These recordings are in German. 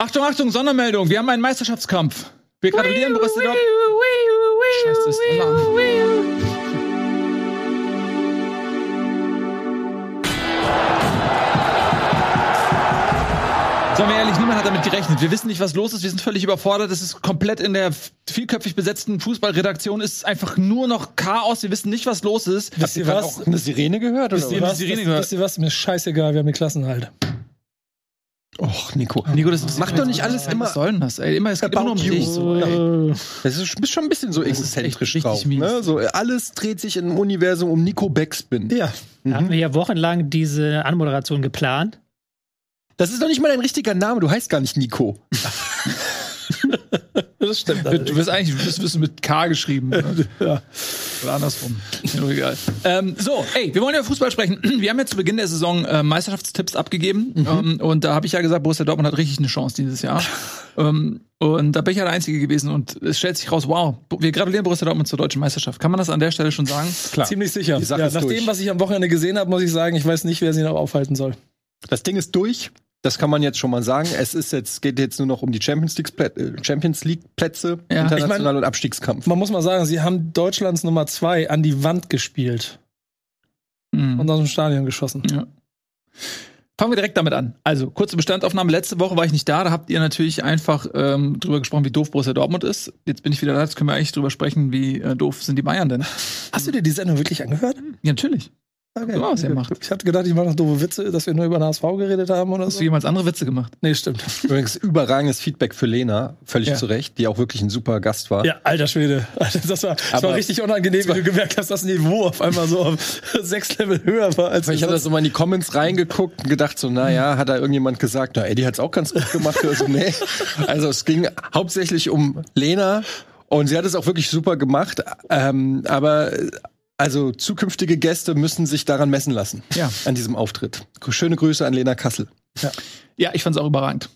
Achtung, Achtung, Sondermeldung. Wir haben einen Meisterschaftskampf. Wir gratulieren Borussia Dortmund. Scheiße, ist Alarm. Sagen wir ehrlich, niemand hat damit gerechnet. Wir wissen nicht, was los ist. Wir sind völlig überfordert. Es ist komplett in der vielköpfig besetzten Fußballredaktion ist einfach nur noch Chaos. Wir wissen nicht, was los ist. Wisst ihr Habt ihr was? auch eine Sirene gehört? Wisst Oder ihr, was? was die Sirene Wisst- gehört? Wisst ihr was? Mir ist scheißegal, wir haben die Klassenhalt. Och, Nico. Nico, das Mach doch nicht alles immer- Was soll denn das? Ey, immer, es geht immer nur um dich. So, ey. Das ist, bist schon ein bisschen so exzentrisch drauf. Ne? So, alles dreht sich im Universum um Nico Backspin. Ja. Da hatten wir ja wchelang diese Anmoderation geplant. Das ist doch nicht mal dein richtiger Name. Du heißt gar nicht Nico. Das stimmt. Du du wirst eigentlich du wirst, wirst mit K geschrieben. Ja. Oder andersrum. Nur egal. Ähm, so, ey, wir wollen über Fußball sprechen. Wir haben ja zu Beginn der Saison äh, Meisterschaftstipps abgegeben. Ähm, und da habe ich ja gesagt, Borussia Dortmund hat richtig eine Chance dieses Jahr. ähm, und da bin ich ja der Einzige gewesen. Und es stellt sich raus, wow, wir gratulieren Borussia Dortmund zur deutschen Meisterschaft. Kann man das an der Stelle schon sagen? Klar. Ziemlich sicher. Ja, nach durch. dem, was ich am Wochenende gesehen habe, muss ich sagen, ich weiß nicht, wer sie noch aufhalten soll. Das Ding ist durch. Das kann man jetzt schon mal sagen. Es ist jetzt, geht jetzt nur noch um die Champions League, Plä- äh, Champions League Plätze, Ja. international Ich mein- und Abstiegskampf. Man muss mal sagen, sie haben Deutschlands Nummer zwei an die Wand gespielt Mhm. und aus dem Stadion geschossen. Ja. Fangen wir direkt damit an. Also, kurze Bestandaufnahme. Letzte Woche war ich nicht da. Da habt ihr natürlich einfach ähm, drüber gesprochen, wie doof Borussia Dortmund ist. Jetzt bin ich wieder da. Jetzt können wir eigentlich drüber sprechen, wie äh, doof sind die Bayern denn. Hast du dir die Sendung wirklich angehört? Ja, natürlich. Okay. Ja, was ihr macht. Ich hatte gedacht, ich mache noch doofe Witze, dass wir nur über den HSV geredet haben oder Hast du so. jemals andere Witze gemacht? Nee, stimmt. Übrigens überragendes Feedback für Lena, völlig Ja. zu Recht, die auch wirklich ein super Gast war. Ja, alter Schwede. Das war, das war richtig unangenehm, wie du gemerkt hast, dass das Niveau auf einmal so auf sechs Level höher war als Ich habe da so mal in die Comments reingeguckt und gedacht so, naja, hat da irgendjemand gesagt, na, Eddie hat's auch ganz gut gemacht oder so, nee. Also es ging hauptsächlich um Lena und sie hat es auch wirklich super gemacht, ähm, aber also zukünftige Gäste müssen sich daran messen lassen, Ja. an diesem Auftritt. Schöne Grüße an Lena Kassel. Ja, ich fand es auch überragend.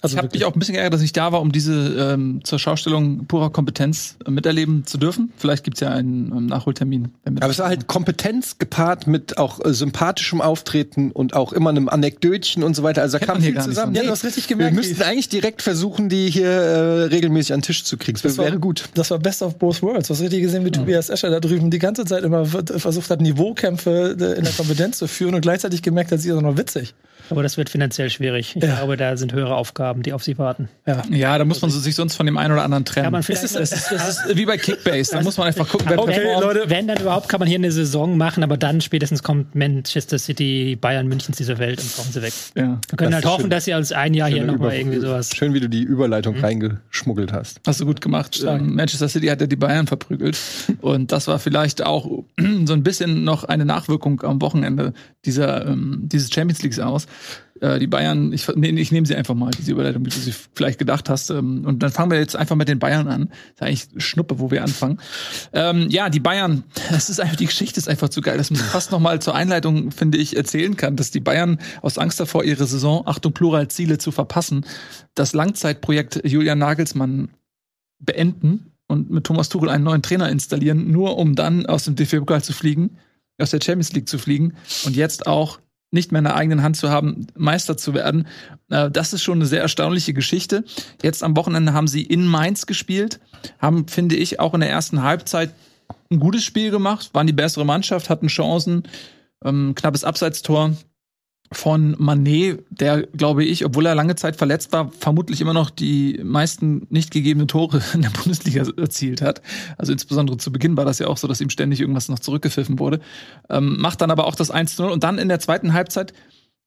Also ich habe mich auch ein bisschen geärgert, dass ich da war, um diese ähm, zur Schaustellung purer Kompetenz äh, miterleben zu dürfen. Vielleicht gibt's ja einen ähm, Nachholtermin. wenn wir- Aber es war halt Kompetenz gepaart mit auch äh, sympathischem Auftreten und auch immer einem Anekdötchen und so weiter. Also da Kennt kam viel zusammen. Ja, du hast richtig Wir gemerkt, müssten eigentlich direkt versuchen, die hier äh, regelmäßig an den Tisch zu kriegen. Das, Das war- wäre gut. Das war Best of Both Worlds. Du hast richtig gesehen, wie Tobias Escher da drüben die ganze Zeit immer versucht hat, Niveaukämpfe äh, in der Kompetenz zu führen und gleichzeitig gemerkt hat, sie ist auch noch witzig. Aber das wird finanziell schwierig. Ich Ja. glaube, da sind höhere Aufgaben, die auf sie warten. Ja. ja, da muss man sich sonst von dem einen oder anderen trennen. Kann man es, ist, es, ist, es ist wie bei Kickbase. Da muss man einfach gucken, wer Okay, performt. Leute. Wenn dann überhaupt, kann man hier eine Saison machen, aber dann spätestens kommt Manchester City, Bayern, Münchens dieser Welt und brauchen sie weg. Ja. Wir können halt hoffen, schön. dass sie als ein Jahr hier Schöne nochmal Über- irgendwie sowas. Schön, wie du die Überleitung reingeschmuggelt hast. Hast du gut gemacht. Ähm, Manchester City hat ja die Bayern verprügelt. Und das war vielleicht auch so ein bisschen noch eine Nachwirkung am Wochenende dieser, ähm, dieses Champions Leagues aus. Äh, die Bayern, ich, nee, ich nehme sie einfach mal, diese Überleitung, wie du sie vielleicht gedacht hast. Ähm, und dann fangen wir jetzt einfach mit den Bayern an. ist eigentlich Schnuppe, wo wir anfangen. Ähm, ja, die Bayern, das ist einfach, die Geschichte ist einfach zu geil, dass man fast noch mal zur Einleitung, finde ich, erzählen kann, dass die Bayern aus Angst davor, ihre Saison, Achtung, Pluralziele zu verpassen, das Langzeitprojekt Julian Nagelsmann beenden und mit Thomas Tuchel einen neuen Trainer installieren, nur um dann aus dem DFB-Pokal zu fliegen, aus der Champions League zu fliegen und jetzt auch nicht mehr in der eigenen Hand zu haben, Meister zu werden. Äh, Das ist schon eine sehr erstaunliche Geschichte. Jetzt am Wochenende haben sie in Mainz gespielt, haben, finde ich, auch in der ersten Halbzeit ein gutes Spiel gemacht, waren die bessere Mannschaft, hatten Chancen, ähm, knappes Abseitstor von Manet, der, glaube ich, obwohl er lange Zeit verletzt war, vermutlich immer noch die meisten nicht gegebenen Tore in der Bundesliga erzielt hat. Also insbesondere zu Beginn war das ja auch so, dass ihm ständig irgendwas noch zurückgepfiffen wurde. Ähm, macht dann aber auch das 1 0 und dann in der zweiten Halbzeit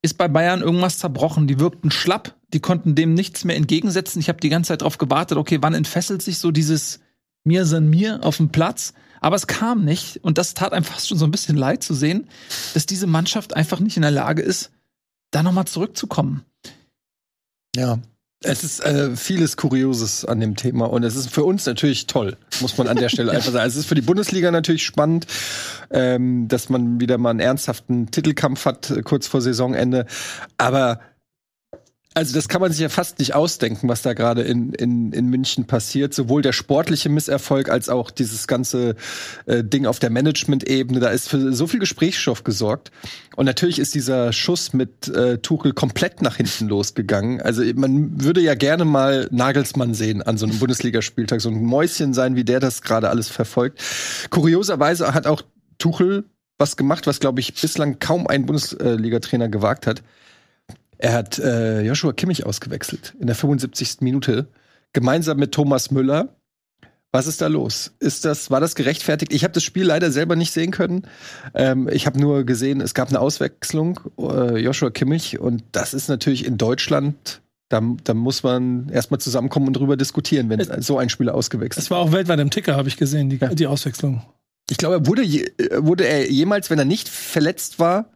ist bei Bayern irgendwas zerbrochen. Die wirkten schlapp, die konnten dem nichts mehr entgegensetzen. Ich habe die ganze Zeit darauf gewartet, okay, wann entfesselt sich so dieses Mir san mir auf dem Platz? Aber es kam nicht und das tat einem fast schon so ein bisschen leid zu sehen, dass diese Mannschaft einfach nicht in der Lage ist, da nochmal zurückzukommen. Ja. Es ist äh, vieles Kurioses an dem Thema und es ist für uns natürlich toll, muss man an der Stelle einfach sagen. Es ist für die Bundesliga natürlich spannend, ähm, dass man wieder mal einen ernsthaften Titelkampf hat, äh, kurz vor Saisonende. Aber Also das kann man sich ja fast nicht ausdenken, was da gerade in, in, in München passiert. Sowohl der sportliche Misserfolg als auch dieses ganze äh, Ding auf der Management-Ebene. Da ist für so viel Gesprächsstoff gesorgt. Und natürlich ist dieser Schuss mit äh, Tuchel komplett nach hinten losgegangen. Also man würde ja gerne mal Nagelsmann sehen an so einem Bundesligaspieltag. So ein Mäuschen sein, wie der das gerade alles verfolgt. Kurioserweise hat auch Tuchel was gemacht, was, glaube ich, bislang kaum ein Bundesliga-Trainer gewagt hat. Er hat äh, Joshua Kimmich ausgewechselt in der 75. Minute, gemeinsam mit Thomas Müller. Was ist da los? Ist das, war das gerechtfertigt? Ich habe das Spiel leider selber nicht sehen können. Ähm, ich habe nur gesehen, es gab eine Auswechslung, äh, Joshua Kimmich, und das ist natürlich in Deutschland da, da, muss man erstmal zusammenkommen und drüber diskutieren, wenn es, so ein Spieler ausgewechselt Es war auch weltweit im Ticker, habe ich gesehen, die, die Auswechslung. Ich glaube, wurde, je, wurde er jemals, wenn er nicht verletzt war,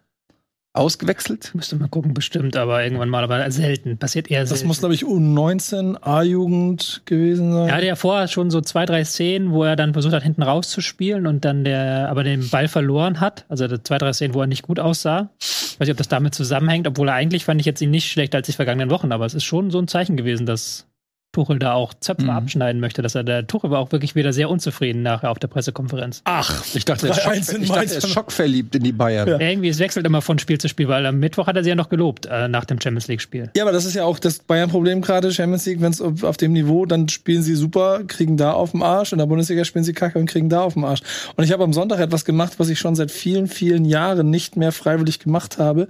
ausgewechselt? Müsste man gucken, bestimmt, aber irgendwann mal, aber selten. Passiert eher selten. Das muss, glaube ich, U19 A-Jugend gewesen sein. Er hatte ja vorher schon so zwei, drei Szenen, wo er dann versucht hat, hinten rauszuspielen und dann der, aber den Ball verloren hat. Also zwei, drei Szenen, wo er nicht gut aussah. Ich weiß nicht, ob das damit zusammenhängt, obwohl er eigentlich fand ich jetzt ihn nicht schlechter als die vergangenen Wochen, aber es ist schon so ein Zeichen gewesen, dass Tuchel da auch Zöpfe Mhm. abschneiden möchte, dass er der Tuchel war auch wirklich wieder sehr unzufrieden nachher auf der Pressekonferenz. Ach, Ich dachte, er ist, 3-1 schock, ich dachte, er ist schockverliebt in die Bayern. Ja. Irgendwie, es wechselt immer von Spiel zu Spiel, weil am Mittwoch hat er sie ja noch gelobt äh, nach dem Champions League-Spiel. Ja, aber das ist ja auch das Bayern-Problem gerade, Champions League, wenn es auf auf dem Niveau, dann spielen sie super, kriegen da auf dem Arsch. In der Bundesliga spielen sie kacke und kriegen da auf dem Arsch. Und ich habe am Sonntag etwas gemacht, was ich schon seit vielen, vielen Jahren nicht mehr freiwillig gemacht habe.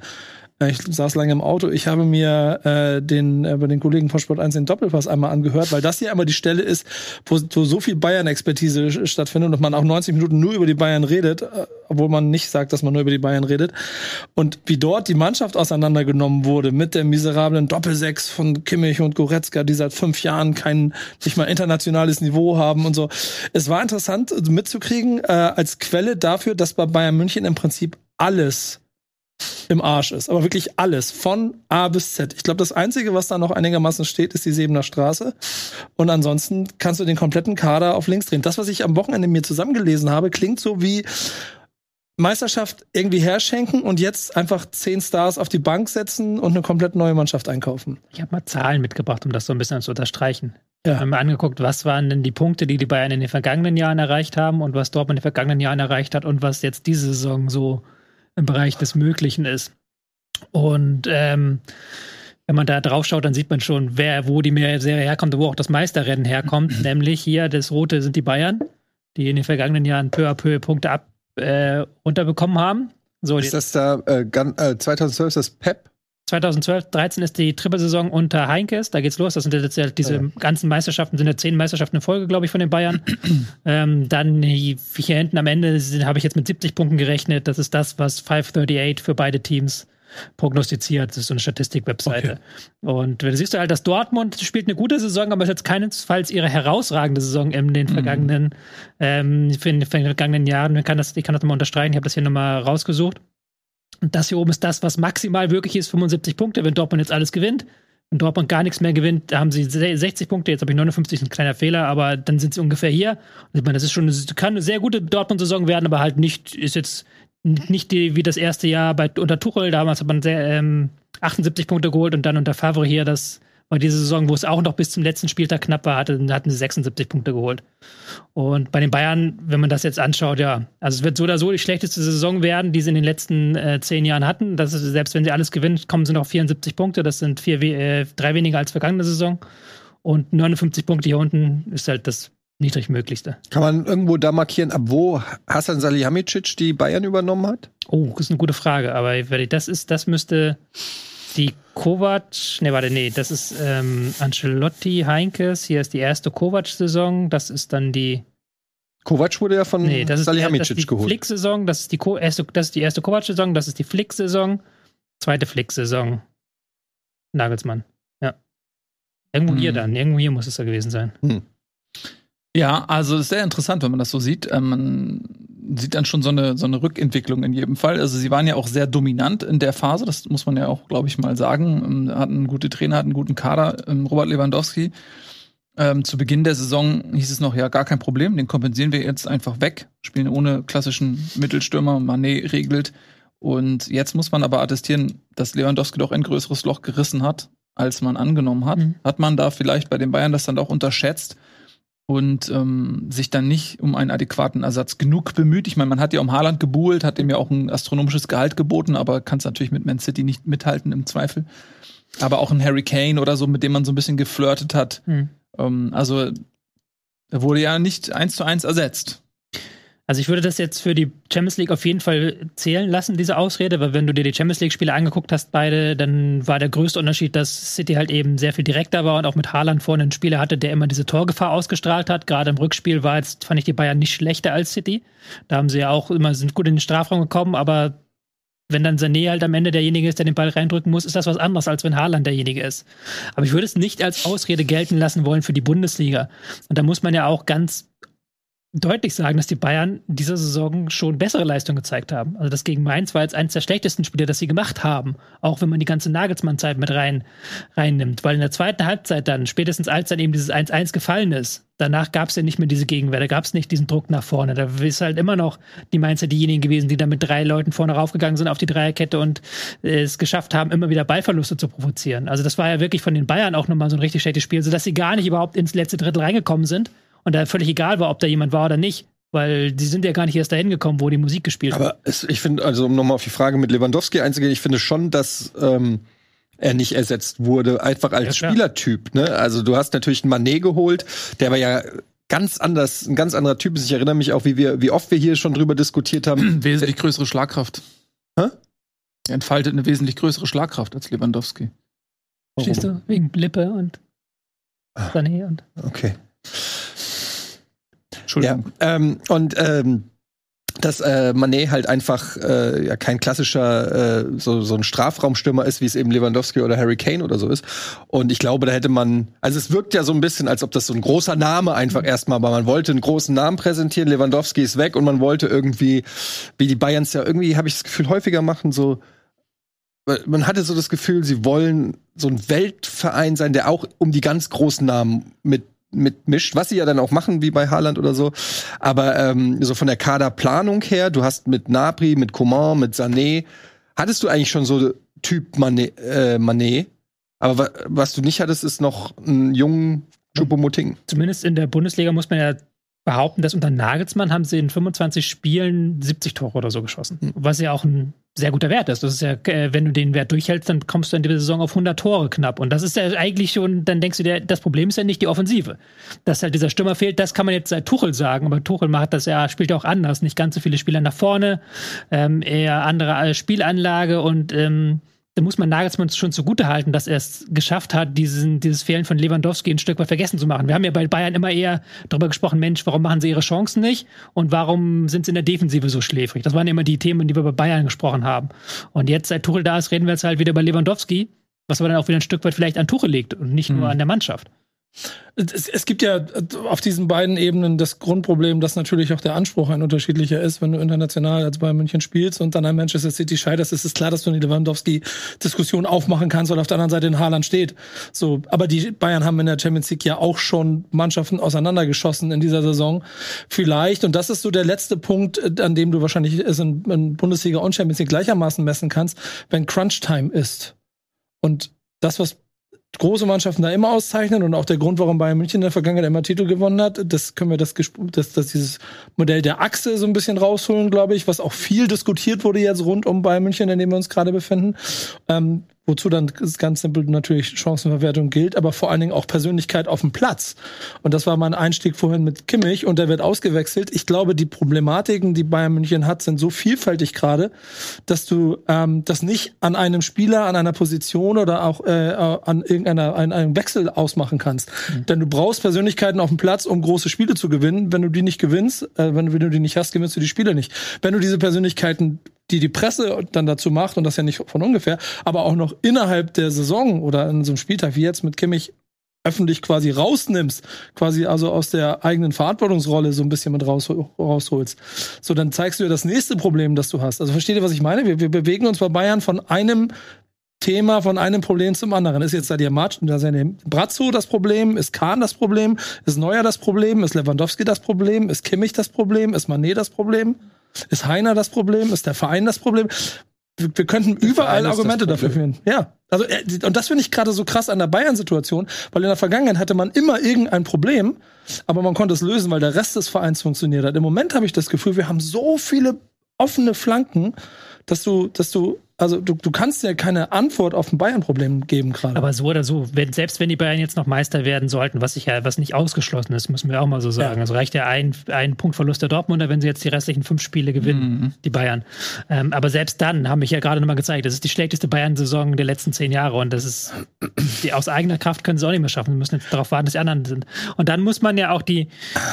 Äh, Ich saß lange im Auto. Ich habe mir äh, den äh, bei den Kollegen von Sport 1 den Doppelpass einmal angehört, weil das hier einmal die Stelle ist, wo, wo so viel Bayern-Expertise stattfindet und man auch 90 Minuten nur über die Bayern redet, äh, obwohl man nicht sagt, dass man nur über die Bayern redet. Und wie dort die Mannschaft auseinandergenommen wurde mit der miserablen Doppelsechs von Kimmich und Goretzka, die seit fünf Jahren kein, nicht mal internationales Niveau haben und so. Es war interessant mitzukriegen, äh, als Quelle dafür, dass bei Bayern München im Prinzip alles im Arsch ist. Aber wirklich alles. Von A bis Z. Ich glaube, das Einzige, was da noch einigermaßen steht, ist die Sebener Straße. Und ansonsten kannst du den kompletten Kader auf links drehen. Das, was ich am Wochenende mir zusammengelesen habe, klingt so wie Meisterschaft irgendwie herschenken und jetzt einfach zehn Stars auf die Bank setzen und eine komplett neue Mannschaft einkaufen. Ich habe mal Zahlen mitgebracht, um das so ein bisschen zu unterstreichen. Ja. Wir haben mir angeguckt, was waren denn die Punkte, die die Bayern in den vergangenen Jahren erreicht haben und was Dortmund in den vergangenen Jahren erreicht hat und was jetzt diese Saison so im Bereich des Möglichen ist. Und ähm, wenn man da drauf schaut, dann sieht man schon, wer, wo die Serie herkommt und wo auch das Meisterrennen herkommt. Nämlich hier, das Rote sind die Bayern, die in den vergangenen Jahren peu à peu Punkte ab, äh, runterbekommen haben. So, Ist das da äh, gan- äh, 2012 ist das Pep? 2012, 13 ist die Trippelsaison unter Heinkes. Da geht's los. Das sind jetzt ja diese Ja. ganzen Meisterschaften, sind ja zehn Meisterschaften in Folge, glaube ich, von den Bayern. ähm, dann hier hinten am Ende habe ich jetzt mit 70 Punkten gerechnet. Das ist das, was 538 für beide Teams prognostiziert. Das ist so eine Statistik-Webseite. Und da siehst du halt, dass Dortmund spielt eine gute Saison, aber es ist jetzt keinesfalls ihre herausragende Saison in den vergangenen, ähm, für den vergangenen Jahren. Ich kann das, ich kann das nochmal unterstreichen. Ich habe das hier nochmal rausgesucht. Und das hier oben ist das, was maximal wirklich ist, 75 Punkte, wenn Dortmund jetzt alles gewinnt. Wenn Dortmund gar nichts mehr gewinnt, da haben sie se- 60 Punkte, jetzt habe ich 59, ein kleiner Fehler, aber dann sind sie ungefähr hier. Ich meine, das ist schon, das kann eine sehr gute Dortmund-Saison werden, aber halt nicht, ist jetzt nicht die, wie das erste Jahr bei, unter Tuchel, damals hat man sehr, ähm, 78 Punkte geholt und dann unter Favre hier, das war diese Saison, wo es auch noch bis zum letzten Spieltag knapp war, hatte, hatten sie 76 Punkte geholt. Und bei den Bayern, wenn man das jetzt anschaut, ja, also es wird so oder so die schlechteste Saison werden, die sie in den letzten äh, zehn Jahren hatten. Das ist, selbst wenn sie alles gewinnen, kommen sie noch auf 74 Punkte. Das sind vier, äh, drei weniger als vergangene Saison. Und 59 Punkte hier unten ist halt das niedrigmöglichste. Kann man irgendwo da markieren, ab wo Hasan Salihamidzic die Bayern übernommen hat? Oh, das ist eine gute Frage. Aber das ist, das müsste die Kovac, ne, warte, nee, das ist ähm, Ancelotti, Heinkes. Hier ist die erste Kovac-Saison. Das ist dann die Kovac wurde ja von Nee, das ist, das Salihamidzic die geholt. Flick-Saison, das ist die, Ko erste, das ist die erste Kovac-Saison, das ist die Flick-Saison, zweite Flick-Saison. Nagelsmann, ja. Irgendwo hier Hm. dann, irgendwo hier muss es da gewesen sein. Ja, also das ist sehr interessant, wenn man das so sieht. Ähm, man sieht dann schon so eine, so eine Rückentwicklung in jedem Fall. Also sie waren ja auch sehr dominant in der Phase, das muss man ja auch, glaube ich, mal sagen. Ähm, Hatten gute Trainer, hatten einen guten Kader, ähm, Robert Lewandowski. Ähm, zu Beginn der Saison hieß es noch, ja, gar kein Problem, den kompensieren wir jetzt einfach weg, spielen ohne klassischen Mittelstürmer, Manet regelt. Und jetzt muss man aber attestieren, dass Lewandowski doch ein größeres Loch gerissen hat. als man angenommen hat. Mhm. Hat man da vielleicht bei den Bayern das dann auch unterschätzt und ähm, sich dann nicht um einen adäquaten Ersatz genug bemüht? Ich meine, man hat ja um Haaland gebuhlt, hat ihm ja auch ein astronomisches Gehalt geboten, aber kann es natürlich mit Man City nicht mithalten im Zweifel. Aber auch ein Harry Kane oder so, mit dem man so ein bisschen geflirtet hat. Hm. Ähm, also er wurde ja nicht eins zu eins ersetzt. Also ich würde das jetzt für die Champions League auf jeden Fall zählen lassen, diese Ausrede, weil wenn du dir die Champions League-Spiele angeguckt hast, beide, dann war der größte Unterschied, dass City halt eben sehr viel direkter war und auch mit Haaland vorne einen Spieler hatte, der immer diese Torgefahr ausgestrahlt hat. Gerade im Rückspiel war jetzt, fand ich die Bayern nicht schlechter als City. Da haben sie ja auch immer, sind gut in den Strafraum gekommen, aber wenn dann Sané halt am Ende derjenige ist, der den Ball reindrücken muss, ist das was anderes, als wenn Haaland derjenige ist. Aber ich würde es nicht als Ausrede gelten lassen wollen für die Bundesliga. Und da muss man ja auch ganz deutlich sagen, dass die Bayern dieser Saison schon bessere Leistung gezeigt haben. Also das gegen Mainz war jetzt eines der schlechtesten Spiele, das sie gemacht haben. Auch wenn man die ganze Nagelsmann-Zeit mit rein, reinnimmt. Weil in der zweiten Halbzeit dann, spätestens als dann eben dieses 1-1 gefallen ist, danach gab es ja nicht mehr diese Gegenwehr, da gab es nicht diesen Druck nach vorne. Da ist halt immer noch die Mainzer diejenigen gewesen, die da mit drei Leuten vorne raufgegangen sind auf die Dreierkette und äh, es geschafft haben, immer wieder Ballverluste zu provozieren. Also das war ja wirklich von den Bayern auch nochmal so ein richtig schlechtes Spiel, sodass sie gar nicht überhaupt ins letzte Drittel reingekommen sind und da völlig egal war, ob da jemand war oder nicht. Weil die sind ja gar nicht erst dahin gekommen, wo die Musik gespielt wird. Aber es, ich finde, also um nochmal auf die Frage mit Lewandowski einzugehen, ich finde schon, dass ähm, er nicht ersetzt wurde, einfach als Ja. Spielertyp. Ne? Also du hast natürlich einen Manet geholt, der war ja ganz anders, ein ganz anderer Typ ist. Ich erinnere mich auch, wie wir, wie oft wir hier schon drüber diskutiert haben. Wesentlich größere Schlagkraft. Hä? Er entfaltet eine wesentlich größere Schlagkraft als Lewandowski. Verstehst du? Wegen Lippe und Ah. Sané und. Okay. Ja, Entschuldigung. ähm, und ähm, dass äh, Manet halt einfach äh, ja kein klassischer äh, so, so ein Strafraumstürmer ist, wie es eben Lewandowski oder Harry Kane oder so ist. Und ich glaube, da hätte man, also es wirkt ja so ein bisschen, als ob das so ein großer Name einfach erstmal war. Man wollte einen großen Namen präsentieren, Lewandowski ist weg und man wollte irgendwie, wie die Bayerns ja irgendwie, habe ich das Gefühl, häufiger machen, so man hatte so das Gefühl, sie wollen so ein Weltverein sein, der auch um die ganz großen Namen mit mitmischt, was sie ja dann auch machen, wie bei Haaland oder so. Aber ähm, so von der Kaderplanung her, du hast mit Napri, mit Coman, mit Sané, hattest du eigentlich schon so Typ Mané, äh. Aber wa was du nicht hattest, ist noch einen jungen Choupo-Moting. Zumindest in der Bundesliga muss man ja behaupten, dass unter Nagelsmann haben sie in 25 Spielen 70 Tore oder so geschossen. Was ja auch ein sehr guter Wert ist. Das ist ja, äh, wenn du den Wert durchhältst, dann kommst du in dieser Saison auf 100 Tore knapp. Und das ist ja eigentlich schon, dann denkst du dir, das Problem ist ja nicht die Offensive. Dass halt dieser Stürmer fehlt, das kann man jetzt seit Tuchel sagen. Aber Tuchel macht das ja, spielt ja auch anders. Nicht ganz so viele Spieler nach vorne, ähm, eher andere Spielanlage und ähm, da muss man Nagelsmann schon zugute halten, dass er es geschafft hat, diesen, dieses Fehlen von Lewandowski ein Stück weit vergessen zu machen. Wir haben ja bei Bayern immer eher darüber gesprochen, Mensch, warum machen sie ihre Chancen nicht und warum sind sie in der Defensive so schläfrig? Das waren immer die Themen, die wir bei Bayern gesprochen haben. Und jetzt, seit Tuchel da ist, reden wir jetzt halt wieder über Lewandowski, was aber dann auch wieder ein Stück weit vielleicht an Tuchel liegt und nicht nur an der Mannschaft. Es, es gibt ja auf diesen beiden Ebenen das Grundproblem, dass natürlich auch der Anspruch ein unterschiedlicher ist. Wenn du international als Bayern München spielst und dann an Manchester City scheiterst, ist es klar, dass du eine Lewandowski-Diskussion aufmachen kannst, weil auf der anderen Seite in Haaland steht. So, aber die Bayern haben in der Champions League ja auch schon Mannschaften auseinandergeschossen in dieser Saison. Vielleicht, und das ist so der letzte Punkt, äh, an dem du wahrscheinlich es in, in Bundesliga und Champions League gleichermaßen messen kannst, wenn Crunch-Time ist. Und das, was große Mannschaften da immer auszeichnen und auch der Grund, warum Bayern München in der Vergangenheit immer Titel gewonnen hat, das können wir das, das, das dieses Modell der Achse so ein bisschen rausholen, glaube ich, was auch viel diskutiert wurde jetzt rund um Bayern München, in dem wir uns gerade befinden. Ähm, wozu dann ganz simpel natürlich Chancenverwertung gilt, aber vor allen Dingen auch Persönlichkeit auf dem Platz. Und das war mein Einstieg vorhin mit Kimmich und der wird ausgewechselt. Ich glaube, die Problematiken, die Bayern München hat, sind so vielfältig gerade, dass du ähm, das nicht an einem Spieler, an einer Position oder auch äh, an irgendeiner an einem Wechsel ausmachen kannst. Denn du brauchst Persönlichkeiten auf dem Platz, um große Spiele zu gewinnen. Wenn du die nicht gewinnst, äh, wenn, wenn du die nicht hast, gewinnst du die Spiele nicht. Wenn du diese Persönlichkeiten die die Presse dann dazu macht und das ja nicht von ungefähr, aber auch noch innerhalb der Saison oder in so einem Spieltag wie jetzt mit Kimmich öffentlich quasi rausnimmst, quasi also aus der eigenen Verantwortungsrolle so ein bisschen mit raus, rausholst. So, dann zeigst du dir das nächste Problem, das du hast. Also versteht ihr, was ich meine? Wir, wir bewegen uns bei Bayern von einem Thema, von einem Problem zum anderen. Ist jetzt da der Matsch, da der Brazzo das Problem, ist Kahn das Problem, ist Neuer das Problem, ist Lewandowski das Problem, ist Kimmich das Problem, ist Manet das Problem? Ist Heiner das Problem? Ist der Verein das Problem? wir, wir könnten überall ist das Argumente dafür führen. Ja. Also, äh, und das finde ich gerade so krass an der Bayern-Situation, weil in der Vergangenheit hatte man immer irgendein Problem, aber man konnte es lösen, weil der Rest des Vereins funktioniert hat. Im Moment habe ich das Gefühl, wir haben so viele offene Flanken, dass du, dass du, also du, du kannst ja keine Antwort auf ein Bayern-Problem geben gerade. Aber so oder so, wenn, selbst wenn die Bayern jetzt noch Meister werden sollten, was ich ja, was nicht ausgeschlossen ist, müssen wir auch mal so sagen. Ja. Also reicht ja ein, ein Punktverlust der Dortmunder, wenn sie jetzt die restlichen fünf Spiele gewinnen, die Bayern. Ähm, aber selbst dann haben mich ja gerade nochmal gezeigt, das ist die schlechteste Bayern-Saison der letzten zehn Jahre und das ist, die aus eigener Kraft können sie auch nicht mehr schaffen. Wir müssen jetzt darauf warten, dass die anderen sind. Und dann muss man ja auch die,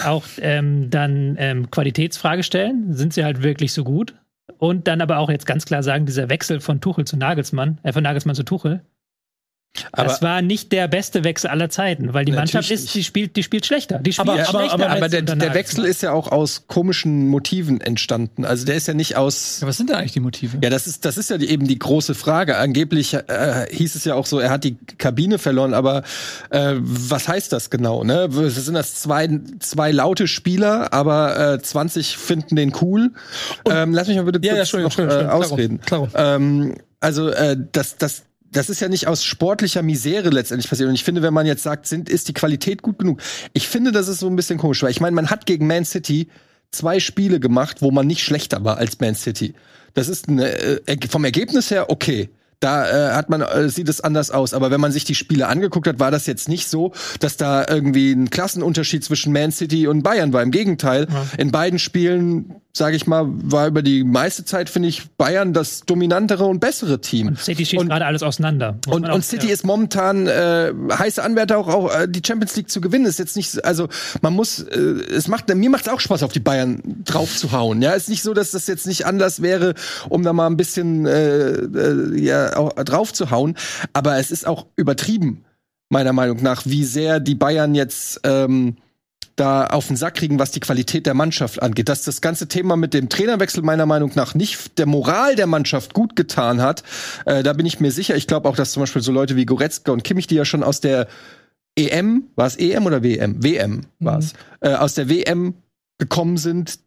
auch ähm, dann ähm, Qualitätsfrage stellen. Sind sie halt wirklich so gut? Und dann aber auch jetzt ganz klar sagen, dieser Wechsel von Tuchel zu Nagelsmann, äh, von Nagelsmann zu Tuchel, Aber- das war nicht der beste Wechsel aller Zeiten, weil die Mannschaft ist, die spielt, die spielt schlechter. Die spielt Aber- schlechter aber- aber- Aber der, der. Wechsel ist ja auch aus komischen Motiven entstanden. Also der ist ja nicht aus. Ja, was sind denn eigentlich die Motive? Ja, das ist, das ist ja die, eben die große Frage. Angeblich äh, hieß es ja auch so, er hat die Kabine verloren, aber äh, was heißt das genau? Ne? Sind das zwei, zwei laute Spieler, aber äh, 20 finden den cool? Ähm, lass mich mal bitte Ja, kurz ja, Entschuldigung, noch, Entschuldigung, äh, ausreden. Klaro, klaro. Ähm, also äh, das, das, das ist ja nicht aus sportlicher Misere letztendlich passiert. Und ich finde, wenn man jetzt sagt, sind, ist die Qualität gut genug? Ich finde, das ist so ein bisschen komisch, weil ich meine, man hat gegen Man City zwei Spiele gemacht, wo man nicht schlechter war als Man City. Das ist eine, äh, vom Ergebnis her okay. Da äh, hat man äh, sieht es anders aus, aber wenn man sich die Spiele angeguckt hat, war das jetzt nicht so, dass da irgendwie ein Klassenunterschied zwischen Man City und Bayern war. Im Gegenteil, in beiden Spielen, sage ich mal, war über die meiste Zeit finde ich Bayern das dominantere und bessere Team. Und City schießt gerade alles auseinander. Und, auch- und City ja. ist momentan äh, heiße Anwärter auch, auch äh, die Champions League zu gewinnen. Ist jetzt nicht, also man muss, äh, es macht mir macht es auch Spaß, auf die Bayern drauf zu hauen. Ja, ist nicht so, dass das jetzt nicht Anlass wäre, um da mal ein bisschen äh, äh, ja drauf zu hauen. Aber es ist auch übertrieben meiner Meinung nach, wie sehr die Bayern jetzt ähm, da auf den Sack kriegen, was die Qualität der Mannschaft angeht. Dass das ganze Thema mit dem Trainerwechsel meiner Meinung nach nicht der Moral der Mannschaft gut getan hat, äh, da bin ich mir sicher. Ich glaube auch, dass zum Beispiel so Leute wie Goretzka und Kimmich, die ja schon aus der EM, war es EM oder WM? WM war es. Äh, aus der WM gekommen sind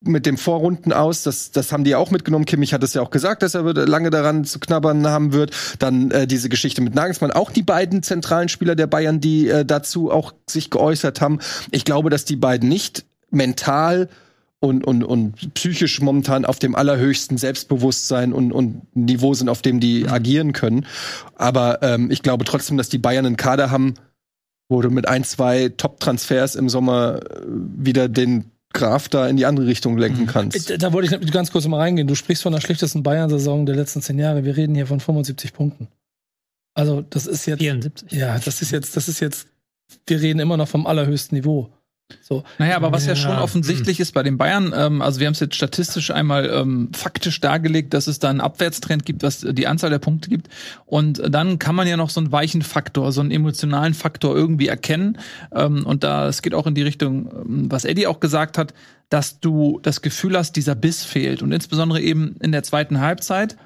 mit dem Vorrunden aus, das, das haben die auch mitgenommen. Kimmich hat es ja auch gesagt, dass er wird- lange daran zu knabbern haben wird. Dann äh, diese Geschichte mit Nagelsmann, auch die beiden zentralen Spieler der Bayern, die äh, dazu auch sich geäußert haben. Ich glaube, dass die beiden nicht mental und, und, und psychisch momentan auf dem allerhöchsten Selbstbewusstsein und, und Niveau sind, auf dem die agieren können. Aber ähm, ich glaube trotzdem, dass die Bayern einen Kader haben, wo du mit ein, zwei Top-Transfers im Sommer äh, wieder den Graf da in die andere Richtung lenken kannst. Da- Da wollte ich ganz kurz mal reingehen. Du sprichst von der schlechtesten Bayern-Saison der letzten zehn Jahre. Wir reden hier von 75 Punkten. Also, das ist jetzt. 74. Ja, das ist jetzt, das ist jetzt. Wir reden immer noch vom allerhöchsten Niveau. So. Naja, aber was ja, Ja. schon offensichtlich ist bei den Bayern, ähm, also wir haben es jetzt statistisch einmal ähm, faktisch dargelegt, dass es da einen Abwärtstrend gibt, was die Anzahl der Punkte gibt. Und dann kann man ja noch so einen weichen Faktor, so einen emotionalen Faktor irgendwie erkennen. Ähm, und da, es geht auch in die Richtung, ähm, was Eddie auch gesagt hat, dass du das Gefühl hast, dieser Biss fehlt. Und insbesondere eben in der zweiten Halbzeit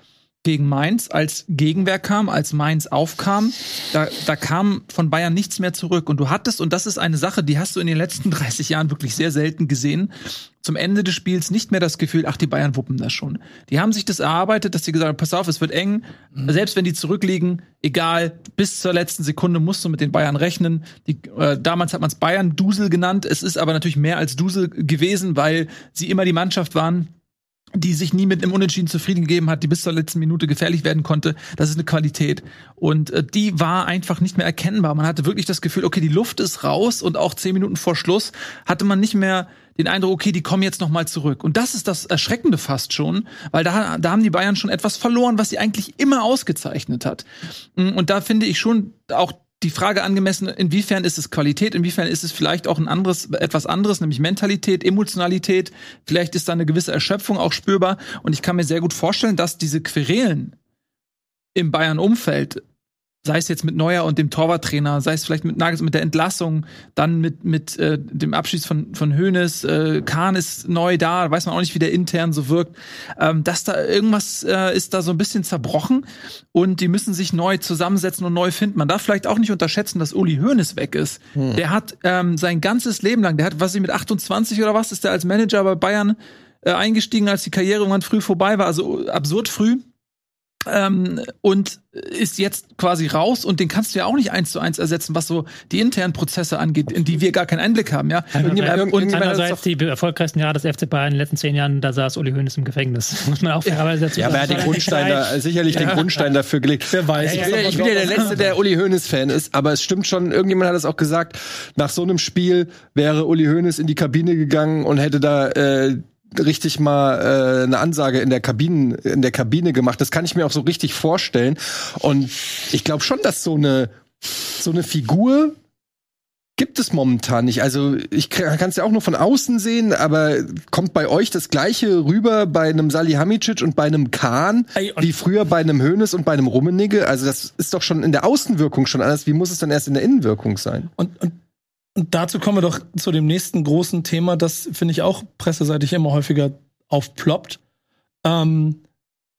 gegen Mainz, als Gegenwehr kam, als Mainz aufkam, da, da kam von Bayern nichts mehr zurück. Und du hattest, und das ist eine Sache, die hast du in den letzten 30 Jahren wirklich sehr selten gesehen, zum Ende des Spiels nicht mehr das Gefühl, ach, die Bayern wuppen das schon. Die haben sich das erarbeitet, dass sie gesagt haben, pass auf, es wird eng. Selbst wenn die zurückliegen, egal, bis zur letzten Sekunde musst du mit den Bayern rechnen. Die, äh, damals hat man es Bayern-Dusel genannt. Es ist aber natürlich mehr als Dusel gewesen, weil sie immer die Mannschaft waren, die sich nie mit einem Unentschieden zufrieden gegeben hat, die bis zur letzten Minute gefährlich werden konnte. Das ist eine Qualität. Und äh, die war einfach nicht mehr erkennbar. Man hatte wirklich das Gefühl, okay, die Luft ist raus und auch zehn Minuten vor Schluss hatte man nicht mehr den Eindruck, okay, die kommen jetzt noch mal zurück. Und das ist das Erschreckende fast schon, weil da, da haben die Bayern schon etwas verloren, was sie eigentlich immer ausgezeichnet hat. Und da finde ich schon auch die Frage angemessen, inwiefern ist es Qualität, inwiefern ist es vielleicht auch ein anderes, etwas anderes, nämlich Mentalität, Emotionalität. Vielleicht ist da eine gewisse Erschöpfung auch spürbar. Und ich kann mir sehr gut vorstellen, dass diese Querelen im Bayern-Umfeld, sei es jetzt mit Neuer und dem Torwarttrainer, sei es vielleicht mit Nagels, mit der Entlassung, dann mit, mit äh, dem Abschied von, von Hoeneß, äh, Kahn ist neu da, weiß man auch nicht, wie der intern so wirkt, ähm, dass da irgendwas äh, ist da so ein bisschen zerbrochen und die müssen sich neu zusammensetzen und neu finden. Man darf vielleicht auch nicht unterschätzen, dass Uli Hoeneß weg ist. Der hat ähm, sein ganzes Leben lang, der hat, was ich mit 28 oder was, ist der als Manager bei Bayern äh, eingestiegen, als die Karriere irgendwann früh vorbei war, also absurd früh ähm, und ist jetzt quasi raus und den kannst du ja auch nicht eins zu eins ersetzen, was so die internen Prozesse angeht, in die wir gar keinen Einblick haben, ja. Andererseits, und andererseits die erfolgreichsten Jahre des FC Bayern in den letzten zehn Jahren, da saß Uli Hoeneß im Gefängnis. Muss man auch fairerweise dazu Ja, aber er hat den Grundstein da, sicherlich den Grundstein dafür gelegt. Wer weiß. Ich bin, ja, ich bin ja der Letzte, der Uli Hoeneß-Fan ist, aber es stimmt schon, irgendjemand hat es auch gesagt, nach so einem Spiel wäre Uli Hoeneß in die Kabine gegangen und hätte da äh, richtig mal äh, eine Ansage in der Kabine in der Kabine gemacht. Das kann ich mir auch so richtig vorstellen. Und ich glaube schon, dass so eine so eine Figur gibt es momentan nicht. Also ich kann es ja auch nur von außen sehen, aber kommt bei euch das gleiche rüber bei einem Salihamidzic und bei einem Kahn Ey, wie früher bei einem Hönes und bei einem Rummenigge? Also das ist doch schon in der Außenwirkung schon anders. Wie muss es dann erst in der Innenwirkung sein? Und, und, und dazu kommen wir doch zu dem nächsten großen Thema, das finde ich auch presseseitig immer häufiger aufploppt. Ähm,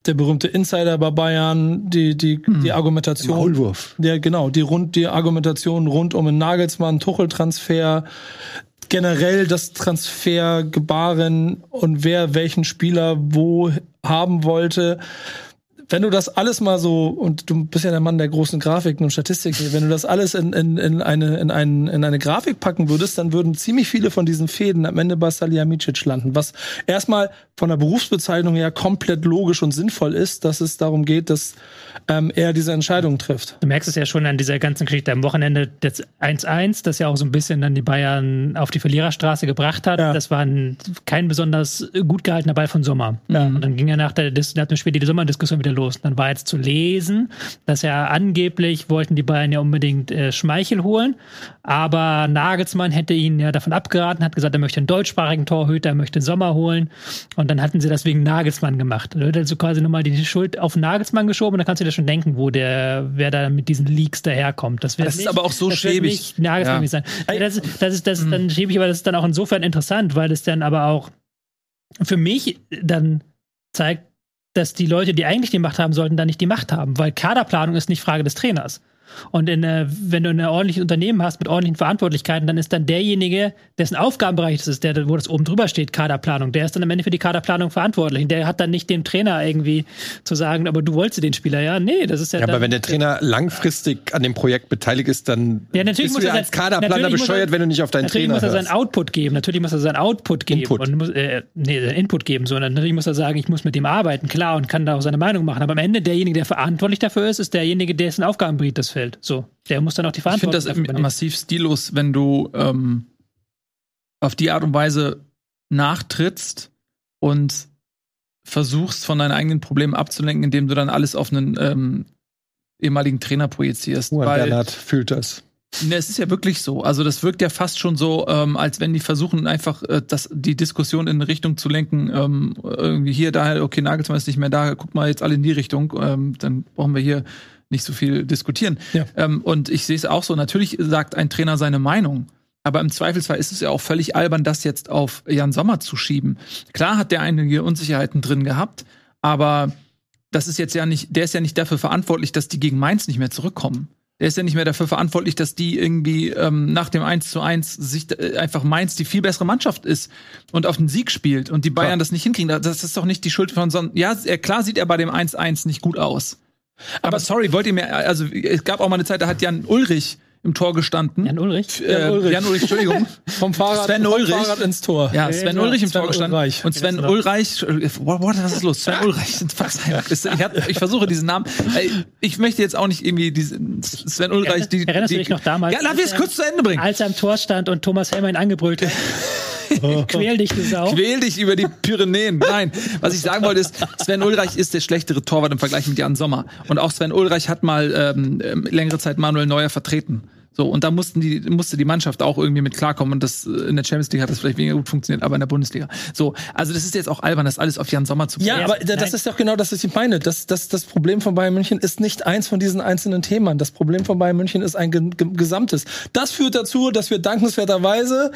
der berühmte Insider bei Bayern, die, die, die Argumentation. Maulwurf. Ja, genau, die rund, die Argumentation rund um den Nagelsmann, Tuchel-Transfer, generell das Transfergebaren und wer welchen Spieler wo haben wollte. Wenn du das alles mal so, und du bist ja der Mann der großen Grafiken und Statistiken, wenn du das alles in, in, in, eine, in, ein, in eine Grafik packen würdest, dann würden ziemlich viele von diesen Fäden am Ende bei Salihamidzic landen. Was erstmal von der Berufsbezeichnung her komplett logisch und sinnvoll ist, dass es darum geht, dass ähm, er diese Entscheidung trifft. Du merkst es ja schon an dieser ganzen Geschichte am Wochenende das 1-1, das ja auch so ein bisschen dann die Bayern auf die Verliererstraße gebracht hat. Ja. Das war ein, kein besonders gut gehaltener Ball von Sommer. Und dann ging ja nach, der, nach dem Spiel die Sommerdiskussion wieder los. Dann war jetzt zu lesen, dass ja angeblich wollten die Bayern ja unbedingt äh, Schmeichel holen, aber Nagelsmann hätte ihn ja davon abgeraten, hat gesagt, er möchte einen deutschsprachigen Torhüter, er möchte Sommer holen. Und dann hatten sie das wegen Nagelsmann gemacht. Da wird also quasi nochmal die Schuld auf Nagelsmann geschoben und dann kannst du dir schon denken, wo der, wer da mit diesen Leaks daherkommt. Das, wird Das ist nicht- aber auch so das schäbig. Nicht Nagelsmann Ja. sein. Ja, das, ist- das ist, das, dann schiebe ich aber das ist dann auch insofern interessant, weil es dann aber auch für mich dann zeigt, dass die Leute, die eigentlich die Macht haben sollten, dann nicht die Macht haben, weil Kaderplanung ist nicht Frage des Trainers. Und in, äh, wenn du ein ordentliches Unternehmen hast mit ordentlichen Verantwortlichkeiten, dann ist dann derjenige, dessen Aufgabenbereich das ist, der, wo das oben drüber steht, Kaderplanung, der ist dann am Ende für die Kaderplanung verantwortlich. Und der hat dann nicht dem Trainer irgendwie zu sagen, aber du wolltest den Spieler, ja? Nee, das ist ja, Ja, dann, aber wenn der Trainer langfristig an dem Projekt beteiligt ist, dann Ja, natürlich bist muss du ja er als Kaderplaner natürlich muss er- bescheuert, wenn du nicht auf deinen Natürlich Trainer muss er seinen Output geben. Natürlich muss er seinen Output geben. Input. Und muss, äh, nee, Input geben, sondern natürlich muss er sagen, ich muss mit dem arbeiten, klar, und kann da auch seine Meinung machen. Aber am Ende, derjenige, der verantwortlich dafür ist, ist derjenige, dessen Aufgabengebiet das fällt. So. Der muss dann auch die Ich finde Verantwortung das massiv stillos, wenn du ähm, auf die Art und Weise nachtrittst und versuchst, von deinen eigenen Problemen abzulenken, indem du dann alles auf einen ähm, ehemaligen Trainer projizierst. Juan Weil Bernhard fühlt das. Ne, es ist ja wirklich so. Also das wirkt ja fast schon so, ähm, als wenn die versuchen einfach äh, das, die Diskussion in eine Richtung zu lenken. Ähm, irgendwie hier, da, okay, Nagelsmann ist nicht mehr da, guck mal jetzt alle in die Richtung. Ähm, dann brauchen wir hier nicht so viel diskutieren. Ja. Ähm, und ich sehe es auch so. Natürlich sagt ein Trainer seine Meinung. Aber im Zweifelsfall ist es ja auch völlig albern, das jetzt auf Jan Sommer zu schieben. Klar hat der einige Unsicherheiten drin gehabt, aber das ist jetzt ja nicht, der ist ja nicht dafür verantwortlich, dass die gegen Mainz nicht mehr zurückkommen. Der ist ja nicht mehr dafür verantwortlich, dass die irgendwie ähm, nach dem 1 zu 1 sich äh, einfach Mainz die viel bessere Mannschaft ist und auf den Sieg spielt und die Bayern Klar. das nicht hinkriegen. Das ist doch nicht die Schuld von Son. Ja, er, klar sieht er bei dem 1-1 nicht gut aus. Aber sorry, wollt ihr mir, also es gab auch mal eine Zeit, da hat Jan Ulrich im Tor gestanden. Jan Ulrich? Äh, Jan Ulrich. Jan Ulrich, Entschuldigung. Vom Fahrrad, Sven vom Ulrich. Fahrrad ins Tor. Ja, Sven Ja, Ulrich im Sven Tor gestanden. Ulreich. Und Sven Ulreich, äh, what, what, was ist los? Sven Ulreich, Ich, hab- ich versuche diesen Namen. Ich möchte jetzt auch nicht irgendwie diesen Sven Ulreich. Die, Erinnerst du die, dich noch damals, Ja, lass mich es als er- kurz zu Ende bringen. Als er am Tor stand und Thomas Helmer ihn angebrüllt hat. Quäl dich, du Sau. Quäl dich über die Pyrenäen. Nein, was ich sagen wollte ist, Sven Ulreich ist der schlechtere Torwart im Vergleich mit Jan Sommer. Und auch Sven Ulreich hat mal ähm, ähm, längere Zeit Manuel Neuer vertreten. So, und da mussten die, musste die Mannschaft auch irgendwie mit klarkommen. Und das äh, in der Champions League hat das vielleicht weniger gut funktioniert, aber in der Bundesliga. So, also das ist jetzt auch albern, das alles auf Jan Sommer zu Ja, Ja, aber da- das nein. ist doch genau das, was ich meine. Das, das, das Problem von Bayern München ist nicht eins von diesen einzelnen Themen. Das Problem von Bayern München ist ein ge ge gesamtes. Das führt dazu, dass wir dankenswerterweise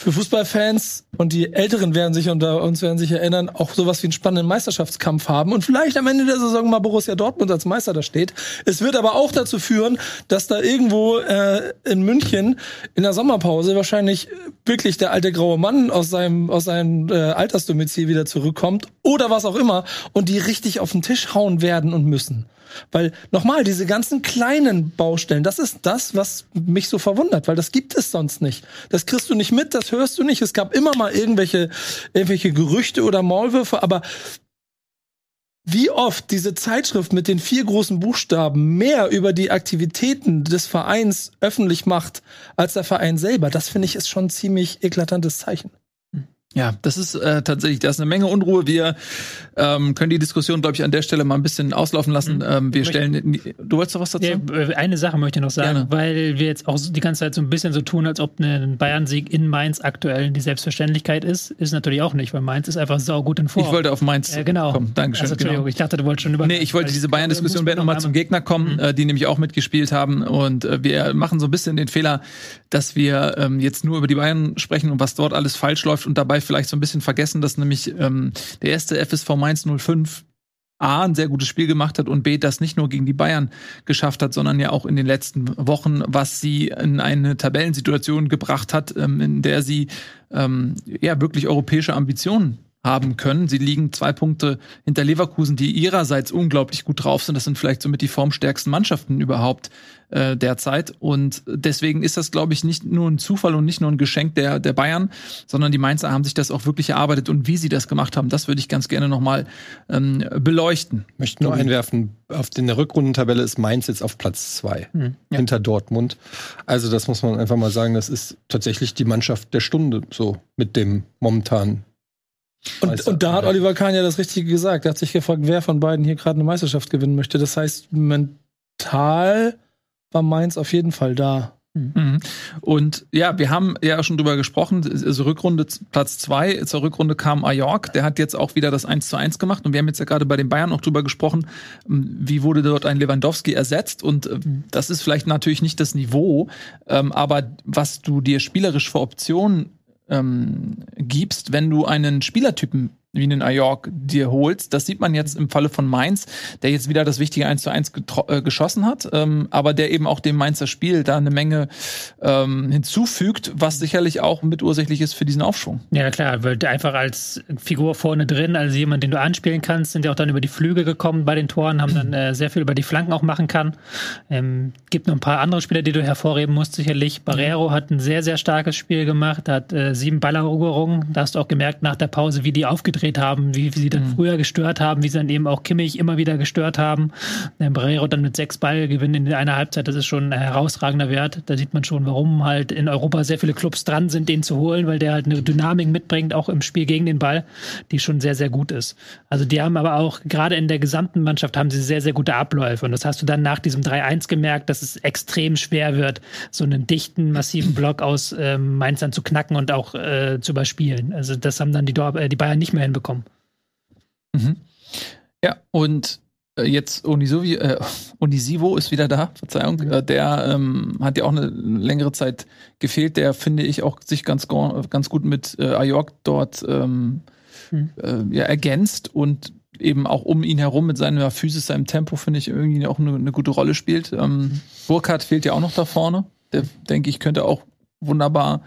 für Fußballfans und die Älteren werden sich unter uns werden sich erinnern, auch sowas wie einen spannenden Meisterschaftskampf haben und vielleicht am Ende der Saison mal Borussia Dortmund als Meister da steht. Es wird aber auch dazu führen, dass da irgendwo äh, in München in der Sommerpause wahrscheinlich wirklich der alte graue Mann aus seinem aus seinem äh, Altersdomizil wieder zurückkommt oder was auch immer und die richtig auf den Tisch hauen werden und müssen. Weil nochmal, diese ganzen kleinen Baustellen, das ist das, was mich so verwundert, weil das gibt es sonst nicht. Das kriegst du nicht mit, das hörst du nicht. Es gab immer mal irgendwelche, irgendwelche Gerüchte oder Maulwürfe, aber wie oft diese Zeitschrift mit den vier großen Buchstaben mehr über die Aktivitäten des Vereins öffentlich macht als der Verein selber, das finde ich ist schon ein ziemlich eklatantes Zeichen. Ja, das ist äh, tatsächlich, da ist eine Menge Unruhe. Wir ähm, können die Diskussion, glaube ich, an der Stelle mal ein bisschen auslaufen lassen. Mhm. Ähm, wir stellen, du wolltest doch was dazu? Ja, äh, eine Sache möchte ich noch sagen, Gerne. weil wir jetzt auch die ganze Zeit so ein bisschen so tun, als ob ein Bayern-Sieg in Mainz aktuell die Selbstverständlichkeit ist. Ist natürlich auch nicht, weil Mainz ist einfach saugut in Form. Ich wollte auf Mainz äh, genau. kommen. Dankeschön. Also, Entschuldigung, genau. ich dachte, du wolltest schon über. Nee, ich wollte diese Bayern-Diskussion werden nochmal zum Gegner kommen, mhm. äh, die nämlich auch mitgespielt haben. Und äh, wir machen so ein bisschen den Fehler, dass wir ähm, jetzt nur über die Bayern sprechen und was dort alles falsch läuft und dabei vielleicht so ein bisschen vergessen vergessen, dass nämlich ähm, der erste FSV Mainz 05 A, ein sehr gutes Spiel gemacht hat und B, das nicht nur gegen die Bayern geschafft hat, sondern ja auch in den letzten Wochen, was sie in eine Tabellensituation gebracht hat, ähm, in der sie ähm, ja wirklich europäische Ambitionen haben können. Sie liegen zwei Punkte hinter Leverkusen, die ihrerseits unglaublich gut drauf sind. Das sind vielleicht somit die formstärksten Mannschaften überhaupt äh, derzeit. Und deswegen ist das, glaube ich, nicht nur ein Zufall und nicht nur ein Geschenk der, der Bayern, sondern die Mainzer haben sich das auch wirklich erarbeitet. Und wie sie das gemacht haben, das würde ich ganz gerne nochmal ähm, beleuchten. Ich möchte nur einwerfen, auf der Rückrundentabelle ist Mainz jetzt auf Platz zwei hm, ja. hinter Dortmund. Also das muss man einfach mal sagen, das ist tatsächlich die Mannschaft der Stunde so mit dem momentan und, und da hat Oliver Kahn ja das Richtige gesagt. Er hat sich gefragt, wer von beiden hier gerade eine Meisterschaft gewinnen möchte. Das heißt, mental war Mainz auf jeden Fall da. Mhm. Und ja, wir haben ja schon drüber gesprochen, also Rückrunde Platz zwei, zur Rückrunde kam Ajork, der hat jetzt auch wieder das 1 zu 1 gemacht und wir haben jetzt ja gerade bei den Bayern auch drüber gesprochen, wie wurde dort ein Lewandowski ersetzt und äh, das ist vielleicht natürlich nicht das Niveau, ähm, aber was du dir spielerisch für Optionen ähm, gibst, wenn du einen Spielertypen wie einen Ajork dir holst. Das sieht man jetzt im Falle von Mainz, der jetzt wieder das wichtige 1 zu 1 äh, geschossen hat, ähm, aber der eben auch dem Mainzer Spiel da eine Menge ähm, hinzufügt, was sicherlich auch mitursächlich ist für diesen Aufschwung. Ja, klar, weil einfach als Figur vorne drin, also jemand, den du anspielen kannst, sind ja auch dann über die Flügel gekommen bei den Toren, haben dann äh, sehr viel über die Flanken auch machen kann. Ähm, gibt noch ein paar andere Spieler, die du hervorheben musst, sicherlich. Barrero hat ein sehr, sehr starkes Spiel gemacht, hat äh, sieben Balleroberungen. Da hast du auch gemerkt nach der Pause, wie die aufgetreten aufgedreht haben, wie, wie sie dann mhm. früher gestört haben, wie sie dann eben auch Kimmich immer wieder gestört haben. Der Barrero dann mit sechs Ballgewinnen in einer Halbzeit, das ist schon ein herausragender Wert. Da sieht man schon, warum halt in Europa sehr viele Clubs dran sind, den zu holen, weil der halt eine Dynamik mitbringt, auch im Spiel gegen den Ball, die schon sehr, sehr gut ist. Also die haben aber auch, gerade in der gesamten Mannschaft, haben sie sehr, sehr gute Abläufe. Und das hast du dann nach diesem 3-1 gemerkt, dass es extrem schwer wird, so einen dichten, massiven Block aus ähm, Mainz dann zu knacken und auch äh, zu überspielen. Also das haben dann die, Dor äh, die Bayern nicht mehr hinbekommen. Mhm. Ja, und äh, jetzt Onisovi, äh, Onisivo ist wieder da, Verzeihung. Mhm. Äh, der ähm, hat ja auch eine längere Zeit gefehlt. Der finde ich auch sich ganz, ganz gut mit äh, Ajork dort ähm, mhm. äh, ja, ergänzt und eben auch um ihn herum mit seiner Physis, seinem Tempo, finde ich irgendwie auch eine, eine, gute Rolle spielt. Ähm, mhm. Burkhardt fehlt ja auch noch da vorne. Der, denke ich, könnte auch wunderbar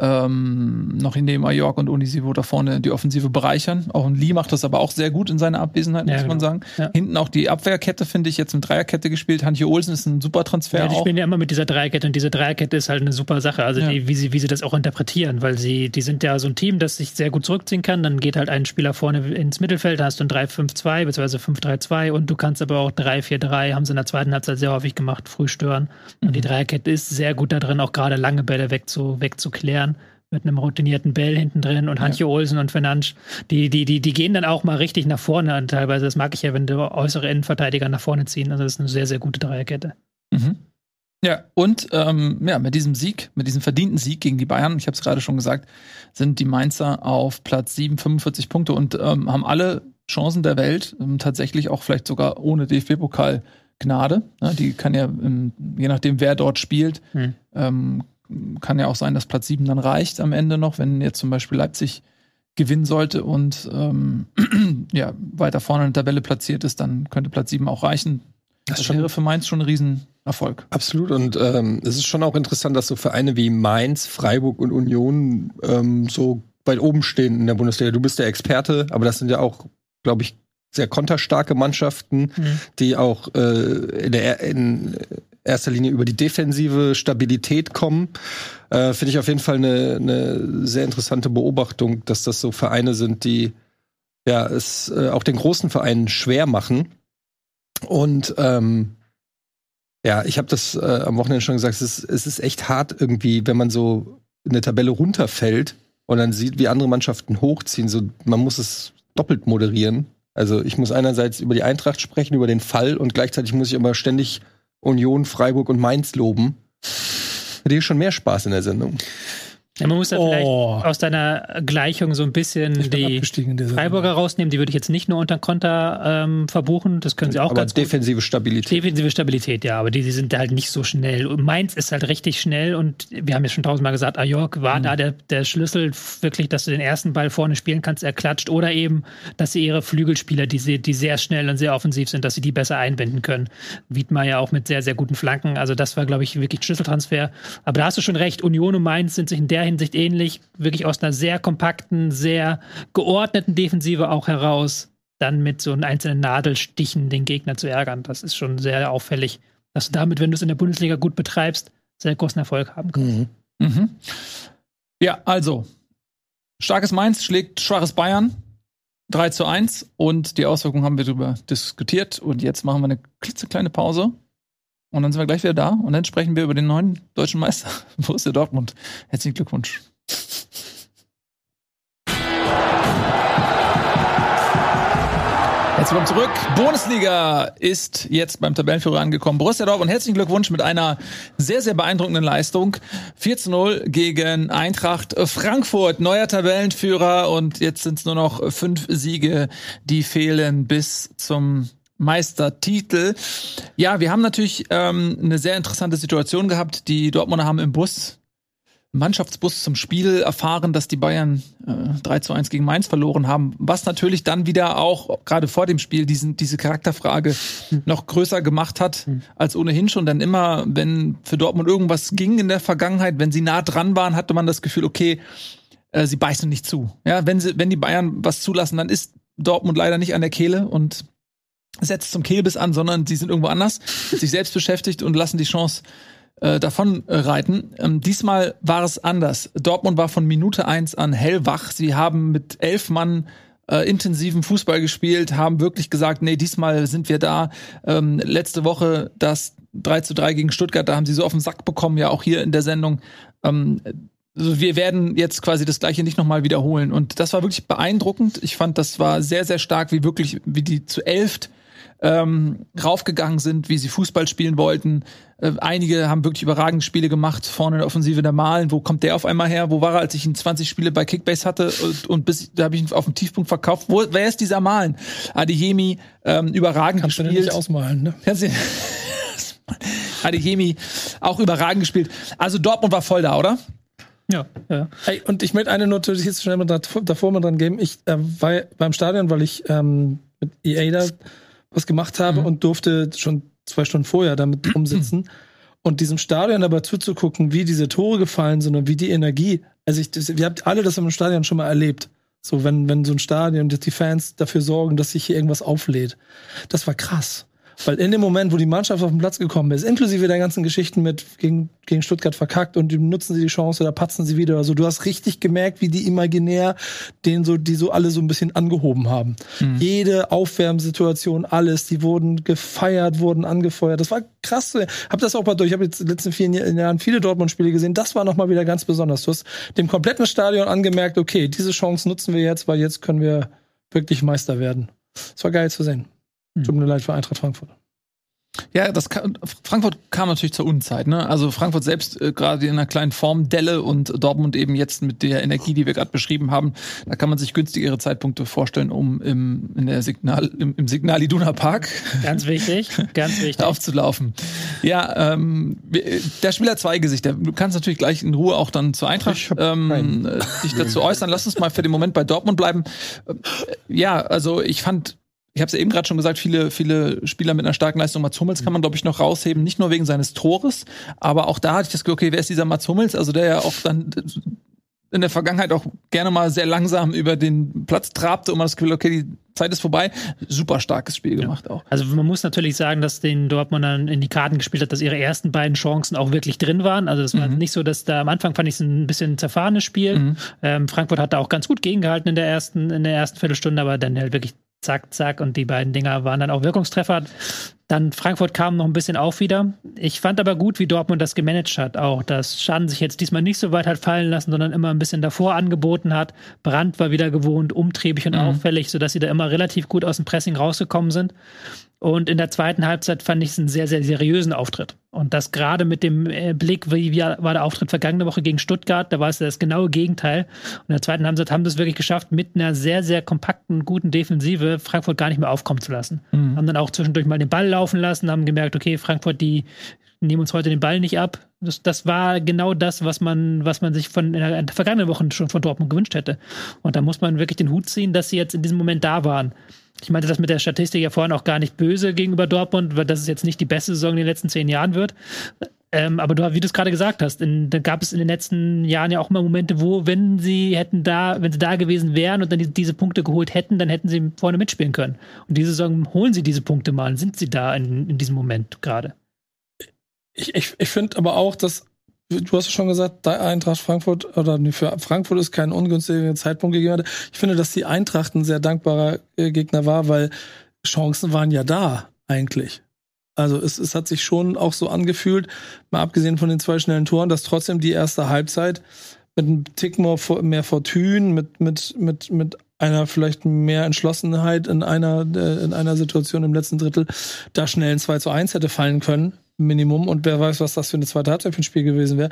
ähm, noch in dem York und Unisivo da vorne die Offensive bereichern. Auch ein Lee macht das aber auch sehr gut in seiner Abwesenheit, ja, muss man genau. sagen. Ja. Hinten auch die Abwehrkette, finde ich, jetzt in Dreierkette gespielt. Hantje Olsen ist ein super Transfer. Ja, die spielen ja immer mit dieser Dreierkette und diese Dreierkette ist halt eine super Sache. Also ja. die, wie, sie, wie sie das auch interpretieren, weil sie, die sind ja so ein Team, das sich sehr gut zurückziehen kann. Dann geht halt ein Spieler vorne ins Mittelfeld, da hast du ein 3-5-2 bzw. 5-3-2 und du kannst aber auch 3-4-3, haben sie in der zweiten Halbzeit sehr häufig gemacht, früh stören. Und die mhm. Dreierkette ist sehr gut da drin, auch gerade lange Bälle wegzu, wegzuklären mit einem routinierten Bell hinten drin und Hantje ja. Olsen und Fernandes, die, die, die, die gehen dann auch mal richtig nach vorne. Und teilweise, das mag ich ja, wenn die äußere Innenverteidiger nach vorne ziehen. Also das ist eine sehr, sehr gute Dreierkette. Mhm. Ja, und ähm, ja, mit diesem Sieg, mit diesem verdienten Sieg gegen die Bayern, ich habe es gerade schon gesagt, sind die Mainzer auf Platz 7, 45 Punkte und ähm, haben alle Chancen der Welt, ähm, tatsächlich auch vielleicht sogar ohne DFB-Pokal Gnade. Ne? Die kann ja, ähm, je nachdem, wer dort spielt, hm. Kann ja auch sein, dass Platz 7 dann reicht am Ende noch, wenn jetzt zum Beispiel Leipzig gewinnen sollte und ähm, ja, weiter vorne in der Tabelle platziert ist, dann könnte Platz 7 auch reichen. Das, schon- wäre für Mainz schon ein Riesenerfolg. Absolut. Und ähm, es ist schon auch interessant, dass so Vereine wie Mainz, Freiburg und Union ähm, so weit oben stehen in der Bundesliga. Du bist der Experte, aber das sind ja auch, glaube ich, sehr konterstarke Mannschaften, Mhm. die auch äh, in, der, in erster Linie über die defensive Stabilität kommen. Äh, Finde ich auf jeden Fall eine, eine sehr interessante Beobachtung, dass das so Vereine sind, die ja es äh, auch den großen Vereinen schwer machen. Und ähm, ja, ich habe das äh, am Wochenende schon gesagt, es ist, es ist echt hart irgendwie, wenn man so in der Tabelle runterfällt und dann sieht, wie andere Mannschaften hochziehen. So, man muss es doppelt moderieren. Also ich muss einerseits über die Eintracht sprechen, über den Fall und gleichzeitig muss ich aber ständig Union, Freiburg und Mainz loben. Hätte ich schon mehr Spaß in der Sendung. Ja, man muss da Oh. vielleicht aus deiner Gleichung so ein bisschen die Freiburger rausnehmen. Die würde ich jetzt nicht nur unter Konter ähm, verbuchen. Das können sie auch aber ganz gut. defensive Stabilität. Defensive Stabilität, ja, aber die, die sind halt nicht so schnell. Und Mainz ist halt richtig schnell und wir haben ja schon tausendmal gesagt, Ajork war da der, der Schlüssel, wirklich, dass du den ersten Ball vorne spielen kannst, er klatscht. Oder eben, dass sie ihre Flügelspieler, die, sie, die sehr schnell und sehr offensiv sind, dass sie die besser einbinden können. Wiedmer ja auch mit sehr, sehr guten Flanken. Also das war, glaube ich, wirklich ein Schlüsseltransfer. Aber da hast du schon recht, Union und Mainz sind sich in der Hinsicht ähnlich. Wirklich aus einer sehr kompakten, sehr geordneten Defensive auch heraus dann mit so einzelnen Nadelstichen den Gegner zu ärgern. Das ist schon sehr auffällig, dass du damit, wenn du es in der Bundesliga gut betreibst, sehr großen Erfolg haben kannst. Mhm. Ja, also, starkes Mainz schlägt schwaches Bayern. 3 zu 1 und die Auswirkungen haben wir darüber diskutiert und jetzt machen wir eine klitzekleine Pause und dann sind wir gleich wieder da und dann sprechen wir über den neuen deutschen Meister, Borussia Dortmund. Herzlichen Glückwunsch. Herzlich willkommen zurück. Bundesliga ist jetzt beim Tabellenführer angekommen. Borussia Dortmund, herzlichen Glückwunsch mit einer sehr, sehr beeindruckenden Leistung. 4 zu 0 gegen Eintracht Frankfurt, neuer Tabellenführer und jetzt sind es nur noch fünf Siege, die fehlen bis zum Meistertitel. Ja, wir haben natürlich ähm, eine sehr interessante Situation gehabt. Die Dortmunder haben im Bus Mannschaftsbus zum Spiel erfahren, dass die Bayern äh, 3 zu 1 gegen Mainz verloren haben, was natürlich dann wieder auch gerade vor dem Spiel diesen, diese Charakterfrage noch größer gemacht hat als ohnehin schon. Denn immer, wenn für Dortmund irgendwas ging in der Vergangenheit, wenn sie nah dran waren, hatte man das Gefühl, okay, äh, sie beißen nicht zu. Ja, wenn sie, wenn die Bayern was zulassen, dann ist Dortmund leider nicht an der Kehle und setzt zum Kehlbiss an, sondern sie sind irgendwo anders, sich selbst beschäftigt und lassen die Chance äh, davon äh, reiten. Ähm, diesmal war es anders. Dortmund war von Minute eins an hellwach. Sie haben mit elf Mann äh, intensiven Fußball gespielt, haben wirklich gesagt, nee, diesmal sind wir da. Ähm, letzte Woche das 3 zu 3 gegen Stuttgart, da haben sie so auf den Sack bekommen, ja auch hier in der Sendung. Ähm, also wir werden jetzt quasi das gleiche nicht nochmal wiederholen. Und das war wirklich beeindruckend. Ich fand, das war sehr, sehr stark, wie wirklich, wie die zu elft ähm, raufgegangen sind, wie sie Fußball spielen wollten. Äh, einige haben wirklich überragende Spiele gemacht, vorne in der Offensive der Malen. Wo kommt der auf einmal her? Wo war er, als ich ihn 20 Spiele bei Kickbase hatte und, und bis da habe ich ihn auf dem Tiefpunkt verkauft? Wo, wer ist dieser Malen? Adeyemi, ähm, überragend Kannst du dir gespielt. nicht ausmalen, ne? Kannst du- Adeyemi auch überragend gespielt. Also Dortmund war voll da, oder? Ja, ja. Hey, und ich möchte eine Note jetzt schnell mal da- davor mal dran geben. Ich äh, war beim Stadion, weil ich ähm, mit EA da was gemacht habe und durfte schon zwei Stunden vorher damit rumsitzen. Und diesem Stadion dabei zuzugucken, wie diese Tore gefallen sind und wie die Energie. Also ich, das, wir habt alle das im Stadion schon mal erlebt. So, wenn, wenn so ein Stadion, dass die Fans dafür sorgen, dass sich hier irgendwas auflädt. Das war krass. Weil in dem Moment, wo die Mannschaft auf den Platz gekommen ist, inklusive der ganzen Geschichten mit gegen, gegen Stuttgart verkackt und die nutzen sie die Chance oder patzen sie wieder. Also du hast richtig gemerkt, wie die imaginär den so, die so alle so ein bisschen angehoben haben. Jede Aufwärmsituation, alles, die wurden gefeiert, wurden angefeuert. Das war krass. Hab das auch mal durch. Ich habe jetzt in den letzten vier Jahren viele Dortmund-Spiele gesehen. Das war nochmal wieder ganz besonders. Du hast dem kompletten Stadion angemerkt, okay, diese Chance nutzen wir jetzt, weil jetzt können wir wirklich Meister werden. Das war geil zu sehen. Tut mir leid für Eintracht Frankfurt. Ja, das kann, Frankfurt kam natürlich zur Unzeit. Ne? Also Frankfurt selbst äh, gerade in einer kleinen Formdelle und Dortmund eben jetzt mit der Energie, die wir gerade beschrieben haben. Da kann man sich günstigere Zeitpunkte vorstellen, um im, in der Signal, im, im Signal Iduna Park Ganz wichtig, ganz wichtig. aufzulaufen. Ja, ähm, der Spieler zwei Gesichter. Du kannst natürlich gleich in Ruhe auch dann zur Eintracht ähm, äh, dich dazu äußern. Lass uns mal für den Moment bei Dortmund bleiben. Äh, Ja, also ich fand, ich habe es ja eben gerade schon gesagt, viele, viele Spieler mit einer starken Leistung. Mats Hummels kann man, glaube ich, noch rausheben, nicht nur wegen seines Tores, aber auch da hatte ich das Gefühl, okay, wer ist dieser Mats Hummels? Also der ja auch dann in der Vergangenheit auch gerne mal sehr langsam über den Platz trabte und man das Gefühl, okay, die Zeit ist vorbei. Super starkes Spiel gemacht auch. Also man muss natürlich sagen, dass den Dortmundern in die Karten gespielt hat, dass ihre ersten beiden Chancen auch wirklich drin waren. Also das war nicht so, dass da am Anfang fand ich es ein bisschen zerfahrenes Spiel. Ähm, Frankfurt hat da auch ganz gut gegengehalten in der ersten, in der ersten Viertelstunde, aber dann halt wirklich zack, zack und die beiden Dinger waren dann auch Wirkungstreffer. Dann Frankfurt kam noch ein bisschen auf wieder. Ich fand aber gut, wie Dortmund das gemanagt hat auch, dass Schaden sich jetzt diesmal nicht so weit hat fallen lassen, sondern immer ein bisschen davor angeboten hat. Brandt war wieder gewohnt, umtriebig und auffällig, sodass sie da immer relativ gut aus dem Pressing rausgekommen sind. Und in der zweiten Halbzeit fand ich es einen sehr, sehr seriösen Auftritt. Und das gerade mit dem äh, Blick, wie wie war der Auftritt vergangene Woche gegen Stuttgart, da war es das genaue Gegenteil. Und in der zweiten Halbzeit haben sie es wirklich geschafft, mit einer sehr, sehr kompakten, guten Defensive Frankfurt gar nicht mehr aufkommen zu lassen. Haben dann auch zwischendurch mal den Ball laufen lassen, haben gemerkt, okay, Frankfurt, die nehmen uns heute den Ball nicht ab. Das, das war genau das, was man, was man sich von in der, in der vergangenen Woche schon von Dortmund gewünscht hätte. Und da muss man wirklich den Hut ziehen, dass sie jetzt in diesem Moment da waren. Ich meinte das mit der Statistik ja vorhin auch gar nicht böse gegenüber Dortmund, weil das jetzt nicht die beste Saison in den letzten zehn Jahren wird. Ähm, aber du, wie du es gerade gesagt hast, in, da gab es in den letzten Jahren ja auch immer Momente, wo, wenn sie hätten da, wenn sie da gewesen wären und dann die, diese Punkte geholt hätten, dann hätten sie vorne mitspielen können. Und diese Saison holen sie diese Punkte mal und sind sie da in, in diesem Moment gerade. Ich, ich, ich finde aber auch, dass, du hast schon gesagt, Eintracht Frankfurt, oder für Frankfurt ist kein ungünstiger Zeitpunkt gegeben hat. Ich finde, dass die Eintracht ein sehr dankbarer äh, Gegner war, weil Chancen waren ja da, eigentlich. Also es, es hat sich schon auch so angefühlt, mal abgesehen von den zwei schnellen Toren, dass trotzdem die erste Halbzeit mit einem Tick mehr, Fo- mehr Fortune, mit, mit, mit, mit einer vielleicht mehr Entschlossenheit in einer, äh, in einer Situation im letzten Drittel da schnell ein 2 zu 1 hätte fallen können. Minimum und wer weiß, was das für eine zweite Halbzeit für ein Spiel gewesen wäre.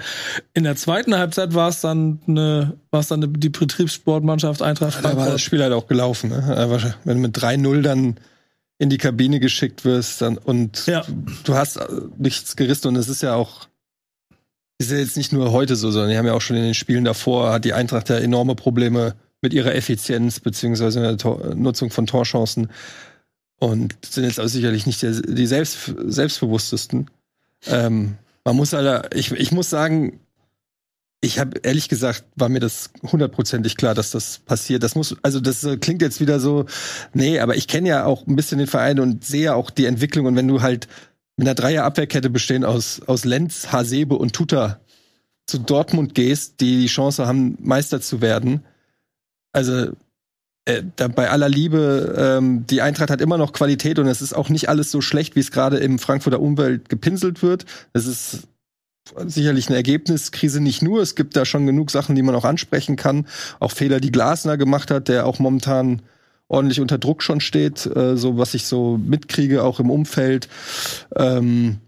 In der zweiten Halbzeit war es dann eine, war es dann eine, die Betriebssportmannschaft Eintracht Da war das. Spiel halt auch gelaufen. Ne? Aber Wenn du mit 3-0 dann in die Kabine geschickt wirst dann, und Ja. du hast äh, nichts gerissen und es ist ja auch ist ja jetzt nicht nur heute so, sondern die haben ja auch schon in den Spielen davor, hat die Eintracht ja enorme Probleme mit ihrer Effizienz beziehungsweise der Tor Nutzung von Torchancen und sind jetzt auch sicherlich nicht der, die selbst, selbstbewusstesten. Ähm, man muss halt, ich, ich muss sagen, ich habe ehrlich gesagt, war mir das hundertprozentig klar, dass das passiert. Das muss, also das äh, klingt jetzt wieder so, nee, aber ich kenne ja auch ein bisschen den Verein und sehe auch die Entwicklung. Und wenn du halt mit einer Dreier-Abwehrkette bestehen aus, aus Lenz, Hasebe und Tuta zu Dortmund gehst, die die Chance haben, Meister zu werden, also äh, bei aller Liebe, ähm, die Eintracht hat immer noch Qualität und es ist auch nicht alles so schlecht, wie es gerade im Frankfurter Umwelt gepinselt wird. Es ist sicherlich eine Ergebniskrise nicht nur. Es gibt da schon genug Sachen, die man auch ansprechen kann. Auch Fehler, die Glasner gemacht hat, der auch momentan ordentlich unter Druck schon steht, äh, so was ich so mitkriege, auch im Umfeld. Ähm,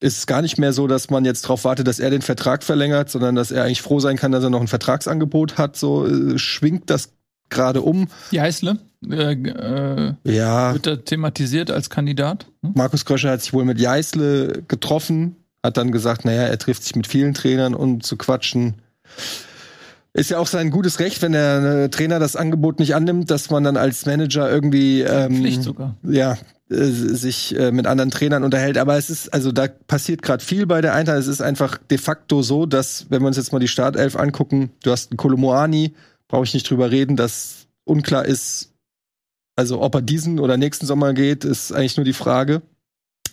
ist gar nicht mehr so, dass man jetzt darauf wartet, dass er den Vertrag verlängert, sondern dass er eigentlich froh sein kann, dass er noch ein Vertragsangebot hat. So äh, schwingt das gerade um. Die Heißle äh, äh, Ja, wird da thematisiert als Kandidat. Hm? Markus Kröscher hat sich wohl mit Jeißle getroffen, hat dann gesagt, naja, er trifft sich mit vielen Trainern, um zu quatschen. Ist ja auch sein gutes Recht, wenn der äh, Trainer das Angebot nicht annimmt, dass man dann als Manager irgendwie ähm, Pflicht sogar. ja äh, sich äh, mit anderen Trainern unterhält. Aber es ist also da passiert gerade viel bei der Eintracht. Es ist einfach de facto so, dass wenn wir uns jetzt mal die Startelf angucken, du hast einen Kolomoani, brauche ich nicht drüber reden, dass unklar ist, also ob er diesen oder nächsten Sommer geht, ist eigentlich nur die Frage.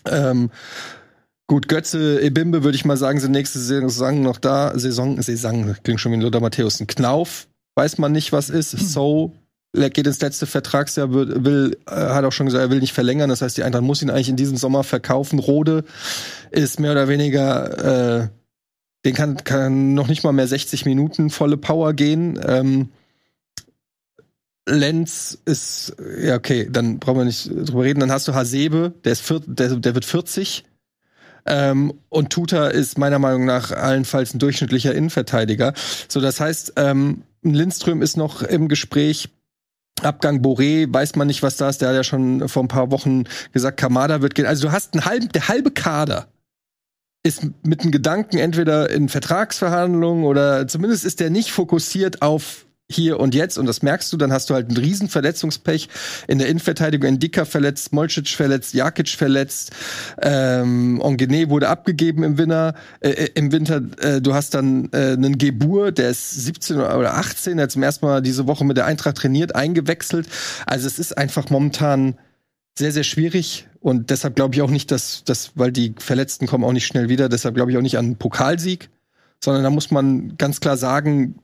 Ähm, gut, Götze, Ebimbe würde ich mal sagen, sind nächste Saison noch da. Saison, Saison, klingt schon wie ein Lothar Matthäus. Ein Knauf, weiß man nicht, was ist. So er geht ins letzte Vertragsjahr, will, will äh, hat auch schon gesagt, er will nicht verlängern. Das heißt, die Eintracht muss ihn eigentlich in diesem Sommer verkaufen. Rode ist mehr oder weniger, äh, den kann, kann noch nicht mal mehr 60 Minuten volle Power gehen. Ähm, Lenz ist, ja, okay, dann brauchen wir nicht drüber reden. Dann hast du Hasebe, der ist vier, der, der wird 40. Ähm, und Tuta ist meiner Meinung nach allenfalls ein durchschnittlicher Innenverteidiger. So, das heißt, ähm, Lindström ist noch im Gespräch. Abgang Boré, weiß man nicht, was da ist. Der hat ja schon vor ein paar Wochen gesagt, Kamada wird gehen. Also du hast einen halben, der halbe Kader ist mit einem Gedanken entweder in Vertragsverhandlungen oder zumindest ist der nicht fokussiert auf hier und jetzt und das merkst du, dann hast du halt einen riesen Verletzungspech in der Innenverteidigung. Endika verletzt, Molcic verletzt, Jakic verletzt, ähm, Ongene wurde abgegeben im Winter. Äh, äh, Im Winter, äh, du hast dann äh, einen Gebur, der ist 17 oder 18, der zum ersten Mal diese Woche mit der Eintracht trainiert, eingewechselt. Also es ist einfach momentan sehr, sehr schwierig und deshalb glaube ich auch nicht, dass, dass, weil die Verletzten kommen auch nicht schnell wieder, deshalb glaube ich auch nicht an einen Pokalsieg, sondern da muss man ganz klar sagen,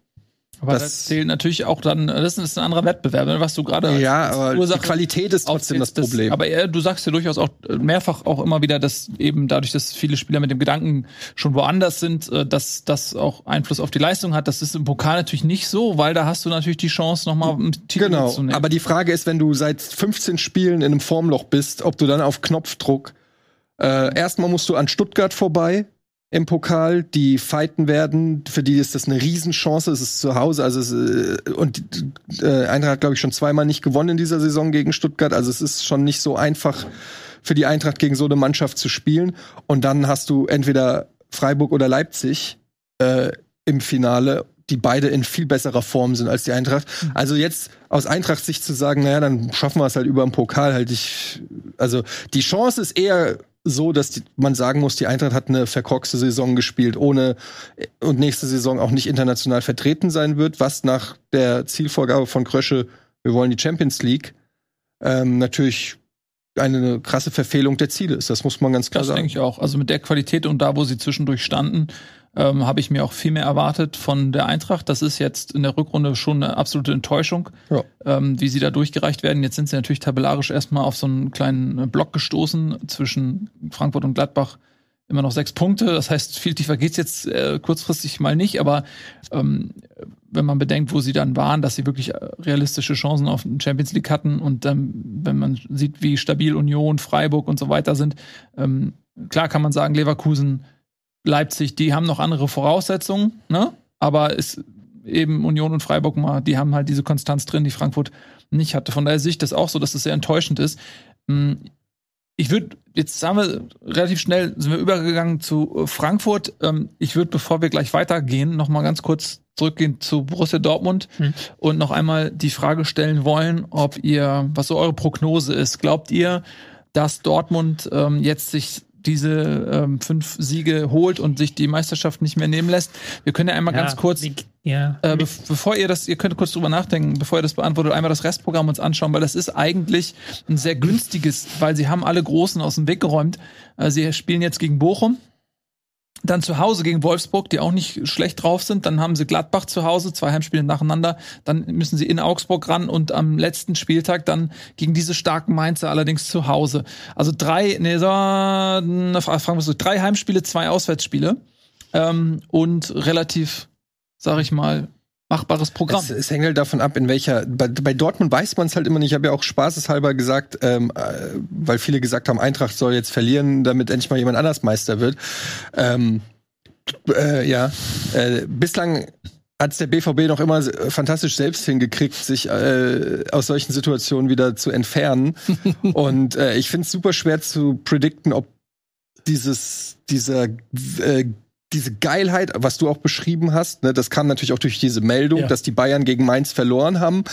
aber das, das, zählt natürlich auch dann, das ist ein anderer Wettbewerb, ne, was du gerade Ja, aber Ursache die Qualität ist trotzdem das Problem. Das, aber er, du sagst ja durchaus auch mehrfach auch immer wieder, dass eben dadurch, dass viele Spieler mit dem Gedanken schon woanders sind, äh, dass das auch Einfluss auf die Leistung hat. Das ist im Pokal natürlich nicht so, weil da hast du natürlich die Chance, nochmal einen Titel genau. zu nehmen. Aber die Frage ist, wenn du seit 15 Spielen in einem Formloch bist, ob du dann auf Knopfdruck äh, erstmal musst du an Stuttgart vorbei, im Pokal, die fighten werden. Für die ist das eine Riesenchance. Es ist zu Hause, also es, äh, und äh, Eintracht hat glaube ich schon zweimal nicht gewonnen in dieser Saison gegen Stuttgart. Also es ist schon nicht so einfach für die Eintracht gegen so eine Mannschaft zu spielen. Und dann hast du entweder Freiburg oder Leipzig äh, im Finale die beide in viel besserer Form sind als die Eintracht. Mhm. Also jetzt aus Eintracht sich zu sagen, naja, dann schaffen wir es halt über den Pokal, halt ich, also die Chance ist eher so, dass die, man sagen muss, die Eintracht hat eine verkorkste Saison gespielt, ohne und nächste Saison auch nicht international vertreten sein wird, was nach der Zielvorgabe von Krösche, wir wollen die Champions League, ähm, natürlich eine krasse Verfehlung der Ziele ist. Das muss man ganz klar das sagen. Das denke ich auch. Also mit der Qualität und da, wo sie zwischendurch standen, ähm, habe ich mir auch viel mehr erwartet von der Eintracht. Das ist jetzt in der Rückrunde schon eine absolute Enttäuschung, ja. ähm, wie sie da durchgereicht werden. Jetzt sind sie natürlich tabellarisch erstmal auf so einen kleinen Block gestoßen zwischen Frankfurt und Gladbach. Immer noch sechs Punkte. Das heißt, viel tiefer geht's jetzt äh, kurzfristig mal nicht. Aber ähm, wenn man bedenkt, wo sie dann waren, dass sie wirklich äh, realistische Chancen auf den Champions League hatten und ähm, wenn man sieht, wie stabil Union, Freiburg und so weiter sind, ähm, klar kann man sagen, Leverkusen Leipzig, die haben noch andere Voraussetzungen, ne? Aber ist eben Union und Freiburg mal, die haben halt diese Konstanz drin, die Frankfurt nicht hatte. Von daher sehe ich das auch so, dass das sehr enttäuschend ist. Hm, ich würde, jetzt haben wir relativ schnell, sind wir übergegangen zu äh, Frankfurt. Ähm, ich würde, bevor wir gleich weitergehen, noch mal ganz kurz zurückgehen zu Borussia Dortmund hm. und noch einmal die Frage stellen wollen, ob ihr, was so eure Prognose ist. Glaubt ihr, dass Dortmund ähm, jetzt sich diese ähm, fünf Siege holt und sich die Meisterschaft nicht mehr nehmen lässt. Wir können ja einmal ja, ganz kurz, wie, ja. äh, be bevor ihr das, ihr könnt kurz drüber nachdenken, bevor ihr das beantwortet, einmal das Restprogramm uns anschauen, weil das ist eigentlich ein sehr günstiges, weil sie haben alle Großen aus dem Weg geräumt. Äh, sie spielen jetzt gegen Bochum, dann zu Hause gegen Wolfsburg, die auch nicht schlecht drauf sind. Dann haben sie Gladbach zu Hause, zwei Heimspiele nacheinander. Dann müssen sie in Augsburg ran und am letzten Spieltag dann gegen diese starken Mainzer allerdings zu Hause. Also drei, nee, so, na, fragen wir so, drei Heimspiele, zwei Auswärtsspiele. Ähm, und relativ, sag ich mal, machbares Programm. Es, es hängt halt davon ab, in welcher. Bei, bei Dortmund weiß man es halt immer nicht. Ich habe ja auch spaßeshalber gesagt, ähm, äh, weil viele gesagt haben, Eintracht soll jetzt verlieren, damit endlich mal jemand anders Meister wird. Ähm, äh, ja, äh, bislang hat es der BVB noch immer fantastisch selbst hingekriegt, sich äh, aus solchen Situationen wieder zu entfernen. Und äh, ich finde es super schwer zu predikten, ob dieses dieser äh, diese Geilheit, was du auch beschrieben hast, ne, das kam natürlich auch durch diese Meldung, ja. dass die Bayern gegen Mainz verloren haben.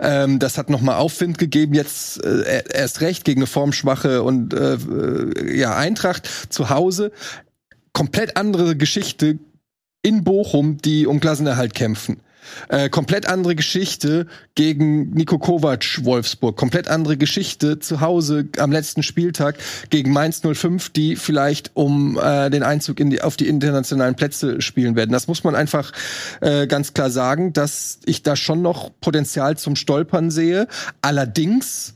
Ähm, das hat nochmal Aufwind gegeben, jetzt äh, erst recht gegen eine formschwache und äh, äh, ja Eintracht zu Hause. Komplett andere Geschichte in Bochum, die um Klassenerhalt kämpfen. Äh, komplett andere Geschichte gegen Niko Kovac Wolfsburg. Komplett andere Geschichte zu Hause am letzten Spieltag gegen Mainz 05, die vielleicht um äh, den Einzug in die, auf die internationalen Plätze spielen werden. Das muss man einfach äh, ganz klar sagen, dass ich da schon noch Potenzial zum Stolpern sehe. Allerdings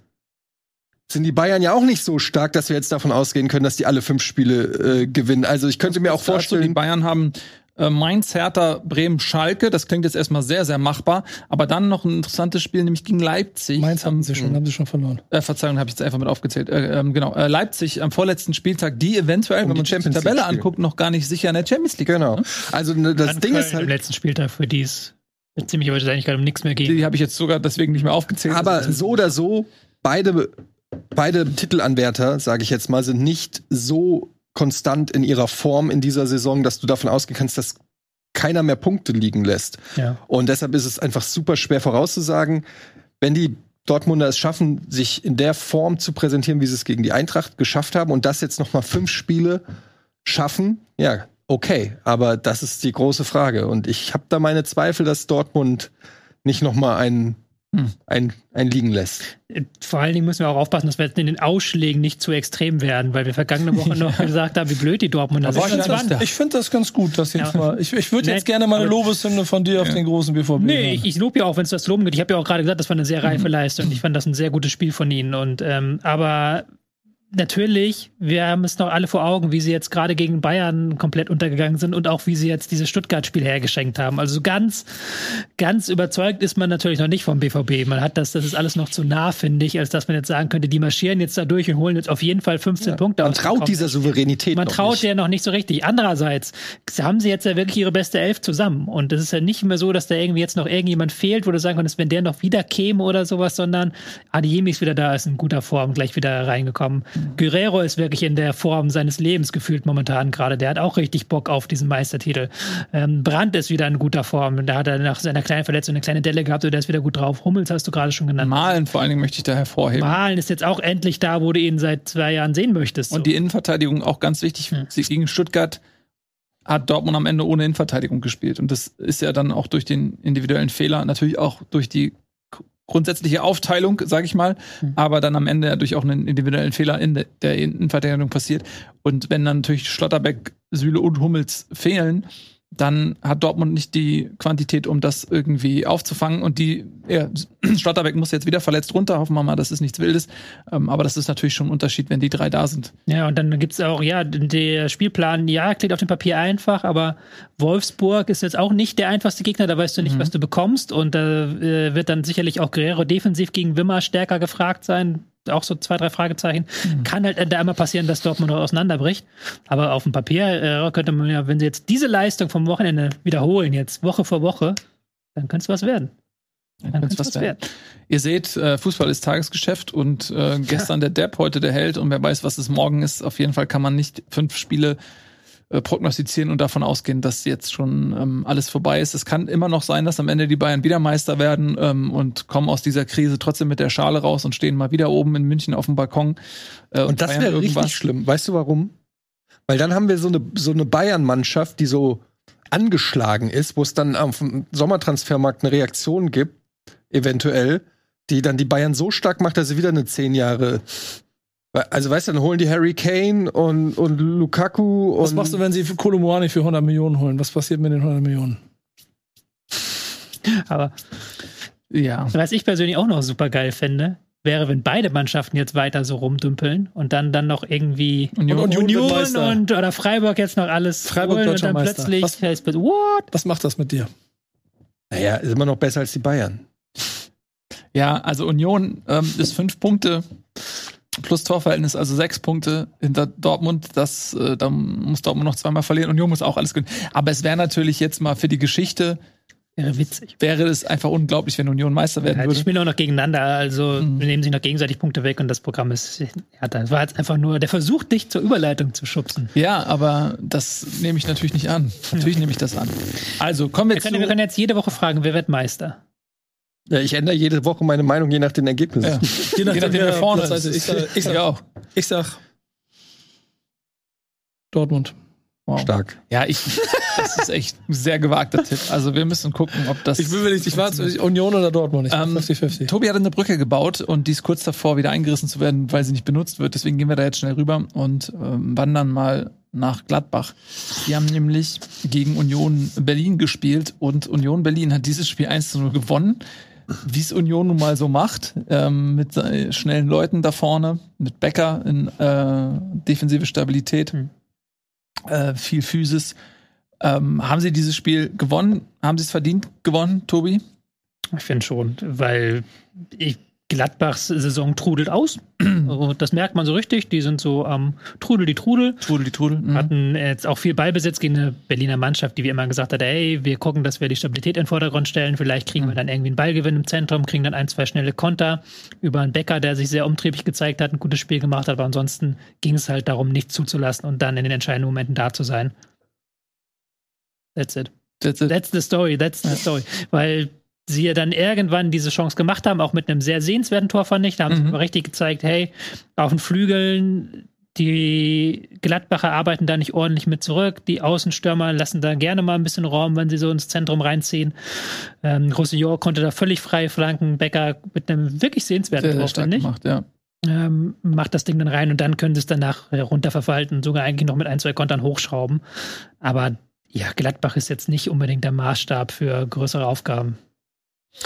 sind die Bayern ja auch nicht so stark, dass wir jetzt davon ausgehen können, dass die alle fünf Spiele äh, gewinnen. Also ich könnte mir auch vorstellen, die Bayern haben äh, Mainz, Hertha, Bremen, Schalke. Das klingt jetzt erstmal sehr, sehr machbar. Aber dann noch ein interessantes Spiel, nämlich gegen Leipzig. Mainz haben sie schon, haben sie schon verloren. Äh, Verzeihung, habe ich jetzt einfach mit aufgezählt. Äh, ähm, genau, äh, Leipzig am vorletzten Spieltag, die eventuell, Um wenn man die Champions Tabelle anguckt, noch gar nicht sicher in der Champions League. Genau. sind, ne? Also ne, das Dann Ding Köln ist im halt, letzten Spieltag für die es ziemlich wahrscheinlich gerade um nichts mehr geht. Die habe ich jetzt sogar deswegen nicht mehr aufgezählt. aber so oder so, beide, beide Titelanwärter, sage ich jetzt mal, sind nicht so konstant in ihrer Form in dieser Saison, dass du davon ausgehen kannst, dass keiner mehr Punkte liegen lässt. Ja. Und deshalb ist es einfach super schwer vorauszusagen, wenn die Dortmunder es schaffen, sich in der Form zu präsentieren, wie sie es gegen die Eintracht geschafft haben und das jetzt noch mal fünf Spiele schaffen, ja, okay. Aber das ist die große Frage. Und ich habe da meine Zweifel, dass Dortmund nicht noch mal ein, Hm. Ein, ein liegen lässt. Vor allen Dingen müssen wir auch aufpassen, dass wir jetzt in den Ausschlägen nicht zu extrem werden, weil wir vergangene Woche noch gesagt haben, wie blöd die Dortmunder Aber sind. ich Ich finde das ganz gut, dass jetzt Ja. mal. Ich, ich würde jetzt gerne mal eine Lobeshymne von dir auf den großen BVB. Nee, ich, ich lobe ja auch, wenn es das Loben geht. Ich habe ja auch gerade gesagt, das war eine sehr reife Leistung. Ich fand das ein sehr gutes Spiel von ihnen. Und ähm, aber natürlich, wir haben es noch alle vor Augen, wie sie jetzt gerade gegen Bayern komplett untergegangen sind und auch wie sie jetzt dieses Stuttgart-Spiel hergeschenkt haben. Also so ganz, ganz überzeugt ist man natürlich noch nicht vom BVB. Man hat das, das ist alles noch zu nah, finde ich, als dass man jetzt sagen könnte, die marschieren jetzt da durch und holen jetzt auf jeden Fall 15 Punkte. Man traut dieser Souveränität Man traut nicht. ja noch nicht so richtig. Andererseits haben sie jetzt ja wirklich ihre beste Elf zusammen. Und es ist ja nicht mehr so, dass da irgendwie jetzt noch irgendjemand fehlt, wo du sagen könntest, wenn der noch wieder käme oder sowas, sondern Adiemi ist wieder da, ist in guter Form, gleich wieder reingekommen. Guerrero ist wirklich in der Form seines Lebens gefühlt momentan gerade. Der hat auch richtig Bock auf diesen Meistertitel. Ähm, Brandt ist wieder in guter Form. Da hat er nach seiner kleinen Verletzung eine kleine Delle gehabt und der ist wieder gut drauf. Hummels hast du gerade schon genannt. Malen vor allen Dingen möchte ich da hervorheben. Malen ist jetzt auch endlich da, wo du ihn seit zwei Jahren sehen möchtest. Und die Innenverteidigung auch ganz wichtig. Sie gegen Stuttgart hat Dortmund am Ende ohne Innenverteidigung gespielt. Und das ist ja dann auch durch den individuellen Fehler, natürlich auch durch die grundsätzliche Aufteilung, sage ich mal, aber dann am Ende durch auch einen individuellen Fehler in de- der Innenverteidigung passiert. Und wenn dann natürlich Schlotterbeck, Süle und Hummels fehlen, dann hat Dortmund nicht die Quantität, um das irgendwie aufzufangen. Und die, ja, Schlotterbeck muss jetzt wieder verletzt runter. Hoffen wir mal, das ist nichts Wildes. Ähm, aber das ist natürlich schon ein Unterschied, wenn die drei da sind. Ja, und dann gibt's auch, ja, der Spielplan, ja, klingt auf dem Papier einfach, aber Wolfsburg ist jetzt auch nicht der einfachste Gegner, da weißt du nicht, was du bekommst. Und da äh, wird dann sicherlich auch Guerrero defensiv gegen Wimmer stärker gefragt sein. Auch so zwei, drei Fragezeichen. Kann halt da immer passieren, dass Dortmund noch auseinanderbricht. Aber auf dem Papier äh, könnte man ja, wenn sie jetzt diese Leistung vom Wochenende wiederholen, jetzt Woche vor Woche, dann könnte es was werden. Dann Kann's könnte es was werden. Ihr seht, äh, Fußball ist Tagesgeschäft und äh, gestern der Depp, heute der Held und wer weiß, was es morgen ist. Auf jeden Fall kann man nicht fünf Spiele äh, prognostizieren und davon ausgehen, dass jetzt schon ähm, alles vorbei ist. Es kann immer noch sein, dass am Ende die Bayern wieder Meister werden ähm, und kommen aus dieser Krise trotzdem mit der Schale raus und stehen mal wieder oben in München auf dem Balkon. Äh, Und das feiern wäre richtig schlimm. Weißt du warum? Weil dann haben wir so eine, so eine Bayern-Mannschaft, die so angeschlagen ist, wo es dann auf dem Sommertransfermarkt eine Reaktion gibt, eventuell, die dann die Bayern so stark macht, dass sie wieder eine zehn Jahre. Also weißt du, dann holen die Harry Kane und, und Lukaku und Was machst du, wenn sie für Kolomoani für 100 Millionen holen? Was passiert mit den 100 Millionen? Aber Ja. Was ich persönlich auch noch super geil fände, wäre, wenn beide Mannschaften jetzt weiter so rumdümpeln und dann dann noch irgendwie Union. Und Union Meister. und oder Freiburg jetzt noch alles Freiburg holen und dann Meister. plötzlich Was- heißt what? Was macht das mit dir? Naja, ist immer noch besser als die Bayern. Ja, also Union ähm, ist fünf Punkte plus Torverhältnis, also sechs Punkte hinter Dortmund. Das, äh, da muss Dortmund noch zweimal verlieren. Union muss auch alles gewinnen. Aber es wäre natürlich jetzt mal für die Geschichte, Wäre witzig. wäre es einfach unglaublich, wenn Union Meister werden Ja, die würde. spielen auch noch gegeneinander, also Mhm. nehmen sich noch gegenseitig Punkte weg und das Programm ist, ja, das war jetzt einfach nur der Versuch, dich zur Überleitung zu schubsen. Ja, aber das nehme ich natürlich nicht an. Natürlich nehme ich das an. Also kommen wir Wir zu. können, wir können jetzt jede Woche fragen, wer wird Meister? Ja, ich ändere jede Woche meine Meinung je nach den Ergebnissen. Ja. Je Je nachdem, wer vorne ist. Ich sag, ich, sag, ja, auch. ich sag Dortmund. Wow. Stark. Ja, ich, das ist echt ein sehr gewagter Tipp. Also wir müssen gucken, ob das. Ich will mir nicht, ich war Union oder Dortmund. Ich Ähm, 50-50. Tobi hat eine Brücke gebaut und die ist kurz davor, wieder eingerissen zu werden, weil sie nicht benutzt wird. Deswegen gehen wir da jetzt schnell rüber und ähm, wandern mal nach Gladbach. Die haben nämlich gegen Union Berlin gespielt und Union Berlin hat dieses Spiel 1 zu 0 gewonnen. Wie es Union nun mal so macht, ähm, mit äh, schnellen Leuten da vorne, mit Becker in äh, defensive Stabilität, Hm. äh, viel Physis Ähm, haben sie dieses Spiel gewonnen? Haben sie es verdient gewonnen, Tobi? Ich finde schon, weil ich, Gladbachs Saison trudelt aus. Das merkt man so richtig. Die sind so am Trudel die Trudel. Trudel, die Trudel. Mhm. Hatten jetzt auch viel Ballbesitz gegen eine Berliner Mannschaft, die wie immer gesagt hat, ey, wir gucken, dass wir die Stabilität in den Vordergrund stellen. Vielleicht kriegen wir dann irgendwie einen Ballgewinn im Zentrum, kriegen dann ein, zwei schnelle Konter über einen Becker, der sich sehr umtriebig gezeigt hat, ein gutes Spiel gemacht hat. Aber ansonsten ging es halt darum, nichts zuzulassen und dann in den entscheidenden Momenten da zu sein. That's it. That's it. That's the story, that's the story. Weil sie ja dann irgendwann diese Chance gemacht haben, auch mit einem sehr sehenswerten Tor, fand ich. Da haben sie Mhm. mal richtig gezeigt, hey, auf den Flügeln, die Gladbacher arbeiten da nicht ordentlich mit zurück. Die Außenstürmer lassen da gerne mal ein bisschen Raum, wenn sie so ins Zentrum reinziehen. Ähm, Roussillon konnte da völlig frei flanken. Becker mit einem wirklich sehenswerten Sehr, sehr Tor, stark finde ich. gemacht, ja. Ähm, macht das Ding dann rein und dann können sie es danach runterverwalten, sogar eigentlich noch mit ein, zwei Kontern hochschrauben. Aber ja, Gladbach ist jetzt nicht unbedingt der Maßstab für größere Aufgaben.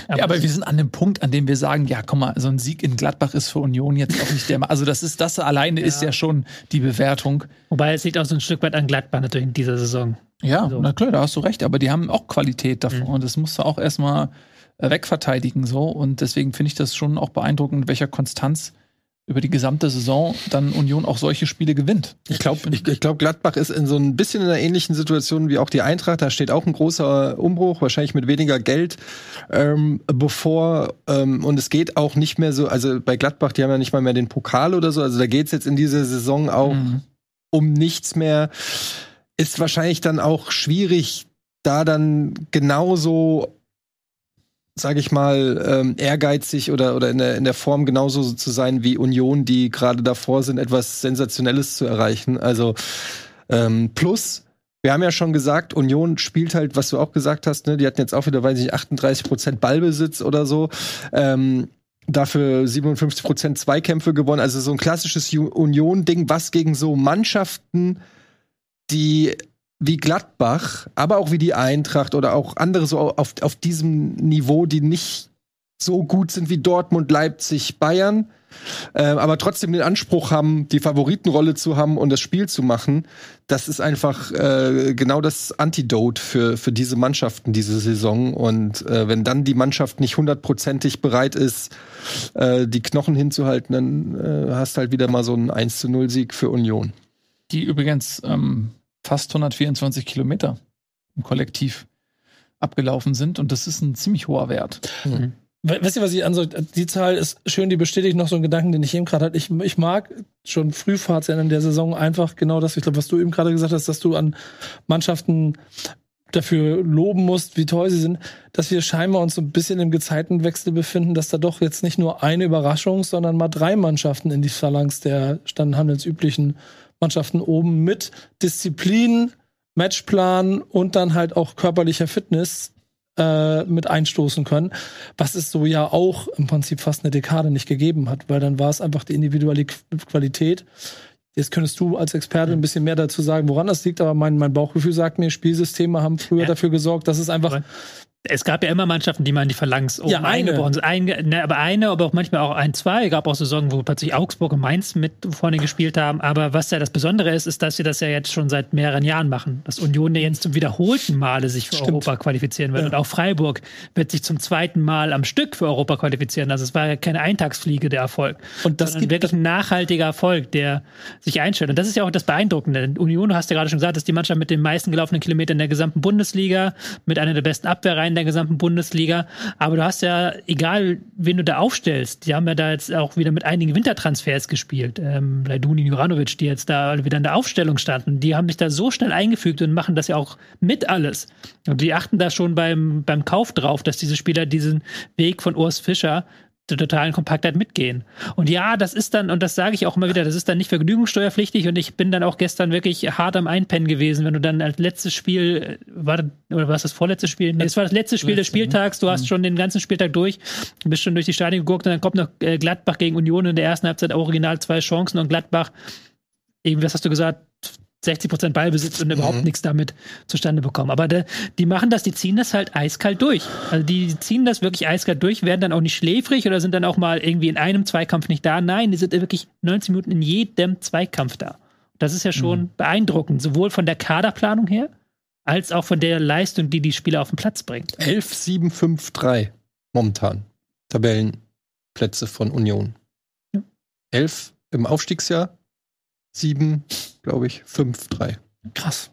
Ja, aber wir sind an dem Punkt, an dem wir sagen, ja, komm mal, so ein Sieg in Gladbach ist für Union jetzt auch nicht der. Also das ist das alleine ist ja schon die Bewertung. Wobei es liegt auch so ein Stück weit an Gladbach natürlich in dieser Saison. Ja, So. na klar, da hast du recht, aber die haben auch Qualität davon und das musst du auch erstmal äh, wegverteidigen so und deswegen finde ich das schon auch beeindruckend, mit welcher Konstanz über die gesamte Saison dann Union auch solche Spiele gewinnt. Ich glaube, ich, ich glaub, Gladbach ist in so ein bisschen in einer ähnlichen Situation wie auch die Eintracht. Da steht auch ein großer Umbruch, wahrscheinlich mit weniger Geld ähm, bevor. Ähm, und es geht auch nicht mehr so, also bei Gladbach, die haben ja nicht mal mehr den Pokal oder so. Also da geht's jetzt in dieser Saison auch Mhm. um nichts mehr. Ist wahrscheinlich dann auch schwierig, da dann genauso sage ich mal, ähm, ehrgeizig oder, oder in, der, in der Form genauso zu sein wie Union, die gerade davor sind, etwas Sensationelles zu erreichen. Also ähm, plus, wir haben ja schon gesagt, Union spielt halt, was du auch gesagt hast, ne, die hatten jetzt auch wieder, weiß ich nicht, 38 Prozent Ballbesitz oder so. Ähm, dafür 57 Prozent Zweikämpfe gewonnen. Also so ein klassisches Union-Ding, was gegen so Mannschaften, die wie Gladbach, aber auch wie die Eintracht oder auch andere so auf, auf diesem Niveau, die nicht so gut sind wie Dortmund, Leipzig, Bayern, äh, aber trotzdem den Anspruch haben, die Favoritenrolle zu haben und das Spiel zu machen. Das ist einfach äh, genau das Antidot für, für diese Mannschaften diese Saison. Und äh, wenn dann die Mannschaft nicht hundertprozentig bereit ist, äh, die Knochen hinzuhalten, dann äh, hast halt wieder mal so einen 1 zu 0 Sieg für Union. Die übrigens ähm, fast 124 Kilometer im Kollektiv abgelaufen sind und das ist ein ziemlich hoher Wert. We- Weißt ihr, was ich ansage? Die Zahl ist schön, die bestätigt noch so einen Gedanken, den ich eben gerade hatte. Ich, ich mag schon Frühfahrt in der Saison einfach genau das, ich glaube, was du eben gerade gesagt hast, dass du an Mannschaften dafür loben musst, wie toll sie sind, dass wir scheinbar uns so ein bisschen im Gezeitenwechsel befinden, dass da doch jetzt nicht nur eine Überraschung, sondern mal drei Mannschaften in die Phalanx der standhandelsüblichen Mannschaften oben mit Disziplin, Matchplan und dann halt auch körperlicher Fitness äh, mit einstoßen können, was es so ja auch im Prinzip fast eine Dekade nicht gegeben hat, weil dann war es einfach die individuelle Qu- Qualität. Jetzt könntest du als Experte ein bisschen mehr dazu sagen, woran das liegt, aber mein, mein Bauchgefühl sagt mir, Spielsysteme haben früher Ja. dafür gesorgt, dass es einfach Es gab ja immer Mannschaften, die man in die Phalanx oben Ja, eine. eingebrochen sind. Einge, ne, aber eine, aber auch manchmal auch ein, zwei. Gab auch Saisonen, wo plötzlich Augsburg und Mainz mit vorne gespielt haben. Aber was ja das Besondere ist, ist, dass sie das ja jetzt schon seit mehreren Jahren machen. Dass Union ja jetzt zum wiederholten Male sich für Stimmt. Europa qualifizieren wird. Ja. Und auch Freiburg wird sich zum zweiten Mal am Stück für Europa qualifizieren. Also es war ja keine Eintagsfliege, der Erfolg. Und das gibt- wirklich ein nachhaltiger Erfolg, der sich einstellt. Und das ist ja auch das Beeindruckende. Union, du hast ja gerade schon gesagt, ist die Mannschaft mit den meisten gelaufenen Kilometern der gesamten Bundesliga, mit einer der besten Abwehrreihen der gesamten Bundesliga. Aber du hast ja, egal wen du da aufstellst, die haben ja da jetzt auch wieder mit einigen Wintertransfers gespielt. Ähm, Leiduni, Juranovic, die jetzt da wieder in der Aufstellung standen, die haben sich da so schnell eingefügt und machen das ja auch mit alles. Und die achten da schon beim, beim Kauf drauf, dass diese Spieler diesen Weg von Urs Fischer der totalen Kompaktheit mitgehen. Und ja, das ist dann, und das sage ich auch immer wieder, das ist dann nicht vergnügungssteuerpflichtig und ich bin dann auch gestern wirklich hart am Einpennen gewesen, wenn du dann als letztes Spiel, war das, oder war es das vorletzte Spiel? Nee, es war das letzte Spiel des Spieltags, du hast schon den ganzen Spieltag durch, bist schon durch die Stadien geguckt und dann kommt noch äh, Gladbach gegen Union in der ersten Halbzeit original zwei Chancen und Gladbach, irgendwie, was hast du gesagt? 60 Prozent Ballbesitz und überhaupt nichts damit zustande bekommen. Aber de, die machen das, die ziehen das halt eiskalt durch. Also die ziehen das wirklich eiskalt durch, werden dann auch nicht schläfrig oder sind dann auch mal irgendwie in einem Zweikampf nicht da. Nein, die sind wirklich 90 Minuten in jedem Zweikampf da. Das ist ja schon beeindruckend, sowohl von der Kaderplanung her, als auch von der Leistung, die die Spieler auf den Platz bringt. 11, 7, 5, 3 momentan. Tabellenplätze von Union. Ja. 11 im Aufstiegsjahr, 7, glaube ich, 5, 3. Krass.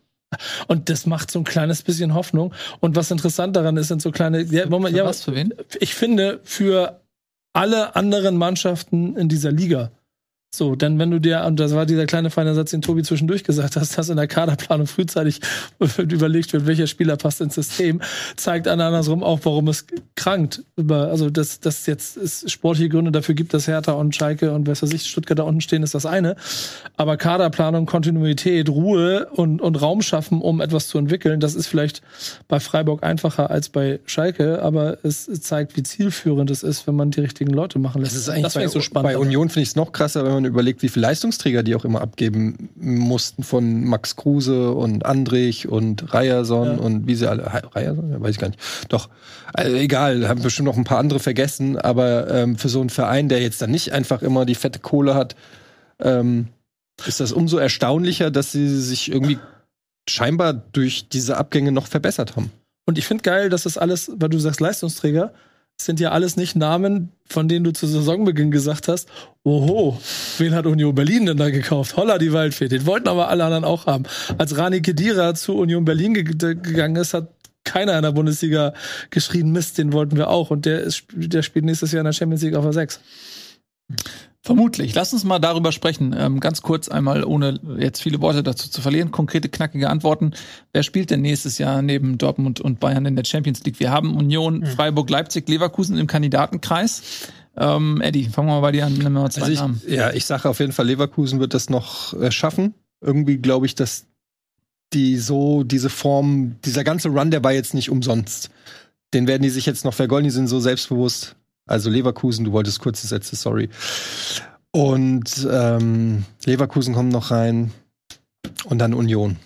Und das macht so ein kleines bisschen Hoffnung. Und was interessant daran ist, sind so kleine. Ja, Moment, Für ja, was für wen? ich finde, für alle anderen Mannschaften in dieser Liga. So, denn wenn du dir, und das war dieser kleine feine Satz, den Tobi zwischendurch gesagt hast, dass in der Kaderplanung frühzeitig überlegt wird, welcher Spieler passt ins System, zeigt an andersrum auch, warum es krankt. Also, dass, dass jetzt es sportliche Gründe dafür gibt, dass Hertha und Schalke und was weiß ich, Stuttgart da unten stehen, ist das eine. Aber Kaderplanung, Kontinuität, Ruhe und, und Raum schaffen, um etwas zu entwickeln, das ist vielleicht bei Freiburg einfacher als bei Schalke, aber es zeigt, wie zielführend es ist, wenn man die richtigen Leute machen lässt. Das ist eigentlich das bei, so spannend. bei Union finde ich es noch krasser, wenn man überlegt, wie viele Leistungsträger die auch immer abgeben mussten von Max Kruse und Andrich und Ryerson Ja. und wie sie alle Ryerson, ja, weiß ich gar nicht. Doch also egal, haben bestimmt noch ein paar andere vergessen, aber ähm, für so einen Verein, der jetzt dann nicht einfach immer die fette Kohle hat, ähm, ist das umso erstaunlicher, dass sie sich irgendwie scheinbar durch diese Abgänge noch verbessert haben. Und ich finde geil, dass das alles, weil du sagst Leistungsträger, sind ja alles nicht Namen, von denen du zu Saisonbeginn gesagt hast, oho, wen hat Union Berlin denn da gekauft? Holla, die Waldfee. Den wollten aber alle anderen auch haben. Als Rani Kedira zu Union Berlin ge gegangen ist, hat keiner in der Bundesliga geschrien, Mist, den wollten wir auch. Und der, ist, der spielt nächstes Jahr in der Champions League auf der 6. Vermutlich. Lass uns mal darüber sprechen. Ähm, ganz kurz einmal, ohne jetzt viele Worte dazu zu verlieren. Konkrete, knackige Antworten. Wer spielt denn nächstes Jahr neben Dortmund und Bayern in der Champions League? Wir haben Union, Freiburg, Leipzig, Leverkusen im Kandidatenkreis. Ähm, Eddie, fangen wir mal bei dir an. Nehmen wir mal zwei Also ich, Namen. ja, ich sage auf jeden Fall, Leverkusen wird das noch äh, schaffen. Irgendwie glaube ich, dass die so, diese Form, dieser ganze Run, der war jetzt nicht umsonst. Den werden die sich jetzt noch vergolden, die sind so selbstbewusst. Also Leverkusen, du wolltest kurze Sätze, sorry. Und ähm, Leverkusen kommt noch rein. Und dann Union.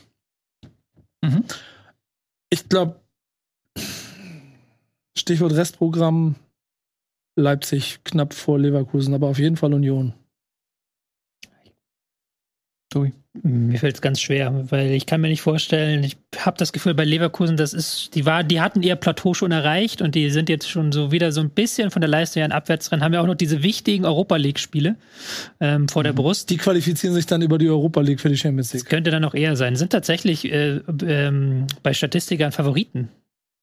Mhm. Ich glaube, Stichwort Restprogramm Leipzig knapp vor Leverkusen, aber auf jeden Fall Union. Tobi. Mir fällt es ganz schwer, weil ich kann mir nicht vorstellen, ich habe das Gefühl bei Leverkusen, das ist, die war, die hatten ihr Plateau schon erreicht und die sind jetzt schon so wieder so ein bisschen von der Leistung her ein Abwärtsrennen, haben ja auch noch diese wichtigen Europa League-Spiele ähm, vor der Brust. Die qualifizieren sich dann über die Europa League für die Champions Das League. könnte dann auch eher sein. Sind tatsächlich äh, ähm, bei Statistikern Favoriten,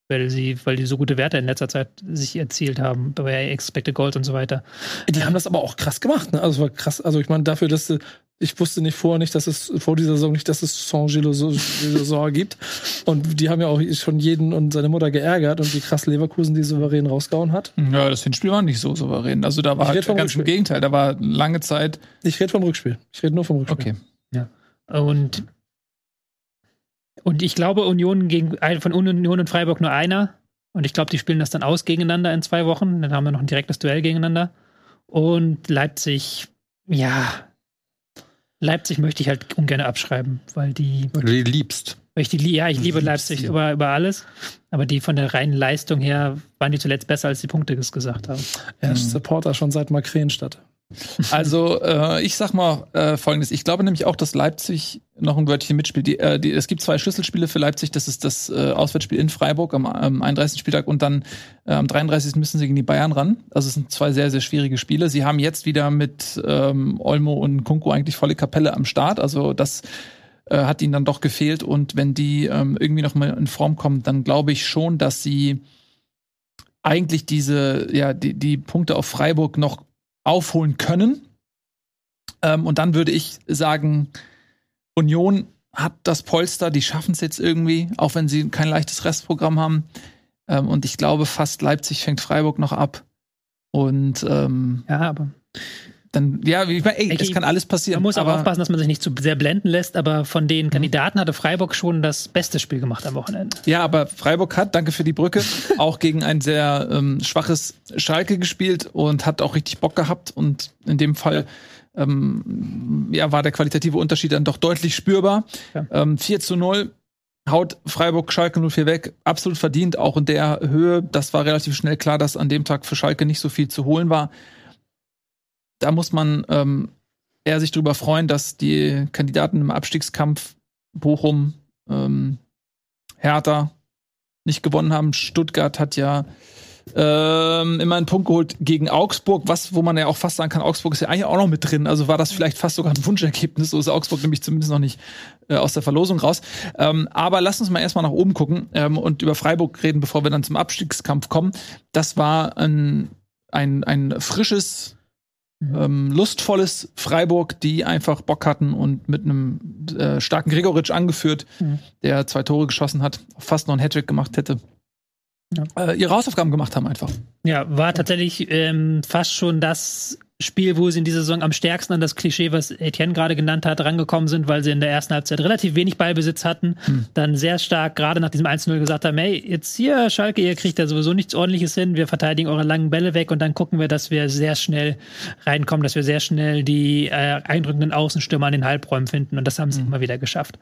weil sie, weil die so gute Werte in letzter Zeit sich erzielt haben, bei Expected Goals und so weiter. Die haben das aber auch krass gemacht, ne? Also es war krass. Also ich meine, dafür, dass sie- ich wusste nicht vorher nicht, dass es vor dieser Saison nicht, dass es Saint-Gilloisor gibt. Und die haben ja auch schon jeden und seine Mutter geärgert und wie krass Leverkusen die souverän rausgehauen hat. Ja, das Hinspiel war nicht so souverän. Also da war halt vom ganz im Rückspiel. Gegenteil. Da war lange Zeit. Ich rede vom Rückspiel. Ich rede nur vom Rückspiel. Okay. Und, und ich glaube, Union gegen von Union und Freiburg nur einer. Und ich glaube, die spielen das dann aus gegeneinander in zwei Wochen. Dann haben wir noch ein direktes Duell gegeneinander. Und Leipzig, ja. Leipzig möchte ich halt ungern abschreiben, weil die, Weil du die liebst. weil ich die, ja, ich liebe liebst Leipzig über, über alles. Aber die von der reinen Leistung her waren die zuletzt besser, als die Punkte es gesagt haben. Er ist Supporter schon seit Markranstadt. Also äh, ich sag mal äh, folgendes. Ich glaube nämlich auch, dass Leipzig noch ein Wörtchen mitspielt. Die, äh, die, es gibt zwei Schlüsselspiele für Leipzig. Das ist das äh, Auswärtsspiel in Freiburg am, am 31. Spieltag und dann äh, am 33. müssen sie gegen die Bayern ran. Also es sind zwei sehr, sehr schwierige Spiele. Sie haben jetzt wieder mit ähm, Olmo und Kunku eigentlich volle Kapelle am Start. Also das äh, hat ihnen dann doch gefehlt. Und wenn die ähm, irgendwie noch mal in Form kommen, dann glaube ich schon, dass sie eigentlich diese, ja, die, die Punkte auf Freiburg noch aufholen können. Ähm, und dann würde ich sagen, Union hat das Polster, die schaffen es jetzt irgendwie, auch wenn sie kein leichtes Restprogramm haben. Ähm, und ich glaube, fast Leipzig fängt Freiburg noch ab. Und ähm, Ja, aber dann, ja, ich meine, ey, es kann alles passieren. man muss auch aber aufpassen, dass man sich nicht zu sehr blenden lässt. Aber von den Kandidaten hatte Freiburg schon das beste Spiel gemacht am Wochenende. Ja, aber Freiburg hat, danke für die Brücke, auch gegen ein sehr ähm, schwaches Schalke gespielt und hat auch richtig Bock gehabt. Und in dem Fall ähm, ja, war der qualitative Unterschied dann doch deutlich spürbar. Ja. Ähm, 4 zu 0 haut Freiburg Schalke 04 weg. Absolut verdient, auch in der Höhe. Das war relativ schnell klar, dass an dem Tag für Schalke nicht so viel zu holen war. Da muss man ähm, eher sich darüber freuen, dass die Kandidaten im Abstiegskampf Bochum, ähm, Hertha nicht gewonnen haben. Stuttgart hat ja ähm, immer einen Punkt geholt gegen Augsburg, was, wo man ja auch fast sagen kann, Augsburg ist ja eigentlich auch noch mit drin. Also war das vielleicht fast sogar ein Wunschergebnis. So ist Augsburg nämlich zumindest noch nicht äh, aus der Verlosung raus. Ähm, aber lass uns mal erstmal nach oben gucken ähm, und über Freiburg reden, bevor wir dann zum Abstiegskampf kommen. Das war ein, ein, ein frisches, ähm, lustvolles Freiburg, die einfach Bock hatten und mit einem äh, starken Gregoritsch angeführt, Mhm. der zwei Tore geschossen hat, fast noch einen Hattrick gemacht hätte. Ja. Äh, ihre Hausaufgaben gemacht haben einfach. Ja, war tatsächlich ähm, fast schon das Spiel, wo sie in dieser Saison am stärksten an das Klischee, was Etienne gerade genannt hat, rangekommen sind, weil sie in der ersten Halbzeit relativ wenig Ballbesitz hatten, dann sehr stark gerade nach diesem 1-0 gesagt haben, hey, jetzt hier, Schalke, ihr kriegt da sowieso nichts ordentliches hin, wir verteidigen eure langen Bälle weg und dann gucken wir, dass wir sehr schnell reinkommen, dass wir sehr schnell die äh, eindrückenden Außenstürmer an den Halbräumen finden und das haben sie immer wieder geschafft.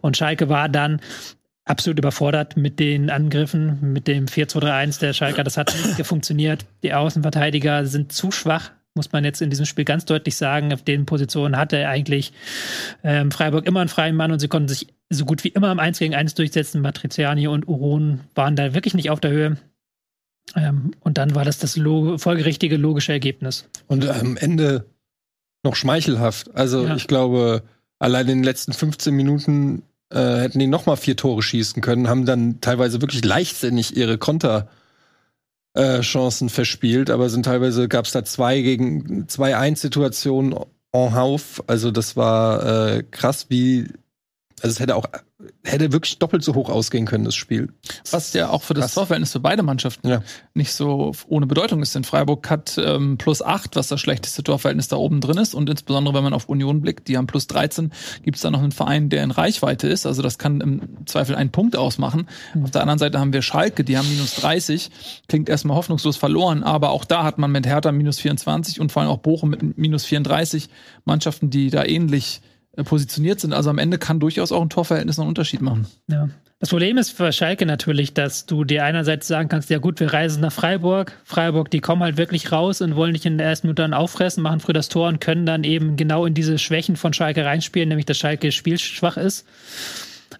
Und Schalke war dann absolut überfordert mit den Angriffen, mit dem 4-2-3-1 der Schalker. Das hat nicht funktioniert. Die Außenverteidiger sind zu schwach, muss man jetzt in diesem Spiel ganz deutlich sagen. Auf den Positionen hatte eigentlich ähm, Freiburg immer einen freien Mann und sie konnten sich so gut wie immer im 1 gegen 1 durchsetzen. Matriziani und Uron waren da wirklich nicht auf der Höhe. Ähm, und dann war das das lo folgerichtige, logische Ergebnis. Und am Ende noch schmeichelhaft. Also Ja. ich glaube, allein in den letzten 15 Minuten äh, hätten die noch mal vier Tore schießen können, haben dann teilweise wirklich leichtsinnig ihre Konter äh, Chancen verspielt, aber sind teilweise gab es da zwei gegen zwei Eins-Situationen en Hauf. Also das war äh, krass, wie also es hätte auch hätte wirklich doppelt so hoch ausgehen können das Spiel. Was ja auch für das. Torverhältnis für beide Mannschaften Ja. nicht so ohne Bedeutung ist. Denn Freiburg hat ähm, plus 8, was das schlechteste Torverhältnis da oben drin ist. Und insbesondere, wenn man auf Union blickt, die haben plus 13, gibt es da noch einen Verein, der in Reichweite ist. Also das kann im Zweifel einen Punkt ausmachen. Auf der anderen Seite haben wir Schalke, die haben minus 30. Klingt erstmal hoffnungslos verloren, aber auch da hat man mit Hertha minus 24 und vor allem auch Bochum mit minus 34 Mannschaften, die da ähnlich äh, positioniert sind. Also am Ende kann durchaus auch ein Torverhältnis noch einen Unterschied machen. Ja. Das Problem ist für Schalke natürlich, dass du dir einerseits sagen kannst, ja gut, wir reisen nach Freiburg. Freiburg, die kommen halt wirklich raus und wollen nicht in der ersten Minute dann auffressen, machen früh das Tor und können dann eben genau in diese Schwächen von Schalke reinspielen, nämlich dass Schalke spielschwach ist.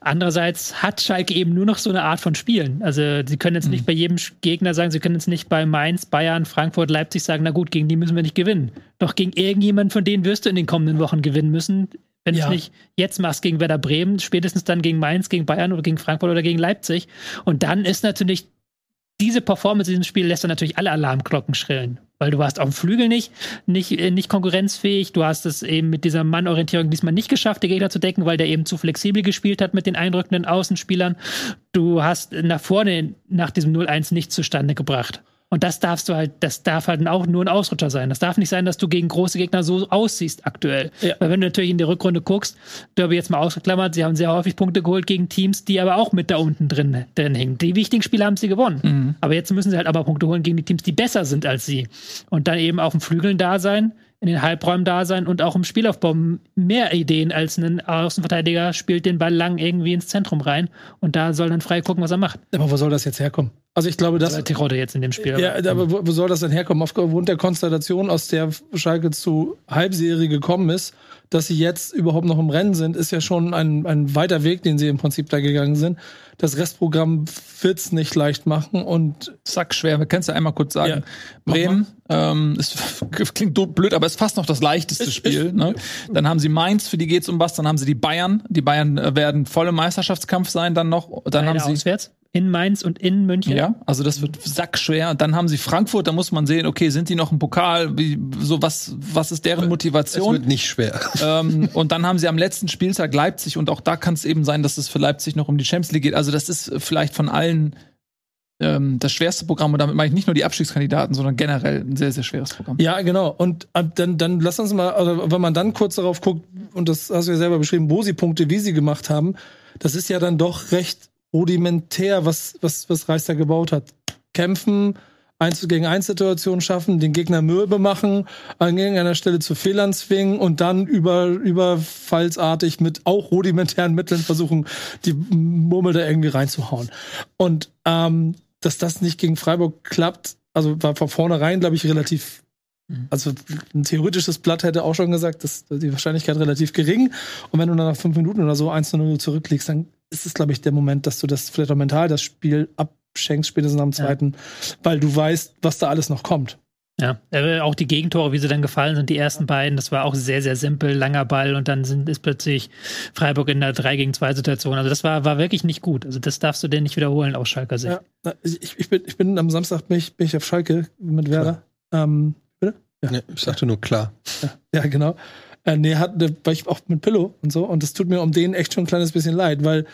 Andererseits hat Schalke eben nur noch so eine Art von Spielen. Also sie können jetzt nicht bei jedem Gegner sagen, sie können jetzt nicht bei Mainz, Bayern, Frankfurt, Leipzig sagen, na gut, gegen die müssen wir nicht gewinnen. Doch gegen irgendjemand von denen wirst du in den kommenden Wochen gewinnen müssen. Wenn du Ja. es nicht jetzt machst gegen Werder Bremen, spätestens dann gegen Mainz, gegen Bayern oder gegen Frankfurt oder gegen Leipzig. Und dann ist natürlich diese Performance in diesem Spiel lässt dann natürlich alle Alarmglocken schrillen. Weil du warst auf dem Flügel nicht, nicht, äh, nicht konkurrenzfähig. Du hast es eben mit dieser Mannorientierung diesmal nicht geschafft, die Gegner zu decken, weil der eben zu flexibel gespielt hat mit den eindrückenden Außenspielern. Du hast nach vorne nach diesem 0-1 nichts zustande gebracht. Und das darfst du halt, das darf halt auch nur ein Ausrutscher sein. Das darf nicht sein, dass du gegen große Gegner so aussiehst aktuell. Ja. Weil wenn du natürlich in die Rückrunde guckst, Derby jetzt mal ausgeklammert, sie haben sehr häufig Punkte geholt gegen Teams, die aber auch mit da unten drin, drin hängen. Die wichtigen Spiele haben sie gewonnen. Aber jetzt müssen sie halt aber Punkte holen gegen die Teams, die besser sind als sie. Und dann eben auf den Flügeln da sein, in den Halbräumen da sein und auch im Spielaufbau mehr Ideen als ein Außenverteidiger spielt den Ball lang irgendwie ins Zentrum rein und da soll dann frei gucken, was er macht. Aber wo soll das jetzt herkommen? Also ich glaube, das, Tirode jetzt in dem Spiel. Ja, aber wo, wo soll das denn herkommen? Aufgrund der Konstellation, aus der Schalke zu Halbserie gekommen ist, dass sie jetzt überhaupt noch im Rennen sind, ist ja schon ein, ein weiter Weg, den sie im Prinzip da gegangen sind. Das Restprogramm wird's nicht leicht machen und sackschwer. Wir können es ja einmal kurz sagen. Ja, Bremen ähm, ist, klingt blöd, aber ist fast noch das leichteste Ist- Spiel. ist- ne? Dann haben sie Mainz, für die geht's um was. Dann haben sie die Bayern. Die Bayern werden voll im Meisterschaftskampf sein dann noch. Dann Beide haben sie auswärts. In Mainz und in München. ja, also das wird sackschwer. Dann haben sie Frankfurt. Da muss man sehen, okay, sind die noch im Pokal? Wie, so was, was ist deren Es Motivation? wird nicht schwer. ähm, und dann haben sie am letzten Spieltag Leipzig und auch da kann es eben sein, dass es für Leipzig noch um die Champions League geht. Also das ist vielleicht von allen ähm, das schwerste Programm und damit meine ich nicht nur die Abstiegskandidaten, sondern generell ein sehr, sehr schweres Programm. Ja, genau. Und äh, dann, dann lass uns mal, also wenn man dann kurz darauf guckt, und das hast du ja selber beschrieben, wo sie Punkte, wie sie gemacht haben, das ist ja dann doch recht rudimentär, was, was, was Reis da gebaut hat. Kämpfen, eins gegen eins Situationen schaffen, den Gegner mürbe machen, an irgendeiner Stelle zu Fehlern zwingen und dann über, überfallsartig mit auch rudimentären Mitteln versuchen, die Murmel da irgendwie reinzuhauen. Und ähm, dass das nicht gegen Freiburg klappt, also war von vornherein, glaube ich, relativ also ein theoretisches Blatt hätte auch schon gesagt, dass die Wahrscheinlichkeit relativ gering. Und wenn du dann nach fünf Minuten oder so 1 zu 0 zurückliegst, dann ist es, glaube ich, der Moment, dass du das vielleicht auch mental das Spiel abschenkst, spätestens am zweiten, weil du weißt, was da alles noch kommt. Ja, äh, auch die Gegentore, wie sie dann gefallen sind, die ersten beiden, das war auch sehr, sehr simpel, langer Ball und dann sind, ist plötzlich Freiburg in der 3 gegen 2 Situation. Also das war, war wirklich nicht gut. Also das darfst du dir nicht wiederholen aus Schalker Sicht. Ja, ich, ich, bin, ich bin am Samstag bin ich, bin ich auf Schalke mit Werder. Ähm, bitte? Nee, ich sagte nur klar. Ja, ja genau. Äh, nee, hat, da war ich auch mit Pillow und so. Und das tut mir um den echt schon ein kleines bisschen leid, weil,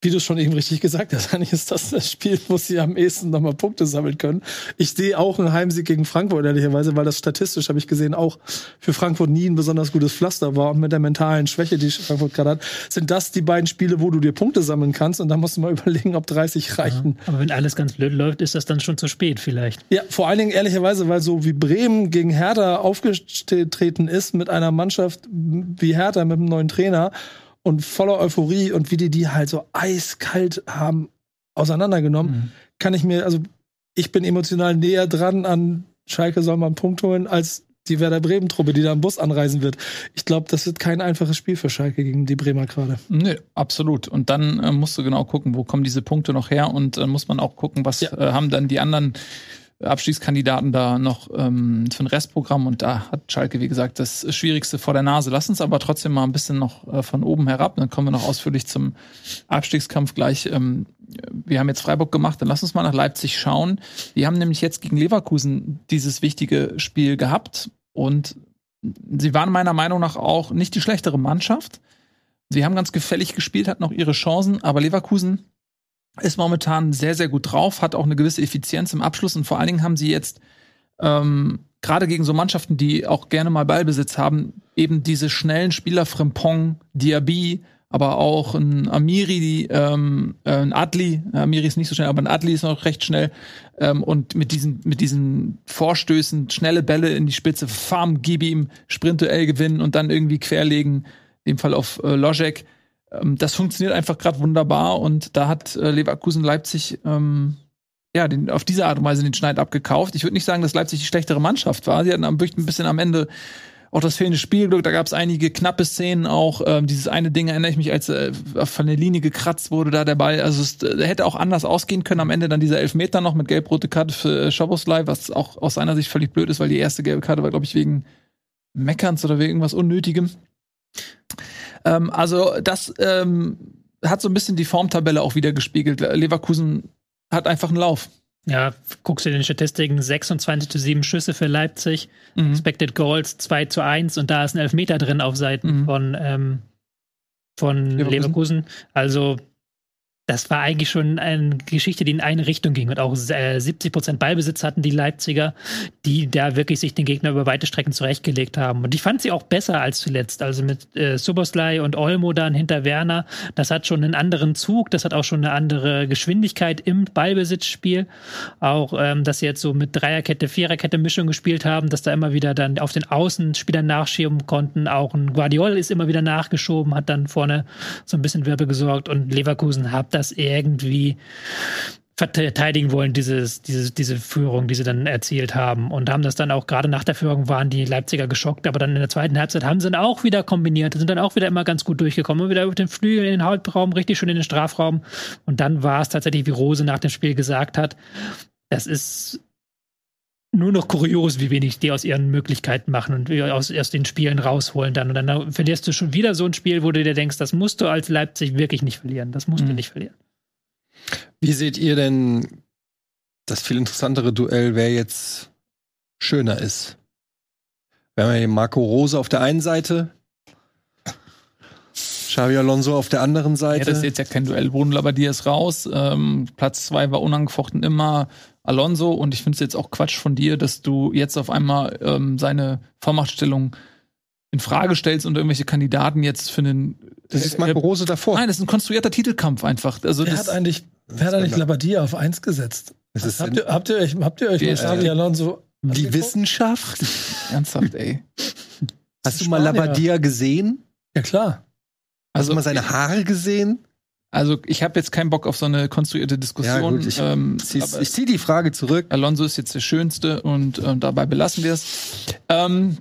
wie du schon eben richtig gesagt hast, eigentlich ist das das Spiel, wo sie am ehesten nochmal Punkte sammeln können. Ich sehe auch einen Heimsieg gegen Frankfurt, ehrlicherweise, weil das statistisch, habe ich gesehen, auch für Frankfurt nie ein besonders gutes Pflaster war. Und mit der mentalen Schwäche, die Frankfurt gerade hat, sind das die beiden Spiele, wo du dir Punkte sammeln kannst. Und da musst du mal überlegen, ob 30 reichen. Aber wenn alles ganz blöd läuft, ist das dann schon zu spät vielleicht. Ja, vor allen Dingen ehrlicherweise, weil so wie Bremen gegen Hertha aufgetreten ist mit einer Mannschaft wie Hertha mit einem neuen Trainer und voller Euphorie und wie die die halt so eiskalt haben auseinandergenommen, Mhm. kann ich mir, also ich bin emotional näher dran an Schalke soll mal einen Punkt holen, als die Werder Bremen-Truppe, die da im Bus anreisen wird. Ich glaube, das wird kein einfaches Spiel für Schalke gegen die Bremer gerade. Nö, absolut. Und dann äh, musst du genau gucken, wo kommen diese Punkte noch her und äh, muss man auch gucken, was Ja. äh, haben dann die anderen Abstiegskandidaten da noch ähm, für ein Restprogramm und da hat Schalke, wie gesagt, das Schwierigste vor der Nase. Lass uns aber trotzdem mal ein bisschen noch äh, von oben herab, dann kommen wir noch ausführlich zum Abstiegskampf gleich. Ähm, wir haben jetzt Freiburg gemacht, dann lass uns mal nach Leipzig schauen. Die haben nämlich jetzt gegen Leverkusen dieses wichtige Spiel gehabt und sie waren meiner Meinung nach auch nicht die schlechtere Mannschaft. Sie haben ganz gefällig gespielt, hatten auch ihre Chancen, aber Leverkusen ist momentan sehr, sehr gut drauf, hat auch eine gewisse Effizienz im Abschluss und vor allen Dingen haben sie jetzt ähm, gerade gegen so Mannschaften, die auch gerne mal Ballbesitz haben, eben diese schnellen Spieler Frimpong, Diaby, aber auch ein Amiri, die, ähm, äh, ein Adli, Amiri ist nicht so schnell, aber ein Adli ist noch recht schnell ähm, und mit diesen, mit diesen Vorstößen, schnelle Bälle in die Spitze, Farm, gib ihm, Sprintduell gewinnen und dann irgendwie querlegen, in dem Fall auf äh, Lojek. Ähm, das funktioniert einfach gerade wunderbar und da hat äh, Leverkusen Leipzig ähm, ja, den, auf diese Art und Weise den Schneid abgekauft. Ich würde nicht sagen, dass Leipzig die schlechtere Mannschaft war. Sie hatten am ein bisschen am Ende auch das fehlende Spielglück. Da gab es einige knappe Szenen auch. Ähm, dieses eine Ding erinnere ich mich, als äh, von der Linie gekratzt wurde, da der Ball. Also es äh, hätte auch anders ausgehen können. Am Ende dann dieser Elfmeter noch mit gelb-rote Karte für äh, Schoboslai, was auch aus seiner Sicht völlig blöd ist, weil die erste gelbe Karte war, glaube ich, wegen Meckerns oder wegen irgendwas Unnötigem. Ähm, also das ähm, hat so ein bisschen die Formtabelle auch wieder gespiegelt. Leverkusen hat einfach einen Lauf. Ja, guckst du den Statistiken, 26 zu 7 Schüsse für Leipzig, Mhm. Expected Goals 2 zu 1 und da ist ein Elfmeter drin auf Seiten Mhm. von, ähm, von Leverkusen. Leverkusen. Also das war eigentlich schon eine Geschichte, die in eine Richtung ging. Und auch äh, 70 Prozent Ballbesitz hatten die Leipziger, die da wirklich sich den Gegner über weite Strecken zurechtgelegt haben. Und ich fand sie auch besser als zuletzt. Also mit äh, Soboslai und Olmo dann hinter Werner. Das hat schon einen anderen Zug, das hat auch schon eine andere Geschwindigkeit im Ballbesitzspiel. Auch, ähm, dass sie jetzt so mit Dreierkette, Viererkette Mischung gespielt haben, dass da immer wieder dann auf den Außenspielern nachschieben konnten. Auch ein Guardiol ist immer wieder nachgeschoben, hat dann vorne so ein bisschen Wirbel gesorgt und Leverkusen hat das irgendwie verteidigen wollen, dieses, dieses, diese Führung, die sie dann erzielt haben. Und haben das dann auch, gerade nach der Führung waren die Leipziger geschockt, aber dann in der zweiten Halbzeit haben sie dann auch wieder kombiniert, sind dann auch wieder immer ganz gut durchgekommen, immer wieder über den Flügel in den Halbraum, richtig schön in den Strafraum. Und dann war es tatsächlich, wie Rose nach dem Spiel gesagt hat, das ist nur noch kurios, wie wenig die aus ihren Möglichkeiten machen und wie aus, aus den Spielen rausholen dann. Und dann verlierst du schon wieder so ein Spiel, wo du dir denkst, das musst du als Leipzig wirklich nicht verlieren. Das musst du Mhm. nicht verlieren. Wie seht ihr denn das viel interessantere Duell, wer jetzt schöner ist? Wir haben ja den Marco Rose auf der einen Seite, Xavi Alonso auf der anderen Ja, Seite. das ist jetzt ja kein Duell. Bruno Labbadia ist raus. Ähm, Platz zwei war unangefochten immer Alonso. Und ich finde es jetzt auch Quatsch von dir, dass du jetzt auf einmal ähm, seine Vormachtstellung in Frage stellst und irgendwelche Kandidaten jetzt für einen. das ist Marco Rose davor. Nein, das ist ein konstruierter Titelkampf einfach. Also Wer das, hat eigentlich, wer hat eigentlich Labadia auf 1 gesetzt? Habt ihr, habt ihr euch, habt ihr euch Die- mal Xavi Alonso die angeguckt? Wissenschaft. ernsthaft, ey. Hast du mal. Labadia gesehen? Ja, klar. Hast Also- du mal seine Haare gesehen? Also ich habe jetzt keinen Bock auf so eine konstruierte Diskussion. gut, ich- ähm, Ich ziehe die Frage zurück. Alonso ist jetzt der Schönste und ähm, dabei belassen wir es. Ähm,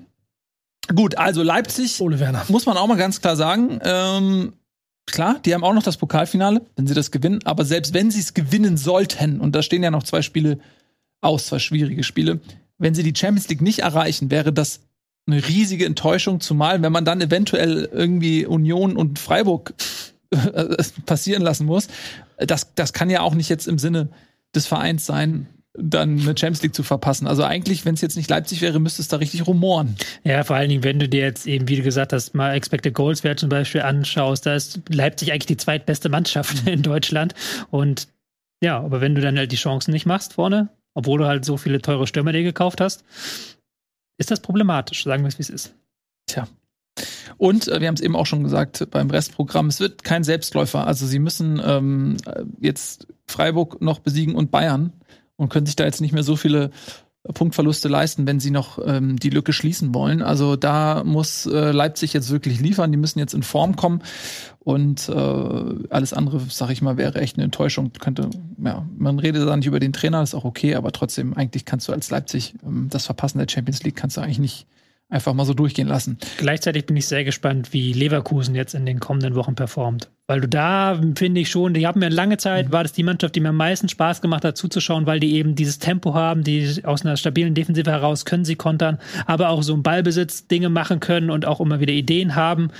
gut, also Leipzig Ole Werner. muss man auch mal ganz klar sagen, ähm, klar, die haben auch noch das Pokalfinale, wenn sie das gewinnen, aber selbst wenn sie es gewinnen sollten, und da stehen ja noch zwei Spiele aus, zwei schwierige Spiele, wenn sie die Champions League nicht erreichen, wäre das eine riesige Enttäuschung, zumal wenn man dann eventuell irgendwie Union und Freiburg äh, passieren lassen muss. Das, das kann ja auch nicht jetzt im Sinne des Vereins sein, dann eine Champions League zu verpassen. Also eigentlich, wenn es jetzt nicht Leipzig wäre, müsste es da richtig rumoren. Ja, vor allen Dingen, wenn du dir jetzt eben, wie du gesagt hast, mal Expected Goals Wert zum Beispiel anschaust, da ist Leipzig eigentlich die zweitbeste Mannschaft in Deutschland. Und ja, aber wenn du dann halt die Chancen nicht machst vorne, obwohl du halt so viele teure Stürmer dir gekauft hast, ist das problematisch, sagen wir es, wie es ist. Tja. Und äh, wir haben es eben auch schon gesagt beim Restprogramm, es wird kein Selbstläufer. Also sie müssen ähm, jetzt Freiburg noch besiegen und Bayern und können sich da jetzt nicht mehr so viele Punktverluste leisten, wenn sie noch ähm, die Lücke schließen wollen. Also da muss äh, Leipzig jetzt wirklich liefern. Die müssen jetzt in Form kommen und äh, alles andere, sag ich mal, wäre echt eine Enttäuschung. Könnte, ja, man redet da nicht über den Trainer, ist auch okay, aber trotzdem eigentlich kannst du als Leipzig ähm, das Verpassen der Champions League kannst du eigentlich nicht einfach mal so durchgehen lassen. Gleichzeitig bin ich sehr gespannt, wie Leverkusen jetzt in den kommenden Wochen performt. Weil du da, finde ich schon, die haben mir lange Zeit, mhm. war das die Mannschaft, die mir am meisten Spaß gemacht hat zuzuschauen, weil die eben dieses Tempo haben, die aus einer stabilen Defensive heraus können sie kontern, aber auch so im Ballbesitz Dinge machen können und auch immer wieder Ideen haben.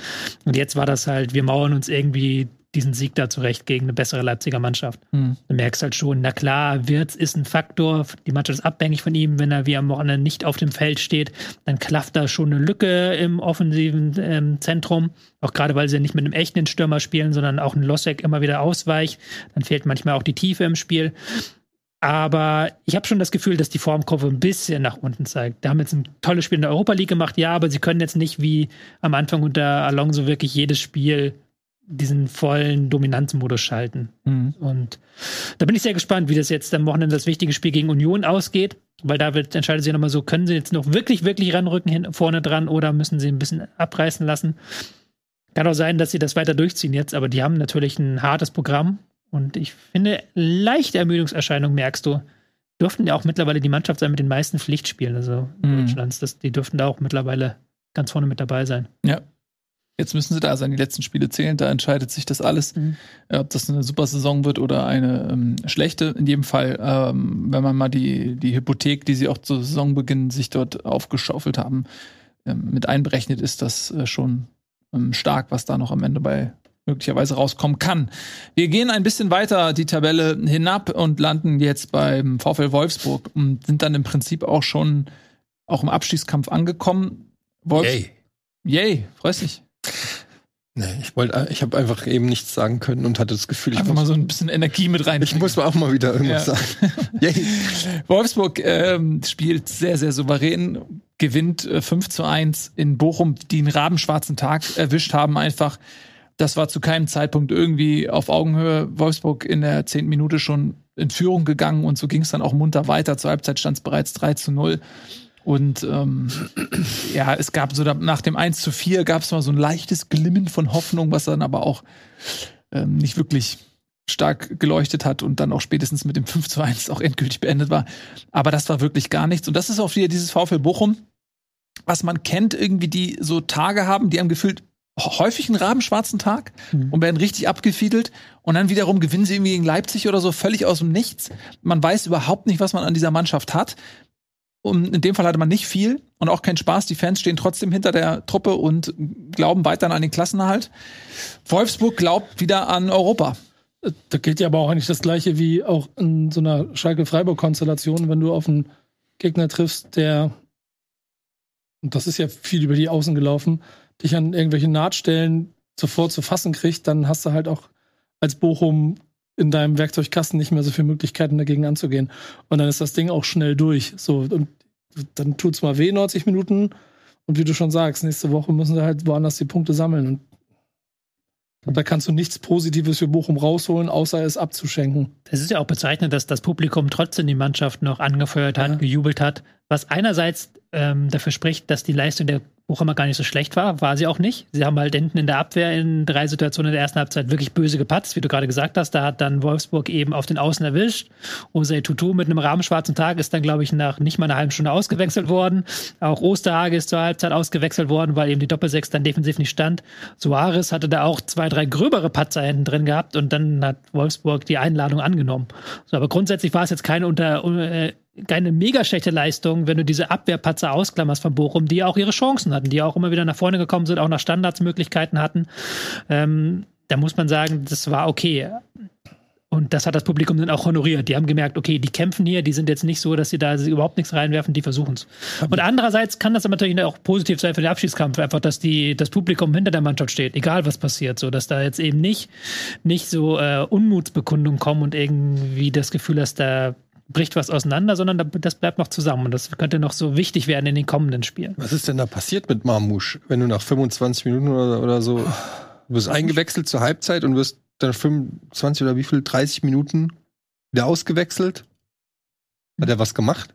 Und jetzt war das halt, wir mauern uns irgendwie diesen Sieg da zurecht gegen eine bessere Leipziger Mannschaft. Mhm. Du merkst halt schon, na klar, Wirtz ist ein Faktor, die Mannschaft ist abhängig von ihm, wenn er wie am Wochenende nicht auf dem Feld steht, dann klafft da schon eine Lücke im offensiven ähm, Zentrum, auch gerade weil sie ja nicht mit einem echten Stürmer spielen, sondern auch ein Losek immer wieder ausweicht, dann fehlt manchmal auch die Tiefe im Spiel. Aber ich habe schon das Gefühl, dass die Formkurve ein bisschen nach unten zeigt. Da haben jetzt ein tolles Spiel in der Europa League gemacht, ja, aber sie können jetzt nicht wie am Anfang unter Alonso wirklich jedes Spiel diesen vollen Dominanzmodus schalten. Mhm. Und da bin ich sehr gespannt, wie das jetzt am Wochenende das wichtige Spiel gegen Union ausgeht, weil da wird, entscheidet sich nochmal so, können sie jetzt noch wirklich, wirklich ranrücken hin, vorne dran oder müssen sie ein bisschen abreißen lassen. Kann auch sein, dass sie das weiter durchziehen jetzt, aber die haben natürlich ein hartes Programm und ich finde, leichte Ermüdungserscheinung merkst du. Dürften ja auch mittlerweile die Mannschaft sein mit den meisten Pflichtspielen, also mhm. Deutschlands. Das, die dürften da auch mittlerweile ganz vorne mit dabei sein. Ja, Jetzt müssen sie da sein, die letzten Spiele zählen, da entscheidet sich das alles, mhm. ob das eine super Saison wird oder eine ähm, schlechte. In jedem Fall, ähm, wenn man mal die, die Hypothek, die sie auch zu Saisonbeginn sich dort aufgeschaufelt haben, ähm, mit einberechnet, ist das äh, schon ähm, stark, was da noch am Ende bei möglicherweise rauskommen kann. Wir gehen ein bisschen weiter die Tabelle hinab und landen jetzt beim VfL Wolfsburg und sind dann im Prinzip auch schon auch im Abstiegskampf angekommen. Wolfs Yay. Yay, freust dich. Nee, ich wollte, ich habe einfach eben nichts sagen können und hatte das Gefühl, ich einfach muss, mal so ein bisschen Energie mit rein. Ich muss mal auch mal wieder irgendwas ja. sagen. Wolfsburg ähm, spielt sehr, sehr souverän, gewinnt äh, 5 zu 1 in Bochum, die einen rabenschwarzen Tag erwischt haben einfach. Das war zu keinem Zeitpunkt irgendwie auf Augenhöhe. Wolfsburg in der zehnten Minute schon in Führung gegangen und so ging es dann auch munter weiter. Zur Halbzeit stand es bereits 3 zu 0. Und ähm, ja, es gab so nach dem 1 zu 4 gab es mal so ein leichtes Glimmen von Hoffnung, was dann aber auch ähm, nicht wirklich stark geleuchtet hat und dann auch spätestens mit dem 5 zu 1 auch endgültig beendet war. Aber das war wirklich gar nichts. Und das ist auch wieder dieses VfL Bochum, was man kennt, irgendwie, die so Tage haben, die haben gefühlt häufig einen rabenschwarzen Tag mhm. und werden richtig abgefiedelt und dann wiederum gewinnen sie irgendwie gegen Leipzig oder so völlig aus dem Nichts. Man weiß überhaupt nicht, was man an dieser Mannschaft hat. Und in dem Fall hatte man nicht viel und auch keinen Spaß. Die Fans stehen trotzdem hinter der Truppe und glauben weiterhin an den Klassenerhalt. Wolfsburg glaubt wieder an Europa. Da gilt ja aber auch eigentlich das Gleiche wie auch in so einer Schalke-Freiburg-Konstellation, wenn du auf einen Gegner triffst, der, und das ist ja viel über die Außen gelaufen, dich an irgendwelchen Nahtstellen sofort zu fassen kriegt, dann hast du halt auch als Bochum in deinem Werkzeugkasten nicht mehr so viele Möglichkeiten dagegen anzugehen. Und dann ist das Ding auch schnell durch. So, und dann tut's mal weh, 90 Minuten. Und wie du schon sagst, nächste Woche müssen sie halt woanders die Punkte sammeln. Und da kannst du nichts Positives für Bochum rausholen, außer es abzuschenken. Es ist ja auch bezeichnend, dass das Publikum trotzdem die Mannschaft noch angefeuert hat, ja. gejubelt hat, was einerseits ähm, dafür spricht, dass die Leistung der Bochum gar nicht so schlecht war, war sie auch nicht. Sie haben halt hinten in der Abwehr in drei Situationen in der ersten Halbzeit wirklich böse gepatzt, wie du gerade gesagt hast. Da hat dann Wolfsburg eben auf den Außen erwischt. Osei Tutu mit einem rahmenschwarzen Tag ist dann, glaube ich, nach nicht mal einer halben Stunde ausgewechselt worden. Auch Osterhage ist zur Halbzeit ausgewechselt worden, weil eben die Doppelsechs dann defensiv nicht stand. Suarez hatte da auch zwei, drei gröbere Patzer hinten drin gehabt und dann hat Wolfsburg die Einladung angenommen. So, aber grundsätzlich war es jetzt keine unter äh, keine mega schlechte Leistung, wenn du diese Abwehrpatzer ausklammerst von Bochum, die auch ihre Chancen hatten, die auch immer wieder nach vorne gekommen sind, auch nach Standardsmöglichkeiten hatten. Ähm, da muss man sagen, das war okay. Und das hat das Publikum dann auch honoriert. Die haben gemerkt, okay, die kämpfen hier, die sind jetzt nicht so, dass sie da überhaupt nichts reinwerfen, die versuchen es. Und andererseits kann das aber natürlich auch positiv sein für den Abschiedskampf, einfach, dass die, das Publikum hinter der Mannschaft steht, egal was passiert, so dass da jetzt eben nicht, nicht so äh, Unmutsbekundungen kommen und irgendwie das Gefühl hast, da bricht was auseinander, sondern das bleibt noch zusammen. Und das könnte noch so wichtig werden in den kommenden Spielen. Was ist denn da passiert mit Marmouche, wenn du nach 25 Minuten oder, oder so, du wirst eingewechselt zur Halbzeit und wirst dann 25 oder wie viel, 30 Minuten wieder ausgewechselt? Hat er was gemacht?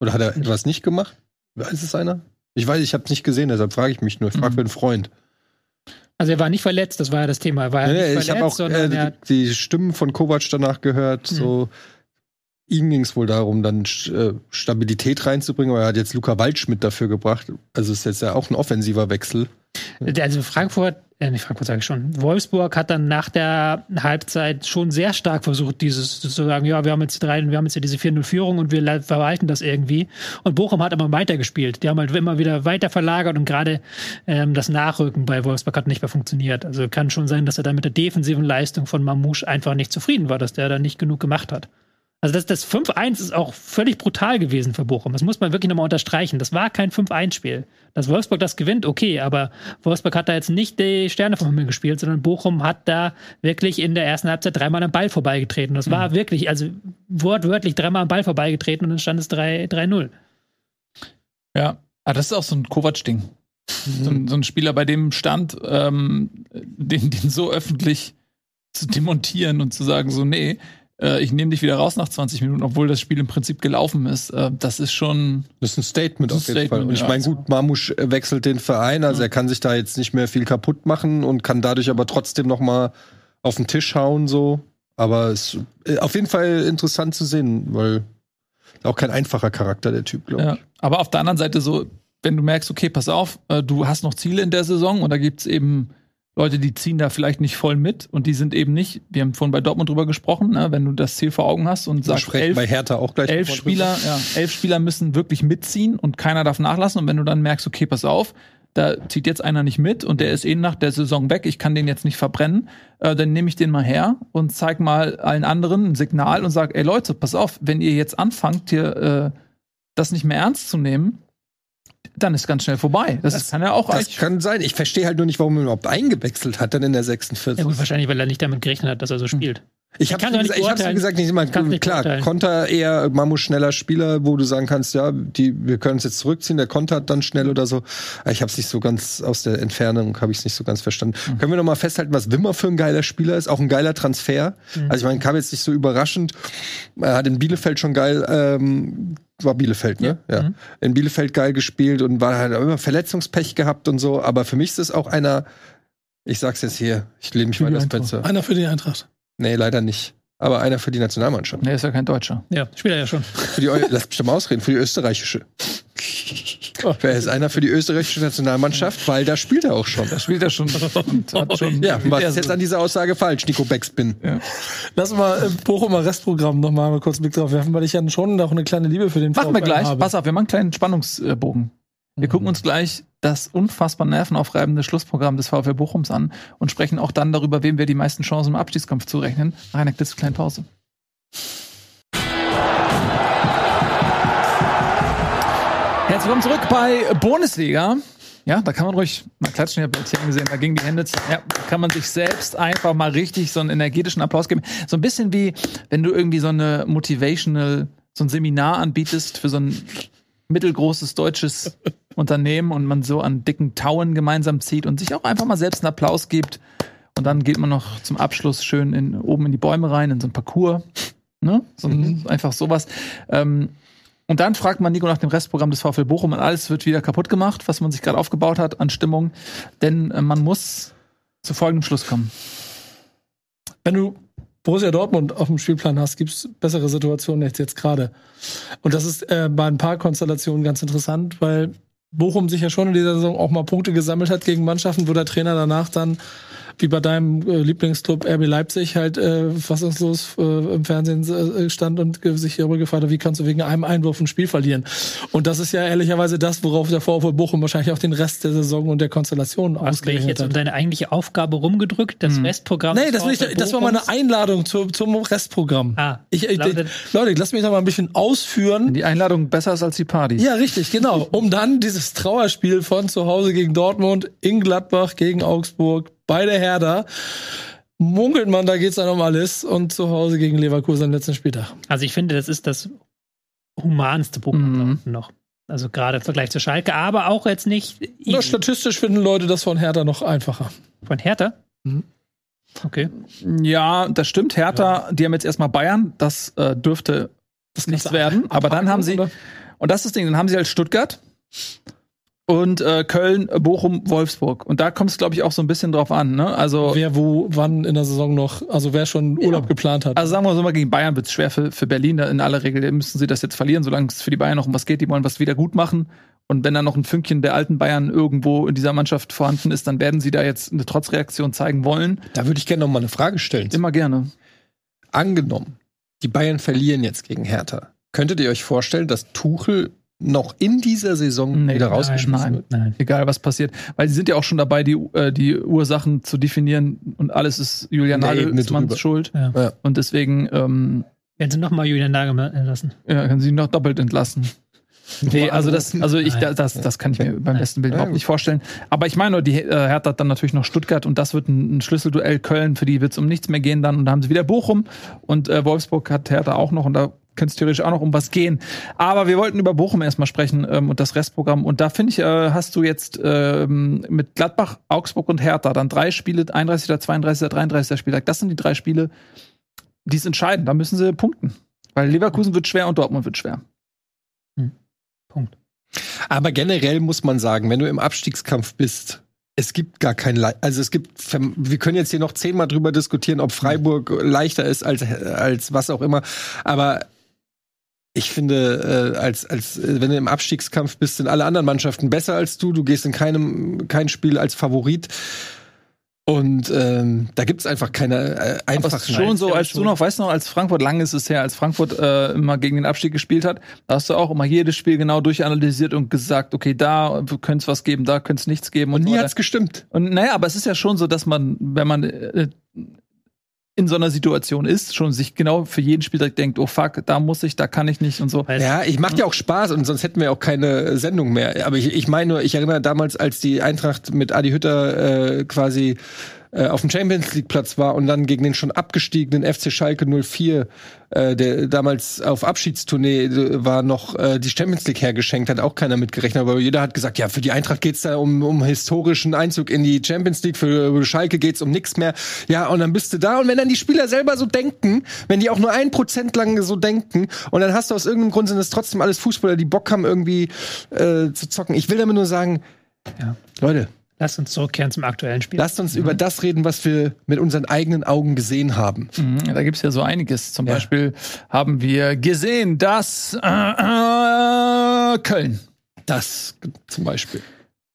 Oder hat er etwas nicht gemacht? Weiß es einer? Ich weiß, ich habe es nicht gesehen, deshalb frage ich mich nur. Ich frage Mhm. für einen Freund. Also er war nicht verletzt, das war ja das Thema. Er war Nee, nicht ich habe verletzt, auch sondern er äh, hat die Stimmen von Kovac danach gehört. Mhm. So, ihm ging es wohl darum, dann äh, Stabilität reinzubringen, aber er hat jetzt Luca Waldschmidt dafür gebracht. Also ist jetzt ja auch ein offensiver Wechsel. Also Frankfurt, äh, nicht Frankfurt sage ich schon, Wolfsburg hat dann nach der Halbzeit schon sehr stark versucht, dieses zu sagen, ja, wir haben jetzt drei, wir haben jetzt ja diese 4-0-Führung und wir verwalten das irgendwie. Und Bochum hat aber weitergespielt. Die haben halt immer wieder weiter verlagert und gerade ähm, das Nachrücken bei Wolfsburg hat nicht mehr funktioniert. Also kann schon sein, dass er da mit der defensiven Leistung von Mamouche einfach nicht zufrieden war, dass der da nicht genug gemacht hat. Also das, das 5-1 ist auch völlig brutal gewesen für Bochum. Das muss man wirklich nochmal unterstreichen. Das war kein 5-1-Spiel. Dass Wolfsburg das gewinnt, okay, aber Wolfsburg hat da jetzt nicht die Sterne vom Himmel gespielt, sondern Bochum hat da wirklich in der ersten Halbzeit dreimal am Ball vorbeigetreten. Das war wirklich, also wortwörtlich dreimal am Ball vorbeigetreten und dann stand es 3 3-0. Ja, ah, das ist auch so ein Kovac-Ding. So, ein- so ein Spieler, bei dem stand, ähm, den, den so öffentlich zu demontieren und zu sagen, so, nee, äh, ich nehme dich wieder raus nach 20 Minuten, obwohl das Spiel im Prinzip gelaufen ist. Äh, das ist schon. Das ist ein Statement auf jeden Fall. Und ich ja. meine, gut, Marmusch äh, wechselt den Verein, also er kann sich da jetzt nicht mehr viel kaputt machen und kann dadurch aber trotzdem noch mal auf den Tisch hauen so. Aber es ist äh, auf jeden Fall interessant zu sehen, weil auch kein einfacher Charakter der Typ, glaube Ja. ich. Aber auf der anderen Seite so, wenn du merkst, okay, pass auf, äh, du hast noch Ziele in der Saison und da gibt's eben Leute, die ziehen da vielleicht nicht voll mit und die sind eben nicht, wir haben vorhin bei Dortmund drüber gesprochen, ne, wenn du das Ziel vor Augen hast und sagst, elf, bei Hertha auch gleich elf Spieler, ja, elf Spieler müssen wirklich mitziehen und keiner darf nachlassen. Und wenn du dann merkst, okay, pass auf, da zieht jetzt einer nicht mit und der ist eh nach der Saison weg, ich kann den jetzt nicht verbrennen, äh, dann nehme ich den mal her und zeig mal allen anderen ein Signal und sag, ey Leute, pass auf, wenn ihr jetzt anfangt, hier äh, das nicht mehr ernst zu nehmen, dann ist ganz schnell vorbei. Das, Das- kann ja auch Das kann sein. Ich verstehe halt nur nicht, warum er überhaupt eingewechselt hat dann in der 46. Ja gut, wahrscheinlich, weil er nicht damit gerechnet hat, dass er so spielt. Ich habe nicht ich hab's gesagt nicht immer Kannst nicht klar. beurteilen. Konter eher Mamus schneller Spieler, wo du sagen kannst, ja, die wir können uns jetzt zurückziehen. Der kontert dann schnell oder so. Aber Ich habe es nicht so ganz aus der Entfernung habe ich es nicht so ganz verstanden. Mhm. Können wir noch mal festhalten, was Wimmer für ein geiler Spieler ist? Auch ein geiler Transfer. Mhm. Also ich meine, kam jetzt nicht so überraschend. Er hat in Bielefeld schon geil. Ähm, war Bielefeld, ne? Ja. Mhm. In Bielefeld geil gespielt und war halt immer Verletzungspech gehabt und so. Aber für mich ist es auch einer. Ich sag's jetzt hier. Ich lehne mich Für ins Eintracht. Fenster. Einer für die Eintracht. Nee, leider nicht. Aber einer für die Nationalmannschaft. Nee, ist ja kein Deutscher. Ja, spielt er ja schon. Für die, lass mich doch mal ausreden, für die österreichische. Wer ist einer für die österreichische Nationalmannschaft? Weil da spielt er auch schon. Das spielt er schon. schon Ja, was ist jetzt an dieser Aussage falsch, Nico Beckspin? Lass mal im Bochumer Restprogramm noch mal kurz einen Blick drauf werfen, weil ich ja schon noch eine kleine Liebe für den Machen wir gleich. habe. Pass auf, wir machen einen kleinen Spannungsbogen. Wir gucken uns gleich das unfassbar nervenaufreibende Schlussprogramm des VfL Bochums an und sprechen auch dann darüber, wem wir die meisten Chancen im Abstiegskampf zurechnen. Nach einer klitzekleinen Pause. Herzlich willkommen zurück bei Bundesliga. Ja, da kann man ruhig mal klatschen. Ich habe Etienne gesehen, da gingen die Hände. Ja, da kann man sich selbst einfach mal richtig so einen energetischen Applaus geben. So ein bisschen wie, wenn du irgendwie so eine motivational, so ein Seminar anbietest für so ein mittelgroßes deutsches Unternehmen und man so an dicken Tauen gemeinsam zieht und sich auch einfach mal selbst einen Applaus gibt. Und dann geht man noch zum Abschluss schön in, oben in die Bäume rein, in so ein Parcours. Ne? So, Einfach sowas. Ähm, Und dann fragt man Nico nach dem Restprogramm des VfL Bochum und alles wird wieder kaputt gemacht, was man sich gerade aufgebaut hat an Stimmung. Denn äh, man muss zu folgendem Schluss kommen. Wenn du Borussia Dortmund auf dem Spielplan hast, gibt es bessere Situationen als jetzt gerade. Und das ist äh, bei ein paar Konstellationen ganz interessant, weil Bochum sich ja schon in dieser Saison auch mal Punkte gesammelt hat gegen Mannschaften, wo der Trainer danach dann wie bei deinem äh, Lieblingsclub RB Leipzig halt äh, fassungslos äh, im Fernsehen äh, stand und äh, sich darüber gefragt hat, wie kannst du wegen einem Einwurf ein Spiel verlieren? Und das ist ja ehrlicherweise das, worauf der VfL Bochum wahrscheinlich auch den Rest der Saison und der Konstellation Hast du dich ausgerechnet jetzt um hat. deine eigentliche Aufgabe rumgedrückt, das Restprogramm? Nee, das, ich, VfL das war meine? Einladung zu, zum Restprogramm. Ah, ich, ich, lautet- Leute, lasst mich da mal ein bisschen ausführen. Die Einladung besser ist als die Party. Ja, richtig, genau. Um dann dieses Trauerspiel von zu Hause gegen Dortmund, in Gladbach gegen Augsburg, bei der Hertha, munkelt man, da geht's dann um alles und zu Hause gegen Leverkusen am letzten Spieltag. Also ich finde, das ist das humanste Programm Mhm. noch. Also gerade im Vergleich zu Schalke, aber auch jetzt nicht easy. statistisch finden Leute das von Hertha noch einfacher. von Hertha. Mhm. Okay. Ja, das stimmt. Hertha, die haben jetzt erstmal Bayern. Das äh, dürfte nichts kannst du werden. Aber dann haben sie, oder? und das ist das Ding, dann haben sie halt Stuttgart und äh, Köln, Bochum, Wolfsburg. Und da kommt es, glaube ich, auch so ein bisschen drauf an. Ne? Also, Wer wo, wann in der Saison noch, also wer schon Urlaub geplant hat. also sagen wir so mal, gegen Bayern wird es schwer für, für Berlin. In aller Regel müssen sie das jetzt verlieren, solange es für die Bayern noch um was geht. Die wollen was wieder gut machen. Und wenn da noch ein Fünkchen der alten Bayern irgendwo in dieser Mannschaft vorhanden ist, dann werden sie da jetzt eine Trotzreaktion zeigen wollen. Da würde ich gerne noch mal eine Frage stellen. Immer gerne. Angenommen, die Bayern verlieren jetzt gegen Hertha. Könntet ihr euch vorstellen, dass Tuchel noch in dieser Saison Nee, wieder rausgeschmissen nein. wird? Nein. Egal, was passiert. Weil sie sind ja auch schon dabei, die, äh, die Ursachen zu definieren und alles ist Julian Nagelsmanns. Schuld. Ja. Ja. Und deswegen ähm, Werden sie nochmal Julian Nagelsmann entlassen? ja, können sie ihn noch doppelt entlassen. Nee, also das, also ich, das, das kann ich mir beim besten Bild überhaupt nicht vorstellen. Aber ich meine, nur, die äh, Hertha hat dann natürlich noch Stuttgart und das wird ein, ein Schlüsselduell Köln, für die wird es um nichts mehr gehen dann. Und da haben sie wieder Bochum und äh, Wolfsburg hat Hertha auch noch und da könnte es theoretisch auch noch um was gehen. Aber wir wollten über Bochum erstmal sprechen ähm, und das Restprogramm. Und da finde ich, äh, hast du jetzt ähm, mit Gladbach, Augsburg und Hertha dann drei Spiele, 31., 32., 33. Spieltag. Das sind die drei Spiele, die es entscheiden. Da müssen sie punkten. Weil Leverkusen wird schwer und Dortmund wird schwer. Punkt. Aber generell muss man sagen, wenn du im Abstiegskampf bist, es gibt gar kein, Le also es gibt, wir können jetzt hier noch zehnmal drüber diskutieren, ob Freiburg leichter ist als, als was auch immer. Aber ich finde, äh, als, als, äh, wenn du im Abstiegskampf bist, sind alle anderen Mannschaften besser als du. Du gehst in keinem, kein Spiel als Favorit. Und ähm, da gibt's einfach keine äh, Aber einfachen es ist schon so, als du noch, weißt du noch, als Frankfurt, lange ist es her, als Frankfurt äh, immer gegen den Abstieg gespielt hat, da hast du auch immer jedes Spiel genau durchanalysiert und gesagt, okay, da könnte es was geben, da könnte es nichts geben. Und so nie weiter. hat's gestimmt. Und naja, aber es ist ja schon so, dass man, wenn man äh, in so einer Situation ist, schon sich genau für jeden Spieltag denkt, oh fuck, da muss ich, da kann ich nicht und so. Ja, ich macht ja auch Spaß und sonst hätten wir auch keine Sendung mehr. Aber ich, ich meine nur, ich erinnere damals, als die Eintracht mit Adi Hütter äh, quasi äh, auf dem Champions League Platz war und dann gegen den schon abgestiegenen FC Schalke 04, äh, der damals auf Abschiedstournee äh, war, noch äh, die Champions League hergeschenkt, hat auch keiner mitgerechnet, aber jeder hat gesagt, ja, für die Eintracht geht's da um, um historischen Einzug in die Champions League, für Schalke geht's um nichts mehr. Ja, und dann bist du da und wenn dann die Spieler selber so denken, wenn die auch nur ein Prozent lang so denken und dann hast du aus irgendeinem Grund sind es trotzdem alles Fußballer, die Bock haben irgendwie äh, zu zocken. Ich will damit nur sagen, Ja. Leute, Lass uns zurückkehren zum aktuellen Spiel. lasst uns über das reden, was wir mit unseren eigenen Augen gesehen haben. Mhm, Da gibt's ja so einiges. Zum Ja. Beispiel haben wir gesehen, dass äh, äh, Köln Das zum Beispiel.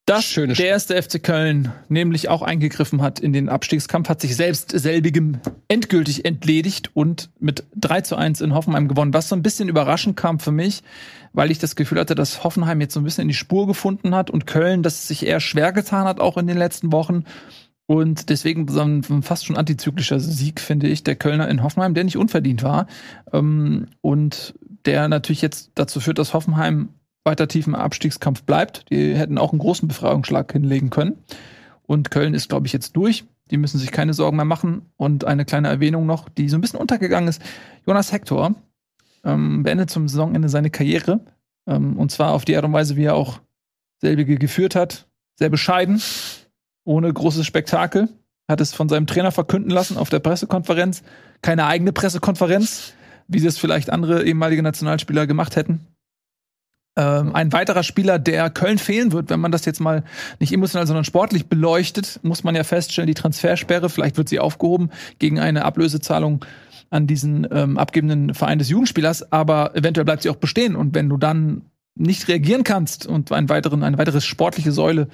Das Schönes der erste FC Köln nämlich auch eingegriffen hat in den Abstiegskampf, hat sich selbst selbigem endgültig entledigt und mit 3 zu 1 in Hoffenheim gewonnen, was so ein bisschen überraschend kam für mich, weil ich das Gefühl hatte, dass Hoffenheim jetzt so ein bisschen in die Spur gefunden hat und Köln, das sich eher schwer getan hat, auch in den letzten Wochen. Und deswegen so ein fast schon antizyklischer Sieg, finde ich, der Kölner in Hoffenheim, der nicht unverdient war. Ähm, und der natürlich jetzt dazu führt, dass Hoffenheim weiter tief im Abstiegskampf bleibt. Die hätten auch einen großen Befreiungsschlag hinlegen können. Und Köln ist, glaube ich, jetzt durch. Die müssen sich keine Sorgen mehr machen. Und eine kleine Erwähnung noch, die so ein bisschen untergegangen ist. Jonas Hector ähm, beendet zum Saisonende seine Karriere. Ähm, und zwar auf die Art und Weise, wie er auch selbige geführt hat. Sehr bescheiden, ohne großes Spektakel. Hat es von seinem Trainer verkünden lassen auf der Pressekonferenz. Keine eigene Pressekonferenz, wie sie es vielleicht andere ehemalige Nationalspieler gemacht hätten. Ähm, ein weiterer Spieler, der Köln fehlen wird, wenn man das jetzt mal nicht emotional, sondern sportlich beleuchtet, muss man ja feststellen, die Transfersperre, vielleicht wird sie aufgehoben gegen eine Ablösezahlung an diesen ähm, abgebenden Verein des Jugendspielers, aber eventuell bleibt sie auch bestehen. Und wenn du dann nicht reagieren kannst und einen weiteren, eine weitere sportliche Säule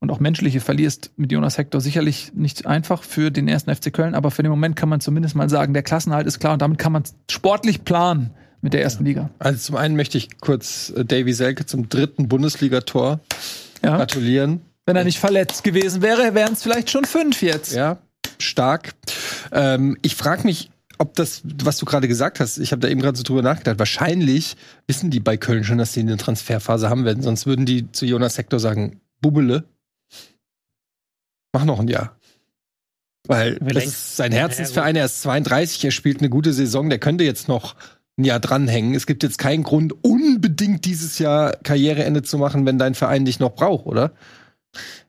und auch menschliche verlierst mit Jonas Hector, sicherlich nicht einfach für den ersten FC Köln, aber für den Moment kann man zumindest mal sagen, der Klassenhalt ist klar und damit kann man sportlich planen mit der ersten Liga. Also zum einen möchte ich kurz äh, Davy Selke zum dritten Bundesligator Ja. gratulieren. Wenn er nicht verletzt gewesen wäre, wären es vielleicht schon fünf jetzt. Ja, stark. Ähm, ich frage mich, ob das, was du gerade gesagt hast, ich habe da eben gerade so drüber nachgedacht, wahrscheinlich wissen die bei Köln schon, dass sie eine Transferphase haben werden, sonst würden die zu Jonas Sektor sagen, Bubbele, mach noch ein Jahr. Weil das ist sein Herzensverein, er ist 32, er spielt eine gute Saison, der könnte jetzt noch ein Jahr dranhängen. Es gibt jetzt keinen Grund, unbedingt dieses Jahr Karriereende zu machen, wenn dein Verein dich noch braucht, oder?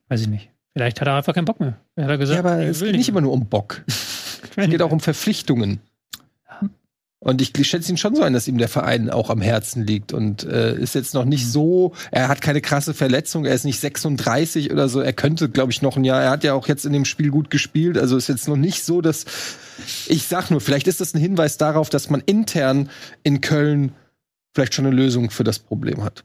Weiß ich nicht. Vielleicht hat er einfach keinen Bock mehr. Er hat er gesagt, Ja, aber es geht nicht immer nur um Bock. Es geht auch um Verpflichtungen. Und ich schätze ihn schon so ein, dass ihm der Verein auch am Herzen liegt und äh, ist jetzt noch nicht so, er hat keine krasse Verletzung, er ist nicht 36 oder so, er könnte, glaube ich, noch ein Jahr, er hat ja auch jetzt in dem Spiel gut gespielt, also ist jetzt noch nicht so, dass, ich sag nur, vielleicht ist das ein Hinweis darauf, dass man intern in Köln vielleicht schon eine Lösung für das Problem hat.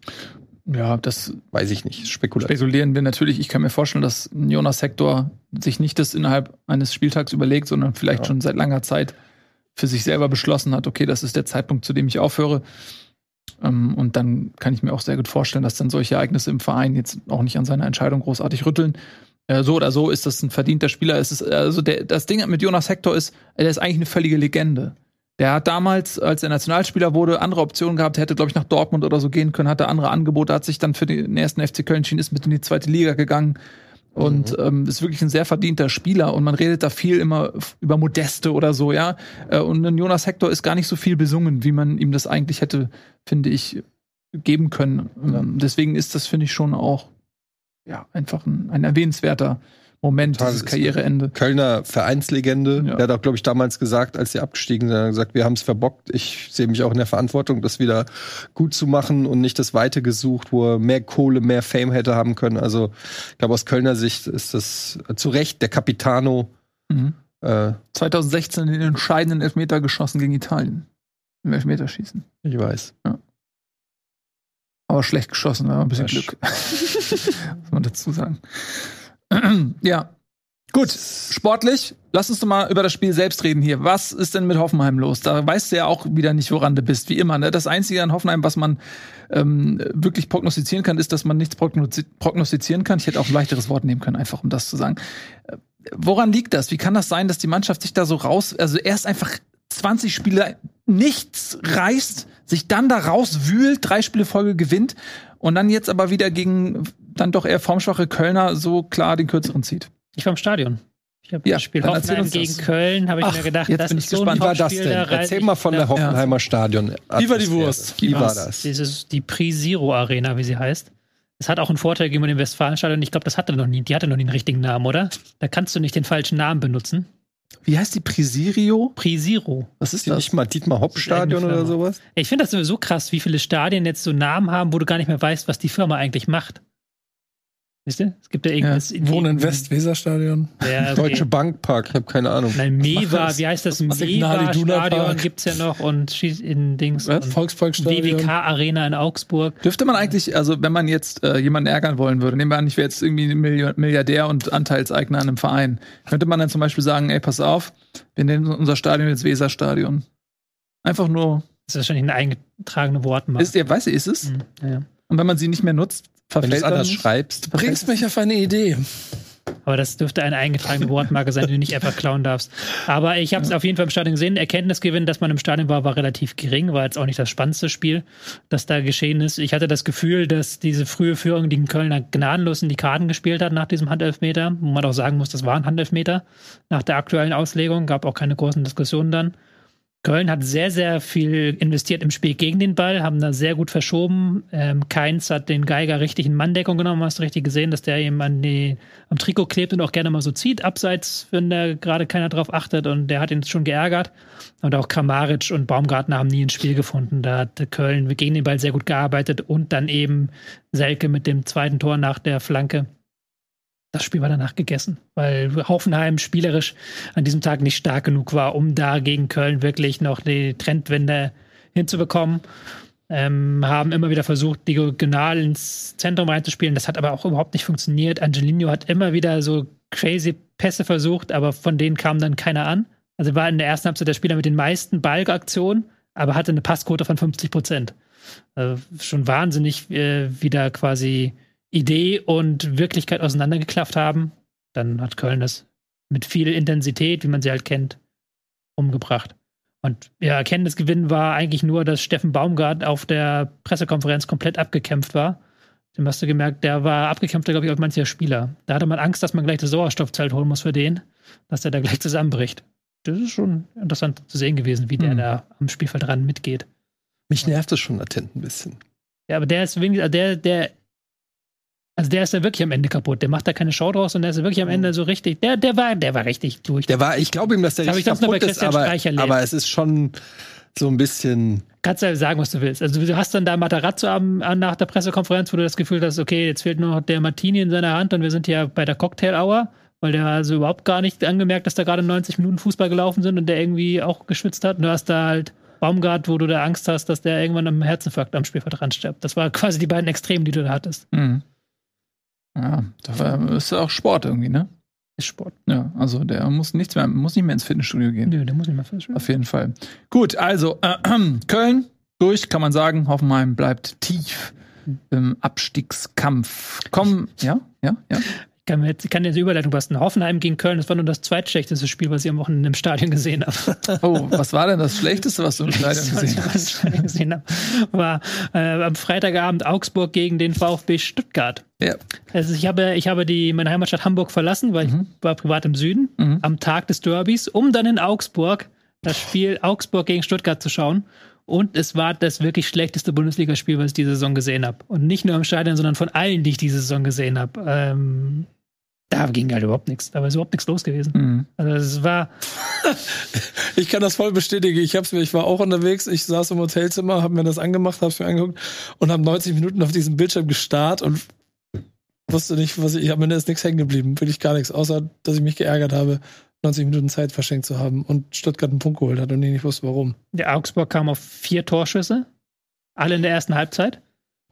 Ja, das Weiß ich nicht, spekulativ. spekulieren wir natürlich. Ich kann mir vorstellen, dass Jonas Hector sich nicht das innerhalb eines Spieltags überlegt, sondern vielleicht Ja. schon seit langer Zeit für sich selber beschlossen hat, okay, das ist der Zeitpunkt, zu dem ich aufhöre. Ähm, und dann kann ich mir auch sehr gut vorstellen, dass dann solche Ereignisse im Verein jetzt auch nicht an seiner Entscheidung großartig rütteln. Äh, so oder so ist das ein verdienter Spieler. Es ist, also der, das Ding mit Jonas Hector ist, er ist eigentlich eine völlige Legende. Der hat damals, als er Nationalspieler wurde, andere Optionen gehabt, hätte, glaube ich, nach Dortmund oder so gehen können, hatte andere Angebote, hat sich dann für den ersten FC Köln entschieden, ist mit in die zweite Liga gegangen und ähm, ist wirklich ein sehr verdienter Spieler und man redet da viel immer über Modeste oder so, ja. Äh, Und ein Jonas Hector ist gar nicht so viel besungen, wie man ihm das eigentlich hätte, finde ich, geben können. Ähm, Deswegen ist das, finde ich, schon auch ja, einfach ein, ein erwähnenswerter Moment, Total, dieses Karriereende. Kölner Vereinslegende. Ja. Der hat auch, glaube ich, damals gesagt, als sie abgestiegen sind, hat gesagt, wir haben es verbockt. Ich sehe mich auch in der Verantwortung, das wieder gut zu machen und nicht das Weite gesucht, wo er mehr Kohle, mehr Fame hätte haben können. Also, ich glaube, aus Kölner Sicht ist das zu Recht der Capitano. Mhm. Äh, 2016 den entscheidenden Elfmeter geschossen gegen Italien. Im Elfmeterschießen. ich weiß. Aber schlecht geschossen, aber ein bisschen Ja, Glück. Muss man dazu sagen. ja. Gut, sportlich, lass uns doch mal über das Spiel selbst reden hier. Was ist denn mit Hoffenheim los? Da weißt du ja auch wieder nicht, woran du bist, wie immer. Ne? Das Einzige an Hoffenheim, was man ähm, wirklich prognostizieren kann, ist, dass man nichts prognostizieren kann. Ich hätte auch ein leichteres Wort nehmen können, einfach um das zu sagen. Äh, Woran liegt das? Wie kann das sein, dass die Mannschaft sich da so raus, also erst einfach 20 Spiele nichts reißt, sich dann da rauswühlt, drei Spiele Folge gewinnt und dann jetzt aber wieder gegen dann doch eher formschwache Kölner so klar den kürzeren zieht? Ich war im Stadion. Ich habe Ja, das Spiel Hoffenheim gegen das. Köln, habe ich Ach, mir gedacht, jetzt das bin ich ist so gespannt. ein Wie war das denn? da Erzähl mal von der Hoffenheimer Stadion. Wie war die Wurst? Wie war das? Dieses, die Pre-Zero Arena, wie sie heißt. Es hat auch einen Vorteil gegenüber dem Westfalenstadion. Ich glaube, das hatte noch nie, die hatte noch nie einen richtigen Namen, oder? Da kannst du nicht den falschen Namen benutzen. Wie heißt die Presirio? Pre-Zero. Was ist Die das? nicht mal Dietmar Hopp Stadion oder sowas? Ich finde das sowieso krass, wie viele Stadien jetzt so Namen haben, wo du gar nicht mehr weißt, was die Firma eigentlich macht. Wisst ihr? Es gibt ja irgendwas. Wohnen in West-Weser-Stadion. Ja, okay. Deutsche Bankpark, ich habe keine Ahnung. Nein, Mewa, wie heißt das? Signal Iduna Mewa-Stadion Park. gibt's ja noch und schieß in Dings. Was? und Volksparkstadion. WWK-Arena in Augsburg. Dürfte man eigentlich, also wenn man jetzt äh, jemanden ärgern wollen würde, nehmen wir an, ich wäre jetzt irgendwie Milliardär und Anteilseigner an einem Verein, könnte man dann zum Beispiel sagen, ey, pass auf, wir nennen unser Stadion jetzt Weserstadion. Einfach nur, Das ist wahrscheinlich eine eingetragene Wortmarke. ist, ja, weiß ich, ist es. Hm, ja. Und wenn man sie nicht mehr nutzt, Wenn du es anders schreibst. Bringst mich auf eine Idee. Aber das dürfte eine eingetragene Wortmarke sein, die du nicht einfach klauen darfst. Aber ich habe es auf jeden Fall im Stadion gesehen. Erkenntnisgewinn, dass man im Stadion war, war relativ gering. War jetzt auch nicht das spannendste Spiel, das da geschehen ist. Ich hatte das Gefühl, dass diese frühe Führung die Kölner gnadenlos in die Karten gespielt hat nach diesem Handelfmeter. Wo man auch sagen muss, das war ein Handelfmeter nach der aktuellen Auslegung. Gab auch keine großen Diskussionen dann. Köln hat sehr, sehr viel investiert im Spiel gegen den Ball, haben da sehr gut verschoben. Ähm, Keins hat den Geiger richtig in Manndeckung genommen, hast du richtig gesehen, dass der ihm an die, am Trikot klebt und auch gerne mal so zieht, abseits, wenn da gerade keiner drauf achtet und der hat ihn schon geärgert. Und auch Kramaric und Baumgartner haben nie ein Spiel gefunden. Da hat Köln gegen den Ball sehr gut gearbeitet und dann eben Selke mit dem zweiten Tor nach der Flanke das Spiel war danach gegessen, weil Hoffenheim spielerisch an diesem Tag nicht stark genug war, um da gegen Köln wirklich noch die Trendwende hinzubekommen. Ähm, haben immer wieder versucht, diagonal ins Zentrum reinzuspielen. Das hat aber auch überhaupt nicht funktioniert. Angelino hat immer wieder so crazy Pässe versucht, aber von denen kam dann keiner an. Also war in der ersten Halbzeit der Spieler mit den meisten Ballaktionen, aber hatte eine Passquote von 50 Prozent. Also schon wahnsinnig, äh, wie da quasi Idee und Wirklichkeit auseinandergeklafft haben, dann hat Köln das mit viel Intensität, wie man sie halt kennt, umgebracht. Und ja, Erkenntnisgewinn war eigentlich nur, dass Steffen Baumgart auf der Pressekonferenz komplett abgekämpft war. Dem hast du gemerkt, der war abgekämpfter, glaube ich, als mancher Spieler. Da hatte man Angst, dass man gleich das Sauerstoffzelt holen muss für den, dass der da gleich zusammenbricht. Das ist schon interessant zu sehen gewesen, wie der mhm. da am Spielfeld dran mitgeht. Mich nervt das schon latent ein bisschen. Ja, aber der ist wenigstens, der, der also der ist ja wirklich am Ende kaputt. Der macht da keine Show draus und der ist ja wirklich am Ende so richtig. Der, der war, der war richtig durch. Der war, ich glaube ihm, dass der das richtig kaputt ist, aber, aber es ist schon so ein bisschen. Kannst du ja sagen, was du willst. Also du hast dann da Matarazzo am, nach der Pressekonferenz, wo du das Gefühl hast, okay, jetzt fehlt nur noch der Martini in seiner Hand und wir sind ja bei der Cocktail Hour, weil der also überhaupt gar nicht angemerkt, dass da gerade 90 Minuten Fußball gelaufen sind und der irgendwie auch geschwitzt hat. Und du hast da halt Baumgart, wo du da Angst hast, dass der irgendwann am Herzinfarkt am Spielfeld dran stirbt. Das war quasi die beiden Extremen, die du da hattest. Mhm. Ja, das ist auch Sport irgendwie, ne? Ist Sport. Ja, also der muss nichts mehr, muss nicht mehr ins Fitnessstudio gehen. Nö, der muss nicht mehr Fitnessstudio. Auf jeden Fall. Gut, also äh, äh, Köln durch, kann man sagen. Hoffenheim bleibt tief im Abstiegskampf. Komm, ja, ja, ja kann, mir jetzt, ich kann jetzt Überleitung basteln. Hoffenheim gegen Köln, das war nur das zweitschlechteste Spiel, was ich am Wochenende im Stadion gesehen habe. Oh, was war denn das Schlechteste, was du im Stadion gesehen hast? gesehen habe, war äh, am Freitagabend Augsburg gegen den VfB Stuttgart. Ja. Also ich habe, ich habe die, meine Heimatstadt Hamburg verlassen, weil mhm. ich war privat im Süden, mhm. am Tag des Derbys, um dann in Augsburg das Spiel Augsburg gegen Stuttgart zu schauen. Und es war das wirklich schlechteste Bundesligaspiel, was ich diese Saison gesehen habe. Und nicht nur im Stadion, sondern von allen, die ich diese Saison gesehen habe. Ähm, da ging halt überhaupt nichts. Da war überhaupt nichts los gewesen. Mhm. Also es war. ich kann das voll bestätigen. Ich hab's mir, ich war auch unterwegs. Ich saß im Hotelzimmer, habe mir das angemacht, hab's mir angeguckt und habe 90 Minuten auf diesem Bildschirm gestarrt und wusste nicht, was ich. ich Am mir ist nichts hängen geblieben, wirklich gar nichts, außer dass ich mich geärgert habe, 90 Minuten Zeit verschenkt zu haben und Stuttgart einen Punkt geholt hat und ich nicht wusste, warum. Der Augsburg kam auf vier Torschüsse, alle in der ersten Halbzeit.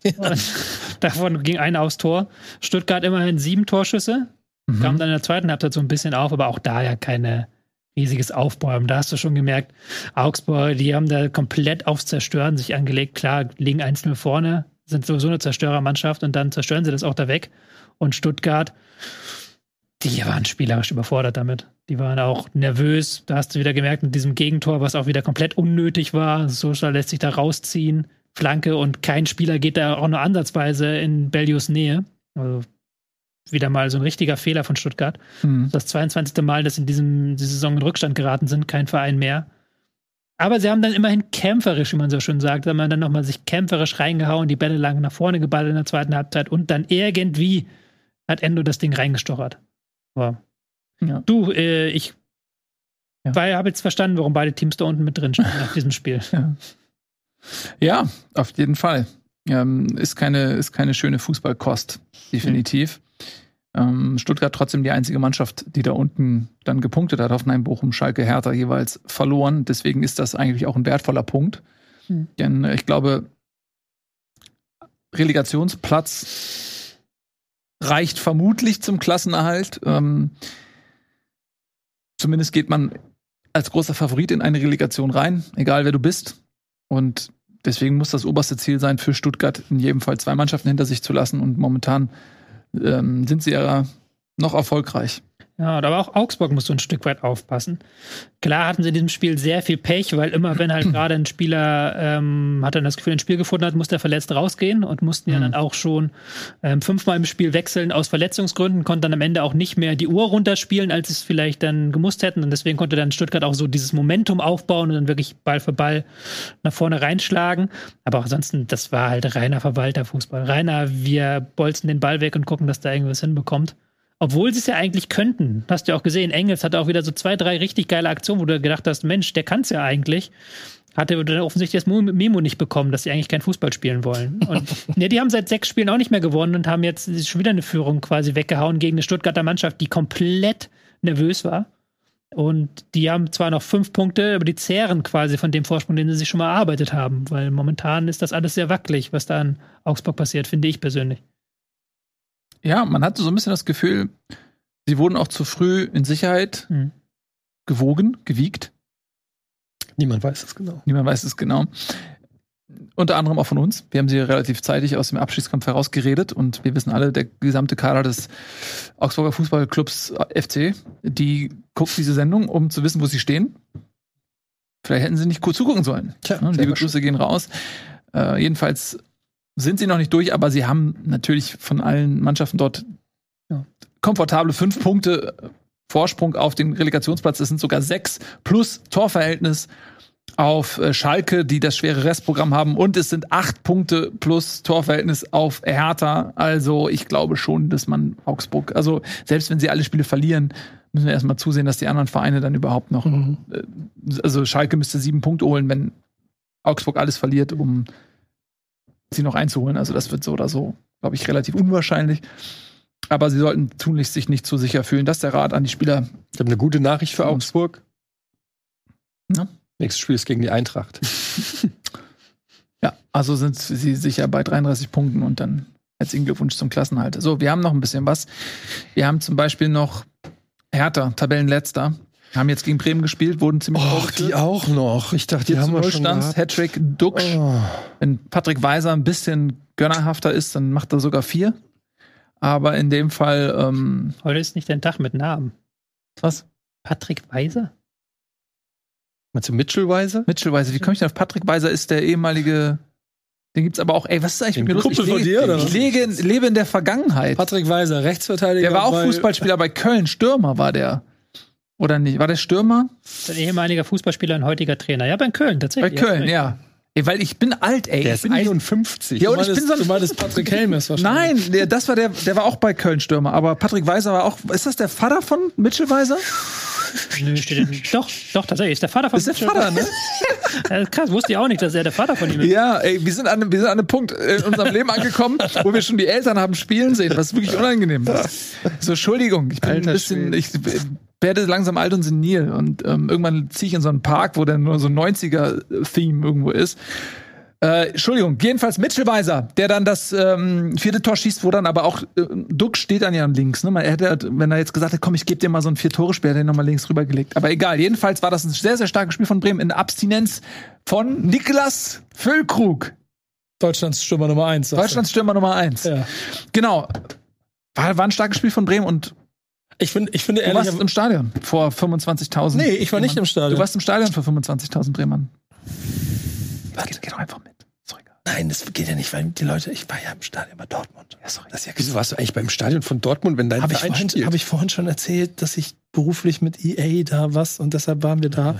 Ja. davon ging einer aufs Tor. Stuttgart immerhin sieben Torschüsse, Mhm. Kam dann in der zweiten Halbzeit so ein bisschen auf, aber auch da ja keine riesiges Aufbäumen. Da hast du schon gemerkt, Augsburg, die haben da komplett aufs Zerstören sich angelegt. Klar, liegen einzelne vorne, sind sowieso eine Zerstörermannschaft und dann zerstören sie das auch da weg. Und Stuttgart, die waren spielerisch überfordert damit. Die waren auch nervös. Da hast du wieder gemerkt, mit diesem Gegentor, was auch wieder komplett unnötig war. Sosa lässt sich da rausziehen, Flanke und kein Spieler geht da auch nur ansatzweise in Bellius Nähe. Also wieder mal so ein richtiger Fehler von Stuttgart. Mhm. Das 22. Mal, dass in diesem die Saison in Rückstand geraten sind, kein Verein mehr. Aber sie haben dann immerhin kämpferisch, wie man so schön sagt, haben dann nochmal sich kämpferisch reingehauen, die Bälle lang nach vorne geballt in der zweiten Halbzeit und dann irgendwie hat Endo das Ding reingestochert. Wow. Ja. Du, äh, ich ja. habe jetzt verstanden, warum beide Teams da unten mit drin stehen nach diesem Spiel. Ja. ja, auf jeden Fall. Ähm, ist, keine, ist keine schöne Fußballkost, definitiv. Ähm, Stuttgart trotzdem die einzige Mannschaft, die da unten dann gepunktet hat. Hoffenheim, Bochum, Schalke, Hertha jeweils verloren. Deswegen ist das eigentlich auch ein wertvoller Punkt. Mhm. Denn ich glaube, Relegationsplatz reicht vermutlich zum Klassenerhalt. Ähm, zumindest geht man als großer Favorit in eine Relegation rein, egal wer du bist. Und deswegen muss das oberste Ziel sein, für Stuttgart in jedem Fall zwei Mannschaften hinter sich zu lassen. Und momentan ähm, sind sie ja noch erfolgreich. Ja, aber auch Augsburg muss so ein Stück weit aufpassen. Klar hatten sie in diesem Spiel sehr viel Pech, weil immer, wenn halt gerade ein Spieler ähm, hat dann das Gefühl, ein Spiel gefunden hat, muss der verletzt rausgehen und mussten ja Mhm. dann auch schon ähm, fünfmal im Spiel wechseln aus Verletzungsgründen, konnten dann am Ende auch nicht mehr die Uhr runterspielen, als es vielleicht dann gemusst hätten. Und deswegen konnte dann Stuttgart auch so dieses Momentum aufbauen und dann wirklich Ball für Ball nach vorne reinschlagen. Aber auch ansonsten, das war halt reiner Verwalterfußball. Reiner, wir bolzen den Ball weg und gucken, dass da irgendwas hinbekommt. Obwohl sie es ja eigentlich könnten. Hast du ja auch gesehen, Engels hatte auch wieder so zwei, drei richtig geile Aktionen, wo du gedacht hast, Mensch, der kann es ja eigentlich. Hatte dann offensichtlich das Mo- Memo nicht bekommen, dass sie eigentlich kein Fußball spielen wollen. Und ja, die haben seit sechs Spielen auch nicht mehr gewonnen und haben jetzt schon wieder eine Führung quasi weggehauen gegen eine Stuttgarter Mannschaft, die komplett nervös war. Und die haben zwar noch fünf Punkte, aber die zehren quasi von dem Vorsprung, den sie sich schon mal erarbeitet haben, weil momentan ist das alles sehr wackelig, was da in Augsburg passiert, finde ich persönlich. Ja, man hatte so ein bisschen das Gefühl, sie wurden auch zu früh in Sicherheit Mhm. gewogen, gewiegt. Niemand weiß es genau. Niemand weiß es genau. Unter anderem auch von uns. Wir haben sie relativ zeitig aus dem Abschiedskampf herausgeredet und wir wissen alle, der gesamte Kader des Augsburger Fußballclubs FC, die guckt diese Sendung, um zu wissen, wo sie stehen. Vielleicht hätten sie nicht kurz zugucken sollen. Tja, Ne, Liebe Grüße gehen raus. Äh, jedenfalls sind sie noch nicht durch, aber sie haben natürlich von allen Mannschaften dort Ja. komfortable fünf Punkte Vorsprung auf den Relegationsplatz. Es sind sogar sechs plus Torverhältnis auf äh, Schalke, die das schwere Restprogramm haben. Und es sind acht Punkte plus Torverhältnis auf Hertha. Also ich glaube schon, dass man Augsburg, also selbst wenn sie alle Spiele verlieren, müssen wir erstmal zusehen, dass die anderen Vereine dann überhaupt noch, Mhm. äh, also Schalke müsste sieben Punkte holen, wenn Augsburg alles verliert, um sie noch einzuholen. Also das wird so oder so, glaube ich, relativ unwahrscheinlich. Aber sie sollten tunlichst sich nicht zu sicher fühlen. Das ist der Rat an die Spieler. Ich habe eine gute Nachricht für Augsburg. Na? Nächstes Spiel ist gegen die Eintracht. Ja, also sind sie sicher bei 33 Punkten und dann herzlichen Glückwunsch zum Klassenhalter. So, wir haben noch ein bisschen was. Wir haben zum Beispiel noch Hertha, Tabellenletzter. Haben jetzt gegen Bremen gespielt, wurden ziemlich Och, die auch noch. Ich dachte, die haben wir schon gehabt. Hattrick, Duxch. Oh. Wenn Patrick Weiser ein bisschen gönnerhafter ist, dann macht er sogar vier. Aber in dem Fall, ähm, Heute ist nicht dein Tag mit Namen. was? Patrick Weiser? Meinst du Mitchell-Weise? Mitchell Weiser. Wie komme ich denn auf Patrick Weiser? Ist der ehemalige. Den gibt's aber auch. Ey, was ist eigentlich mit mir los? Kumpel Ich von lege- dir, oder Ich was? lege, lebe in der Vergangenheit. Patrick Weiser, Rechtsverteidiger. Der war auch bei- Fußballspieler bei Köln. Stürmer war der. Oder nicht? War der Stürmer? Ein ehemaliger Fußballspieler, ein heutiger Trainer. Ja, bei Köln, Bei tatsächlich. Köln, ja. Ey, weil ich bin alt, ey. Der ich ist bin nicht- 51. Ja, Du und ich bin so ein- du meinst Patrick Helmes wahrscheinlich. Nein, der, das war der, der war auch bei Köln Stürmer. Aber Patrick Weiser war auch. Ist das der Vater von Mitchell Weiser? Nö, steht in, doch, doch, tatsächlich. Ist der Vater von Das ist der Vater, ne? Krass, wusste ich auch nicht, dass er der Vater von ihm ist. Ja, ey, wir sind, an, einem- wir sind an einem Punkt in unserem Leben angekommen, wo wir schon die Eltern haben spielen sehen, was wirklich unangenehm ist. So, Entschuldigung, ich bin Alter ein bisschen, ich werde langsam alt und senil und ähm, irgendwann ziehe ich in so einen Park, wo dann nur so ein 90er-Theme irgendwo ist. Äh, Entschuldigung, jedenfalls Mitchell Weiser, der dann das ähm, vierte Tor schießt, wo dann aber auch äh, Duck steht dann ja links. Ne? Man hätte, halt, wenn er jetzt gesagt hätte, komm, ich gebe dir mal so ein Vier-Tore-Spiel, hätte er nochmal links rübergelegt. Aber egal, jedenfalls war das ein sehr, sehr starkes Spiel von Bremen in Abstinenz von Niklas Füllkrug. Deutschlands Stürmer Nummer eins. Deutschlands Stürmer Nummer eins. Ja. Genau. War, war ein starkes Spiel von Bremen und Ich finde, ich finde du warst ehrlich. im Stadion vor 25.000. Nee, ich war nicht im Stadion. Du warst im Stadion für 25.000 Bremern. Geh, geh doch einfach mit. Ist doch egal. Nein, das geht ja nicht, weil die Leute, ich war ja im Stadion bei Dortmund. Ja, sorry. Das ist ja Wieso warst du eigentlich beim Stadion von Dortmund, wenn dein Habe ich, Verein vorhin, spielt? hab ich vorhin schon erzählt, dass ich beruflich mit EA da was und deshalb waren wir da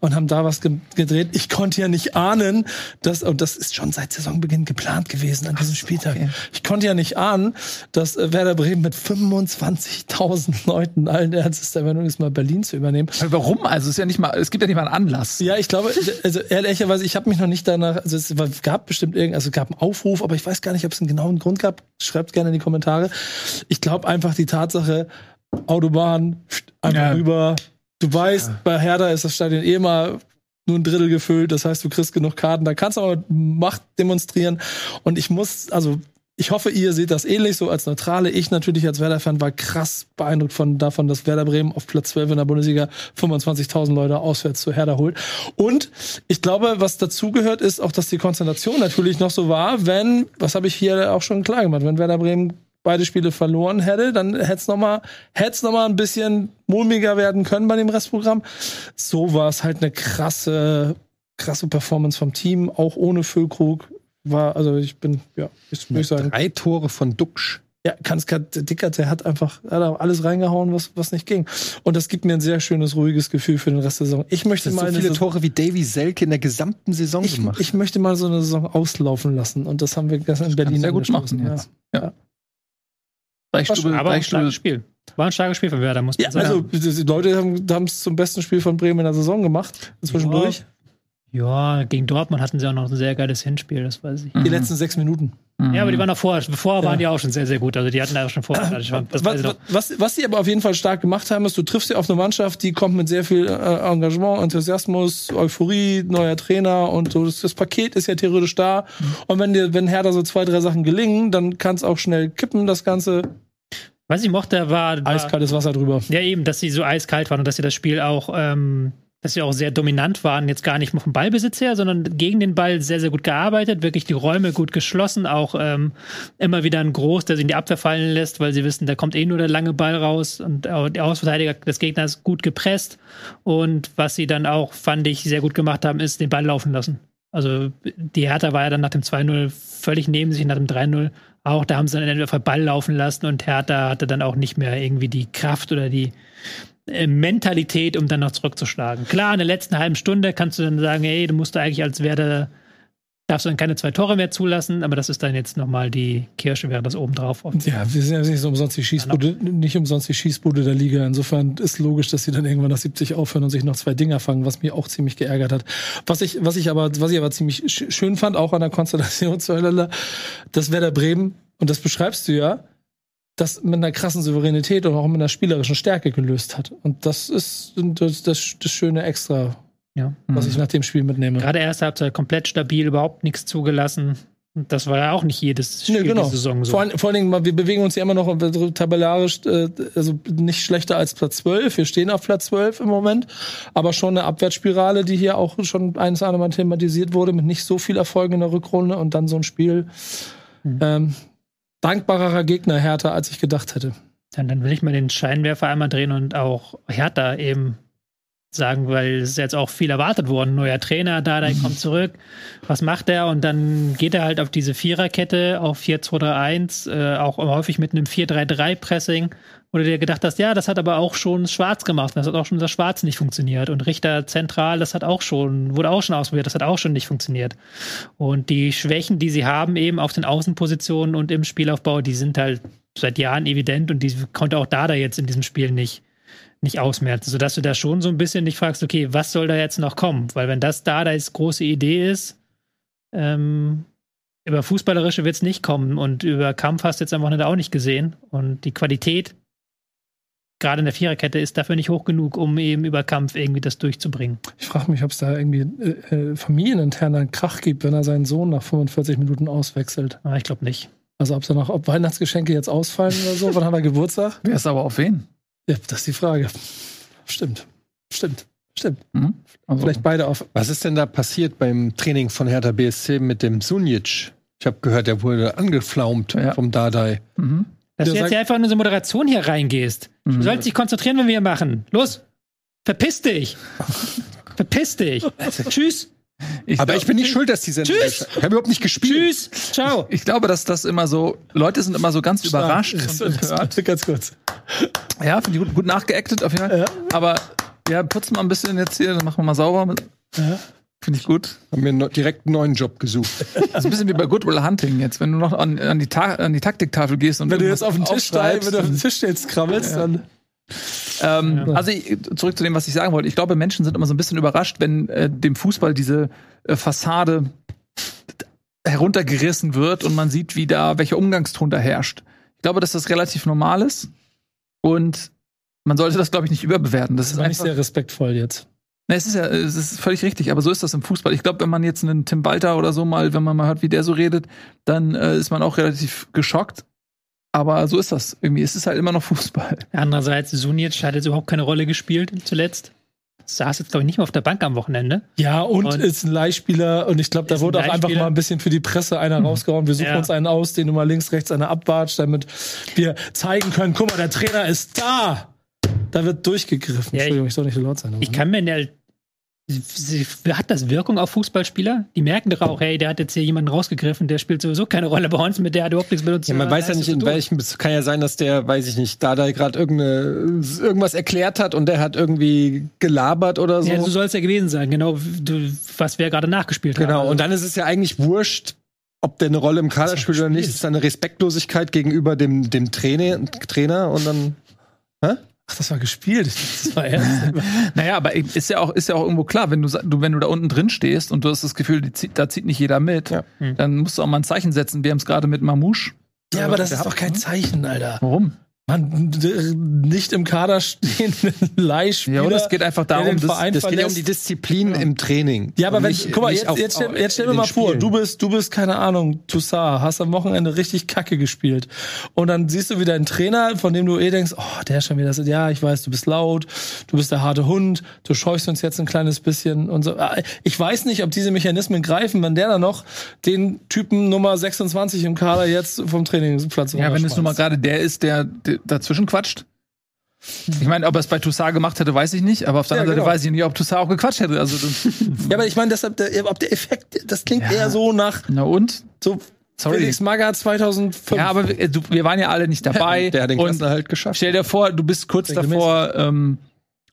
und haben da was ge gedreht. Ich konnte ja nicht ahnen, dass, und das ist schon seit Saisonbeginn geplant gewesen an diesem Spieltag. okay. Ich konnte ja nicht ahnen, dass äh, Werder Bremen mit 25.000 Leuten allen Ernstes der Meinung ist, mal Berlin zu übernehmen. Aber Warum? Also es ist ja nicht mal, es gibt ja nicht mal einen Anlass. Ja, ich glaube, also ehrlicherweise, ich habe mich noch nicht danach, also es gab bestimmt irgend, also es gab einen Aufruf, aber ich weiß gar nicht, ob es einen genauen Grund gab. Schreibt gerne in die Kommentare. Ich glaube einfach die Tatsache, Autobahn, einfach Ja. rüber. Du weißt, bei Hertha ist das Stadion eh mal nur ein Drittel gefüllt, das heißt, du kriegst genug Karten, da kannst du aber Macht demonstrieren. Und ich muss, also ich hoffe, ihr seht das ähnlich so als Neutrale. Ich natürlich als Werder-Fan war krass beeindruckt von, davon, dass Werder Bremen auf Platz 12 in der Bundesliga 25.000 Leute auswärts zu Hertha holt. Und ich glaube, was dazugehört, ist auch, dass die Konzentration natürlich noch so war, wenn, was habe ich hier auch schon klar gemacht, wenn Werder Bremen beide Spiele verloren hätte, dann hätte es nochmal noch mal ein bisschen mulmiger werden können bei dem Restprogramm. So war es halt eine krasse, krasse Performance vom Team, auch ohne Füllkrug. War, also ich bin, ja, ich würde sagen. Drei Tore von Duxch. Ja, Kanskat Dickert, der hat einfach hat alles reingehauen, was, was nicht ging. Und das gibt mir ein sehr schönes, ruhiges Gefühl für den Rest der Saison. Ich möchte Das mal so eine viele Saison- Tore wie Davy Selke in der gesamten Saison ich, gemacht. ich möchte mal so eine Saison auslaufen lassen. Und das haben wir gestern in Berlin sehr gut machen ja. jetzt. Ja. Deichstube, Aber ein Deichstube, starkes Spiel. War ein starkes Spiel von Werder, muss man Ja, sagen. also die Leute haben es zum besten Spiel von Bremen in der Saison gemacht. Zwischendurch. Ja, gegen Dortmund hatten sie auch noch ein sehr geiles Hinspiel, das weiß ich. Mhm. Die letzten sechs Minuten. Ja, aber die waren auch vorher, vorher Ja. waren die auch schon sehr, sehr gut. Also die hatten da auch schon vorher. Das weiß Was, ich noch. was, was sie aber auf jeden Fall stark gemacht haben, ist, du triffst ja auf eine Mannschaft, die kommt mit sehr viel äh, Engagement, Enthusiasmus, Euphorie, neuer Trainer und so. Das, das Paket ist ja theoretisch da. Und wenn dir, wenn Hertha so zwei, drei Sachen gelingen, dann kann es auch schnell kippen, das Ganze. Was ich mochte, war, war Eiskaltes Wasser drüber. ja eben, dass sie so eiskalt waren und dass sie das Spiel auch, ähm, dass sie auch sehr dominant waren, jetzt gar nicht vom Ballbesitz her, sondern gegen den Ball sehr, sehr gut gearbeitet, wirklich die Räume gut geschlossen, auch ähm, immer wieder ein Groß, der sich in die Abwehr fallen lässt, weil sie wissen, da kommt eh nur der lange Ball raus und auch die Ausverteidiger des Gegners gut gepresst. Und was sie dann auch, fand ich, sehr gut gemacht haben, ist den Ball laufen lassen. Also die Hertha war ja dann nach dem 2-0 völlig neben sich, nach dem 3-0 auch. Da haben sie dann einfach Ball laufen lassen und Hertha hatte dann auch nicht mehr irgendwie die Kraft oder die Mentalität, um dann noch zurückzuschlagen. Klar, in der letzten halben Stunde kannst du dann sagen, ey, du musst eigentlich als Werder, darfst du dann keine zwei Tore mehr zulassen, aber das ist dann jetzt nochmal die Kirsche, wäre das obendrauf. Ja, wir sind ja nicht so umsonst die Schießbude, nicht umsonst die Schießbude der Liga. Insofern ist logisch, dass sie dann irgendwann nach 70 aufhören und sich noch zwei Dinger fangen, was mich auch ziemlich geärgert hat. Was ich, was ich aber, was ich aber ziemlich sch- schön fand, auch an der Konstellation zueinander, das Werder Bremen, und das beschreibst du ja, das mit einer krassen Souveränität und auch mit einer spielerischen Stärke gelöst hat. Und das ist das, das, das schöne Extra, Ja. was ich nach dem Spiel mitnehme. Gerade erste Halbzeit komplett stabil, überhaupt nichts zugelassen. Und das war ja auch nicht jedes Spiel Nee, genau. dieser Saison so. Vor, allen- vor allen Dingen, wir bewegen uns ja immer noch tabellarisch, äh, also nicht schlechter als Platz 12. Wir stehen auf Platz 12 im Moment, aber schon eine Abwärtsspirale, die hier auch schon eines andere Mal thematisiert wurde, mit nicht so viel Erfolg in der Rückrunde und dann so ein Spiel. Mhm. Ähm, dankbarerer Gegner härter, als ich gedacht hätte. Dann, dann will ich mal den Scheinwerfer einmal drehen und auch Hertha eben sagen, weil es ist jetzt auch viel erwartet worden. Neuer Trainer, da, der kommt zurück. Was macht er? Und dann geht er halt auf diese Viererkette, auf 4-2-3-1, äh, auch häufig mit einem 4-3-3-Pressing, wo du dir gedacht hast, ja, das hat aber auch schon Schwarz gemacht. Das hat auch schon das Schwarz nicht funktioniert. Und Richter zentral, das hat auch schon, wurde auch schon ausprobiert, das hat auch schon nicht funktioniert. Und die Schwächen, die sie haben, eben auf den Außenpositionen und im Spielaufbau, die sind halt seit Jahren evident und die konnte auch Dada jetzt in diesem Spiel nicht, nicht ausmerzen, sodass du da schon so ein bisschen dich fragst, okay, was soll da jetzt noch kommen? Weil wenn das Dadas große Idee ist, ähm, über Fußballerische wird es nicht kommen und über Kampf hast du jetzt am Wochenende auch nicht gesehen und die Qualität gerade in der Viererkette ist dafür nicht hoch genug, um eben über Kampf irgendwie das durchzubringen. Ich frage mich, ob es da irgendwie äh, äh, familieninternen Krach gibt, wenn er seinen Sohn nach 45 Minuten auswechselt. Aber ich glaube nicht. Also ob da noch, ob Weihnachtsgeschenke jetzt ausfallen oder so. Wann hat er Geburtstag? Wer ist aber auf wen? Ja, das ist die Frage. Stimmt. Stimmt. Stimmt. Mhm. Also, Vielleicht beide auf. Was ist denn da passiert beim Training von Hertha BSC mit dem Sunic? Ich habe gehört, der wurde angeflaumt Ja. vom Dardai. Mhm. Dass Der du jetzt sagt- hier einfach in unsere Moderation hier reingehst. Du Mhm. sollst dich konzentrieren, wenn wir hier machen. Los! Verpiss dich! Verpiss dich! Tschüss! Ich Aber glaub- ich bin nicht schuld, dass die Sendung. Tschüss! Ich habe überhaupt nicht gespielt. Tschüss! Ciao! Ich glaube, dass das immer so, Leute sind immer so ganz überrascht und empört. Ganz kurz. Ja, finde ich gut, gut nachgeactet auf jeden Fall. Ja. Aber ja, putzen wir ein bisschen jetzt hier, dann machen wir mal sauber. Ja. Finde ich gut. Haben wir direkt einen neuen Job gesucht. Also ein bisschen wie bei Good Will Hunting jetzt, wenn du noch an, an, die, Ta an die Taktiktafel gehst und Wenn du jetzt auf den Tisch steigst, wenn du auf den Tisch jetzt krabbelst, dann. Ähm, Ja. Also ich, zurück zu dem, was ich sagen wollte. Ich glaube, Menschen sind immer so ein bisschen überrascht, wenn äh, dem Fußball diese äh, Fassade heruntergerissen wird und man sieht, wie da welcher Umgangston da herrscht. Ich glaube, dass das relativ normal ist und man sollte das, glaube ich, nicht überbewerten. Das, Das ist war nicht einfach, sehr respektvoll jetzt. Ne, es ist ja, es ist völlig richtig, aber so ist das im Fußball. Ich glaube, wenn man jetzt einen Tim Walter oder so mal, wenn man mal hört, wie der so redet, dann äh, ist man auch relativ geschockt. Aber so ist das irgendwie. Es ist halt immer noch Fußball. Andererseits, Sunic hat jetzt überhaupt keine Rolle gespielt zuletzt. Saß jetzt, glaube ich, nicht mehr auf der Bank am Wochenende. Ja, und, Und- ist ein Leihspieler und ich glaube, da ein wurde auch einfach mal ein bisschen für die Presse einer rausgehauen. Wir suchen Ja. uns einen aus, den du mal links, rechts einer abwatscht, damit wir zeigen können, guck mal, der Trainer ist da. Da wird durchgegriffen. Ja, Entschuldigung, ich soll nicht so laut sein. aber- Ich kann mir nicht. Sie- Hat das Wirkung auf Fußballspieler? Die merken doch auch, hey, der hat jetzt hier jemanden rausgegriffen, der spielt sowieso keine Rolle bei uns, mit der hat überhaupt nichts uns Ja, man weiß ja nicht, in welchem. Es kann ja sein, dass der, weiß ich nicht, da da gerade irgendwas erklärt hat und der hat irgendwie gelabert oder so. Ja, so soll es ja gewesen sein, genau, du, was wir gerade nachgespielt haben. genau. Und dann ist es ja eigentlich wurscht, ob der eine Rolle im Kader spielt oder nicht. Es ist eine Respektlosigkeit gegenüber dem, dem Trainer, Trainer und dann. Hä? Ach, das war gespielt. Das war ernst. Naja, aber ist ja auch, ist ja auch irgendwo klar, wenn du, wenn du da unten drin stehst und du hast das Gefühl, zieht, da zieht nicht jeder mit, Ja. Hm. dann musst du auch mal ein Zeichen setzen. Wir haben es gerade mit Mamouche. ja, aber das ist doch kein ne? Zeichen, Alter. Warum? Man, d- nicht im Kader stehen, Leihspieler. Ja, oder es geht einfach darum, Verein Das geht ja um die Disziplin im Training. Ja, aber Und wenn, nicht- guck mal, jetzt, auf- jetzt, stell, jetzt stell mir mal den vor, Spielen. du bist, du bist, keine Ahnung, Toussaint, hast am Wochenende richtig Kacke gespielt. Und dann siehst du wieder einen Trainer, von dem du eh denkst, oh, der ist schon wieder das, ja, ich weiß, du bist laut, du bist der harte Hund, du scheuchst uns jetzt ein kleines bisschen und so. Ah, Ich weiß nicht, ob diese Mechanismen greifen, wenn der dann noch den Typen Nummer 26 im Kader jetzt vom Trainingsplatz Ja, wenn es nun mal gerade der ist, der, der dazwischen quatscht. Ich meine, ob er es bei Toussaint gemacht hätte, weiß ich nicht, aber auf der Ja, anderen genau. Seite weiß ich nicht, ob Toussaint auch gequatscht hätte. Also, Ja, aber ich meine, deshalb, der, ob der Effekt, das klingt eher so nach na und? so Sorry. Felix Magath 2005. Ja, aber wir, du, wir waren ja alle nicht dabei. Der hat den Klassenerhalt geschafft. Stell dir vor, du bist kurz davor, ähm,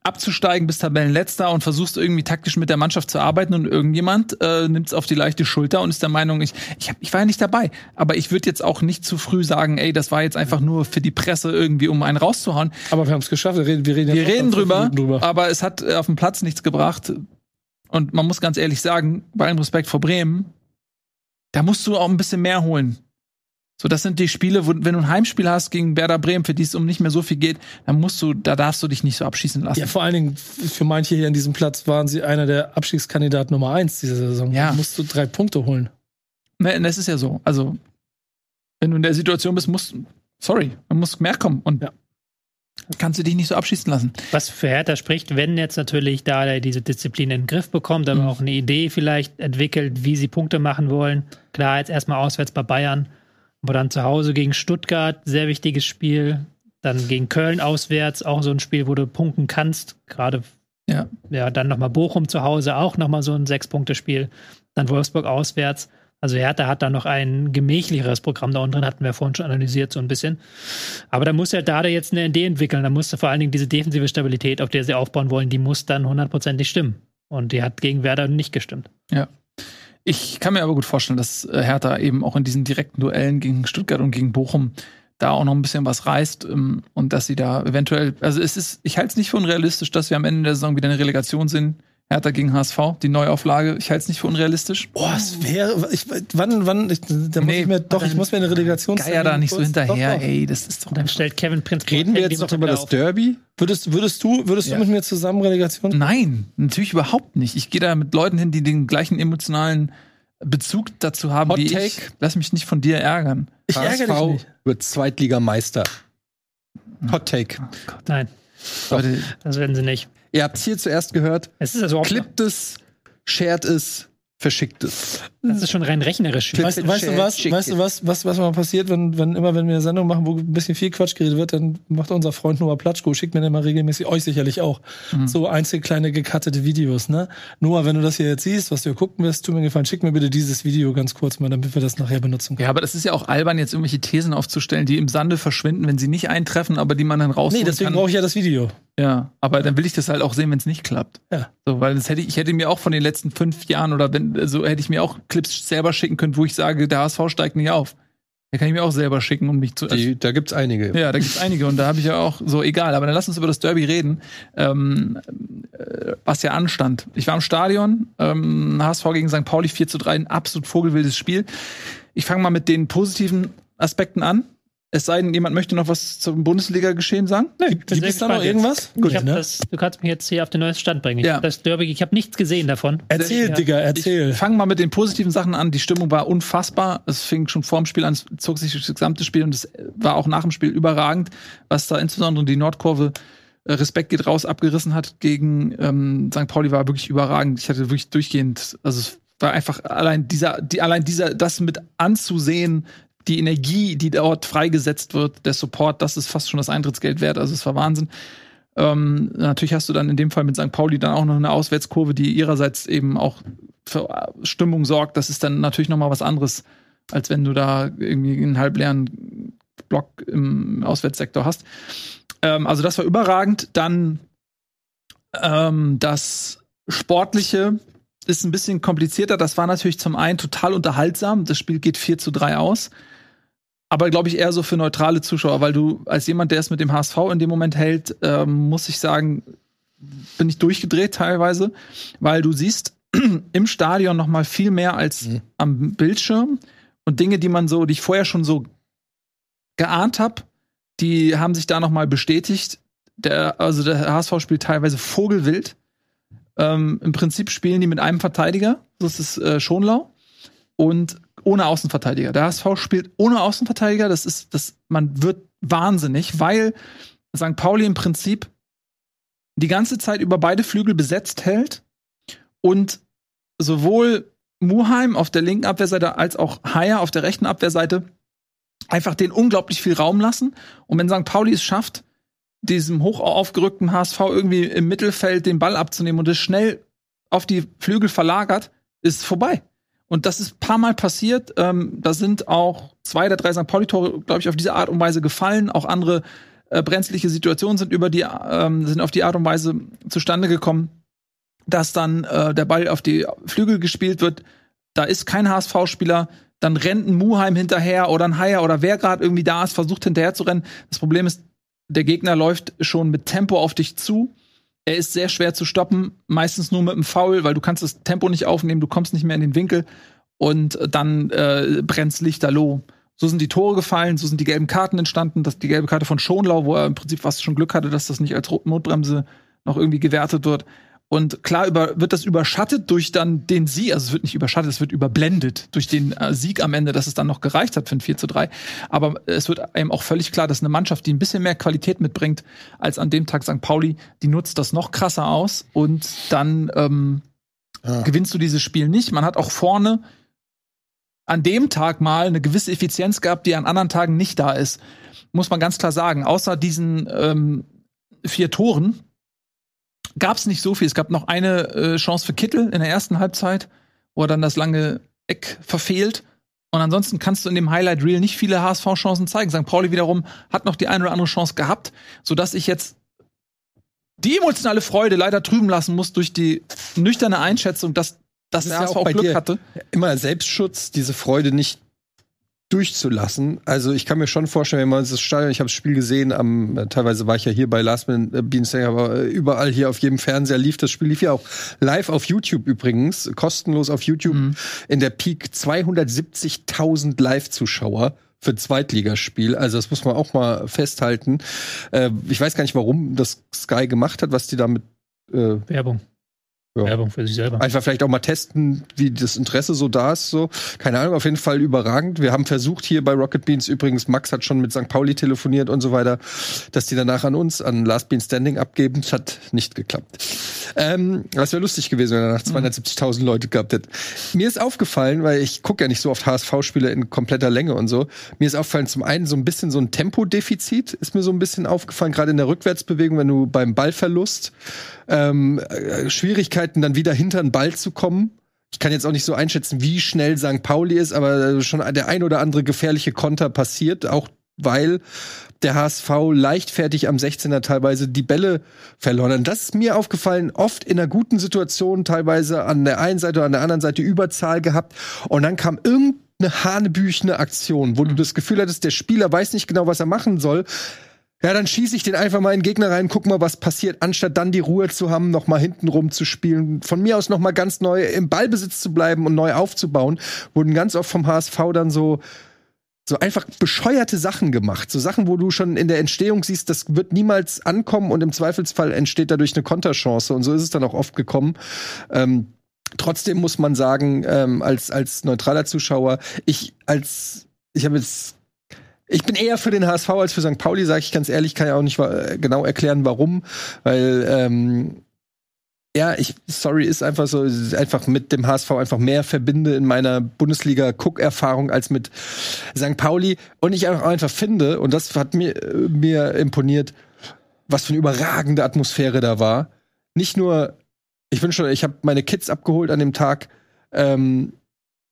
abzusteigen, bist Tabellenletzter und versuchst irgendwie taktisch mit der Mannschaft zu arbeiten und irgendjemand äh, nimmt es auf die leichte Schulter und ist der Meinung, ich, ich, hab, ich war ja nicht dabei. Aber ich würde jetzt auch nicht zu früh sagen, ey, das war jetzt einfach nur für die Presse irgendwie, um einen rauszuhauen. aber wir haben es geschafft. Wir reden, wir reden, Wir reden drüber, drüber. aber es hat äh, auf dem Platz nichts gebracht. Und man muss ganz ehrlich sagen, bei allem Respekt vor Bremen, da musst du auch ein bisschen mehr holen. So, das sind die Spiele, wo, wenn du ein Heimspiel hast gegen Werder Bremen, für die es um nicht mehr so viel geht, dann musst du, da darfst du dich nicht so abschießen lassen. Ja, vor allen Dingen für manche hier an diesem Platz waren sie einer der Abstiegskandidaten Nummer eins dieser Saison. Ja. Da musst du drei Punkte holen. Ne, das ist ja so. Also, wenn du in der Situation bist, musst sorry, man muss mehr kommen und Ja. kannst du dich nicht so abschießen lassen. Was für Hertha spricht, wenn jetzt natürlich da er diese Disziplin in den Griff bekommt, Mhm. aber auch eine Idee vielleicht entwickelt, wie sie Punkte machen wollen. Klar, jetzt erstmal auswärts bei Bayern, aber dann zu Hause gegen Stuttgart, sehr wichtiges Spiel. Dann gegen Köln auswärts, auch so ein Spiel, wo du punkten kannst. Gerade, Ja. ja, dann nochmal Bochum zu Hause, auch nochmal so ein Sechs-Punkte-Spiel. Dann Wolfsburg auswärts. Also Hertha hat da noch ein gemächlicheres Programm da unten drin, hatten wir vorhin schon analysiert so ein bisschen. Aber da muss ja Dade jetzt eine Idee entwickeln. Da muss vor allen Dingen diese defensive Stabilität, auf der sie aufbauen wollen, die muss dann hundertprozentig stimmen. Und die hat gegen Werder nicht gestimmt. Ich kann mir aber gut vorstellen, dass äh, Hertha eben auch in diesen direkten Duellen gegen Stuttgart und gegen Bochum da auch noch ein bisschen was reißt ähm, und dass sie da eventuell, also es ist, ich halte es nicht für unrealistisch, dass wir am Ende der Saison wieder eine Relegation sind. Hertha gegen HSV, die Neuauflage, ich halte es nicht für unrealistisch. Boah, es wäre. Ich, wann, wann, ich, da muss Nee, ich mir, doch, ich muss mir eine Relegation Geier da nicht so hinterher, Doch, doch. ey, das ist doch. Dann stellt Kevin Prinz Reden wir jetzt noch über das. Derby? Würdest, würdest du, würdest Ja. du mit mir zusammen Relegation? Nein, natürlich überhaupt nicht. Ich gehe da mit Leuten hin, die den gleichen emotionalen Bezug dazu haben Hot wie Take? ich. Lass mich nicht von dir ärgern. Ich ärgere dich nicht. wird Zweitligameister. Hot Take. Nein, Leute, das werden sie nicht. Ihr habt es hier zuerst gehört. Es ist also auch, Klippt es, shared es, verschickt es. das ist schon rein rechnerisch. Weißt, weißt du was? Schick. Weißt du was? Was, was mal passiert, wenn, wenn immer, wenn wir eine Sendung machen, wo ein bisschen viel Quatsch geredet wird, dann macht unser Freund Noah Platschko, schickt mir den mal regelmäßig, euch sicherlich auch, so einzelne kleine gekattete Videos, ne? Noah, wenn du das hier jetzt siehst, was du hier gucken wirst, tu mir gefallen, schick mir bitte dieses Video ganz kurz mal, damit wir das nachher benutzen können. Ja, aber das ist ja auch albern, jetzt irgendwelche Thesen aufzustellen, die im Sande verschwinden, wenn sie nicht eintreffen, aber die man dann rausholen Nee, deswegen brauche ich ja das Video. Ja, aber dann will ich das halt auch sehen, wenn es nicht klappt. Ja. So, weil das hätte ich, ich hätte mir auch von den letzten fünf Jahren oder wenn, so hätte ich mir auch Clips selber schicken können, wo ich sage, der HSV steigt nicht auf. Da kann ich mir auch selber schicken und mich zu. Die, da gibt's einige. ja, da gibt's einige und da habe ich ja auch so egal. Aber dann lass uns über das Derby reden, ähm, äh, was ja anstand. Ich war im Stadion, ähm, HSV gegen St. Pauli 4 zu 3, ein absolut vogelwildes Spiel. Ich fange mal mit den positiven Aspekten an. Es sei denn, jemand möchte noch was zum Bundesliga-Geschehen sagen? Bin Gibt es da noch irgendwas? Gut, ne? das, du kannst mich jetzt hier auf den neuesten Stand bringen. Ich Ja. das Derby, ich habe nichts gesehen davon. Erzähl, Ja. Digga, erzähl. Ich fange mal mit den positiven Sachen an. Die Stimmung war unfassbar. Es fing schon vor dem Spiel an, es zog sich das gesamte Spiel und es war auch nach dem Spiel überragend, was da insbesondere die Nordkurve äh, Respekt geht raus abgerissen hat gegen ähm, St. Pauli war wirklich überragend. Ich hatte wirklich durchgehend, also es war einfach allein dieser, die, allein dieser, das mit anzusehen, die Energie, die dort freigesetzt wird, der Support, das ist fast schon das Eintrittsgeld wert. Also es war Wahnsinn. Ähm, natürlich hast du dann in dem Fall mit St. Pauli dann auch noch eine Auswärtskurve, die ihrerseits eben auch für Stimmung sorgt. Das ist dann natürlich noch mal was anderes, als wenn du da irgendwie einen halbleeren Block im Auswärtssektor hast. Ähm, also das war überragend. Dann ähm, das Sportliche ist ein bisschen komplizierter. Das war natürlich zum einen total unterhaltsam. Das Spiel geht 4 zu 3 aus. Aber glaube ich eher so für neutrale Zuschauer, weil du als jemand, der es mit dem HSV in dem Moment hält, ähm, muss ich sagen, bin ich durchgedreht teilweise, weil du siehst im Stadion noch mal viel mehr als mhm. am Bildschirm und Dinge, die man so, die ich vorher schon so geahnt habe, die haben sich da noch mal bestätigt. Der, also der HSV spielt teilweise Vogelwild. Ähm, Im Prinzip spielen die mit einem Verteidiger, das ist äh, Schonlau, und ohne Außenverteidiger. Der HSV spielt ohne Außenverteidiger. Das ist, das, man wird wahnsinnig, weil St. Pauli im Prinzip die ganze Zeit über beide Flügel besetzt hält und sowohl Muheim auf der linken Abwehrseite als auch Haier auf der rechten Abwehrseite einfach den unglaublich viel Raum lassen. Und wenn St. Pauli es schafft, diesem hoch aufgerückten HSV irgendwie im Mittelfeld den Ball abzunehmen und es schnell auf die Flügel verlagert, ist vorbei. Und das ist ein paar Mal passiert. Ähm, da sind auch zwei oder drei St. Pauli-Tore, glaube ich, auf diese Art und Weise gefallen. Auch andere äh, brenzliche Situationen sind über die, ähm, sind auf die Art und Weise zustande gekommen, dass dann äh, der Ball auf die Flügel gespielt wird. Da ist kein HSV-Spieler. Dann rennt ein Muheim hinterher oder ein Haier oder wer gerade irgendwie da ist, versucht hinterher zu rennen. Das Problem ist, der Gegner läuft schon mit Tempo auf dich zu er ist sehr schwer zu stoppen, meistens nur mit einem Foul, weil du kannst das Tempo nicht aufnehmen, du kommst nicht mehr in den Winkel und dann äh, brennt's lichterloh. So sind die Tore gefallen, so sind die gelben Karten entstanden. Das, die gelbe Karte von Schonlau, wo er im Prinzip fast schon Glück hatte, dass das nicht als Notbremse noch irgendwie gewertet wird. Und klar über, wird das überschattet durch dann den Sieg, also es wird nicht überschattet, es wird überblendet durch den äh, Sieg am Ende, dass es dann noch gereicht hat für ein 4 zu 3. Aber es wird einem auch völlig klar, dass eine Mannschaft, die ein bisschen mehr Qualität mitbringt als an dem Tag St. Pauli, die nutzt das noch krasser aus und dann ähm, ja. gewinnst du dieses Spiel nicht. Man hat auch vorne an dem Tag mal eine gewisse Effizienz gehabt, die an anderen Tagen nicht da ist. Muss man ganz klar sagen. Außer diesen ähm, vier Toren, gab es nicht so viel. Es gab noch eine äh, Chance für Kittel in der ersten Halbzeit, wo er dann das lange Eck verfehlt. Und ansonsten kannst du in dem Highlight Reel nicht viele HSV-Chancen zeigen. St. Pauli wiederum hat noch die eine oder andere Chance gehabt, sodass ich jetzt die emotionale Freude leider trüben lassen muss durch die nüchterne Einschätzung, dass, dass das der HSV ja auch Glück hatte. Immer Selbstschutz, diese Freude nicht durchzulassen. Also ich kann mir schon vorstellen, wenn man das Stadion, ich habe das Spiel gesehen, am äh, teilweise war ich ja hier bei Last Man äh, Beanstag, aber äh, überall hier auf jedem Fernseher lief das Spiel, lief ja auch live auf YouTube übrigens, kostenlos auf YouTube mhm. in der Peak 270.000 Live-Zuschauer für Zweitligaspiel. Also das muss man auch mal festhalten. Äh, ich weiß gar nicht, warum das Sky gemacht hat, was die damit äh, Werbung. Ja. Werbung für sich selber. Einfach vielleicht auch mal testen, wie das Interesse so da ist. So. Keine Ahnung, auf jeden Fall überragend. Wir haben versucht hier bei Rocket Beans übrigens, Max hat schon mit St. Pauli telefoniert und so weiter, dass die danach an uns, an Last Bean Standing abgeben. Das hat nicht geklappt. Ähm, das wäre lustig gewesen, wenn er nach 270.000 Leute gehabt hätte. Mir ist aufgefallen, weil ich gucke ja nicht so oft HSV-Spiele in kompletter Länge und so. Mir ist aufgefallen, zum einen so ein bisschen so ein Tempodefizit ist mir so ein bisschen aufgefallen, gerade in der Rückwärtsbewegung, wenn du beim Ballverlust ähm, äh, Schwierigkeiten, dann wieder hinter den Ball zu kommen. Ich kann jetzt auch nicht so einschätzen, wie schnell St. Pauli ist, aber schon der ein oder andere gefährliche Konter passiert, auch weil der HSV leichtfertig am 16er teilweise die Bälle verloren hat. Das ist mir aufgefallen, oft in einer guten Situation, teilweise an der einen Seite oder an der anderen Seite Überzahl gehabt. Und dann kam irgendeine hanebüchene Aktion, wo du das Gefühl hattest, der Spieler weiß nicht genau, was er machen soll. Ja, dann schieße ich den einfach mal in den Gegner rein, guck mal, was passiert, anstatt dann die Ruhe zu haben, noch mal hinten rum zu spielen, von mir aus noch mal ganz neu im Ballbesitz zu bleiben und neu aufzubauen, wurden ganz oft vom HSV dann so so einfach bescheuerte Sachen gemacht, so Sachen, wo du schon in der Entstehung siehst, das wird niemals ankommen und im Zweifelsfall entsteht dadurch eine Konterchance und so ist es dann auch oft gekommen. Ähm, trotzdem muss man sagen, ähm, als als neutraler Zuschauer, ich als ich habe jetzt ich bin eher für den HSV als für St. Pauli, sage ich ganz ehrlich, kann ja auch nicht äh, genau erklären, warum, weil ähm, ja, ich, sorry, ist einfach so, einfach mit dem HSV einfach mehr verbinde in meiner Bundesliga-Cook-Erfahrung als mit St. Pauli. Und ich auch einfach finde, und das hat mir, äh, mir imponiert, was für eine überragende Atmosphäre da war. Nicht nur, ich bin schon, ich habe meine Kids abgeholt an dem Tag, ähm,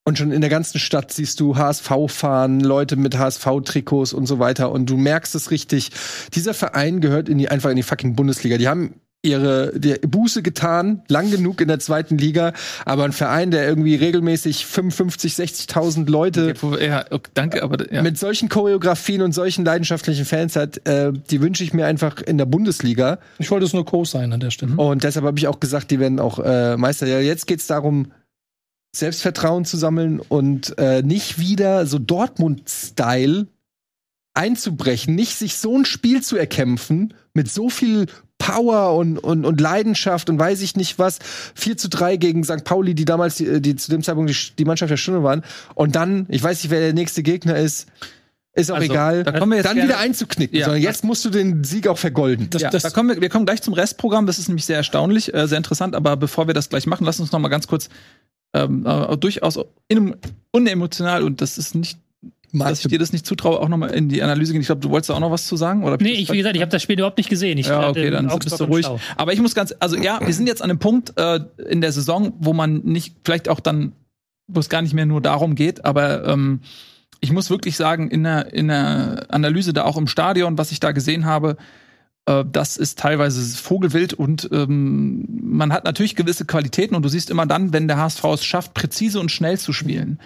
und schon in der ganzen Stadt siehst du HSV fahren, Leute mit HSV-Trikots und so weiter. Und du merkst es richtig. Dieser Verein gehört in die, einfach in die fucking Bundesliga. Die haben ihre die Buße getan, lang genug in der zweiten Liga, aber ein Verein, der irgendwie regelmäßig 55, 60.000 Leute Okay, ja, okay, danke, aber ja. mit solchen Choreografien und solchen leidenschaftlichen Fans hat, äh, die wünsche ich mir einfach in der Bundesliga. Ich wollte es nur Co sein an der Stelle. Und deshalb habe ich auch gesagt, die werden auch äh, Meister. Ja, jetzt geht's darum, Selbstvertrauen zu sammeln und äh, nicht wieder so Dortmund-Style einzubrechen, nicht sich so ein Spiel zu erkämpfen mit so viel Power und, und, und Leidenschaft und weiß ich nicht was. 4 zu 3 gegen St. Pauli, die damals, die, die zu dem Zeitpunkt die, die Mannschaft der Stunde waren. Und dann, ich weiß nicht, wer der nächste Gegner ist. Ist auch Also, egal. da kommen wir jetzt dann gerne- wieder einzuknicken. Ja. sondern jetzt musst du den Sieg auch vergolden. Das, ja, das, da kommen wir, wir kommen gleich zum Restprogramm. Das ist nämlich sehr erstaunlich, äh, sehr interessant. Aber bevor wir das gleich machen, lass uns noch mal ganz kurz ähm, äh, durchaus in, unemotional und das ist nicht, dass ich dir das nicht zutraue, auch noch mal in die Analyse gehen. Ich glaube, du wolltest da auch noch was zu sagen, oder? Nee, ich, wie gesagt, ich habe das Spiel überhaupt nicht gesehen. Ich ja, okay, dann Augsburg bist du ruhig. Aber ich muss ganz, also ja, wir sind jetzt an einem Punkt äh, in der Saison, wo man nicht, vielleicht auch dann, wo es gar nicht mehr nur darum geht, aber ähm, ich muss wirklich sagen, in der, in der Analyse da auch im Stadion, was ich da gesehen habe, äh, das ist teilweise Vogelwild und ähm, man hat natürlich gewisse Qualitäten und du siehst immer dann, wenn der HSV es schafft, präzise und schnell zu spielen,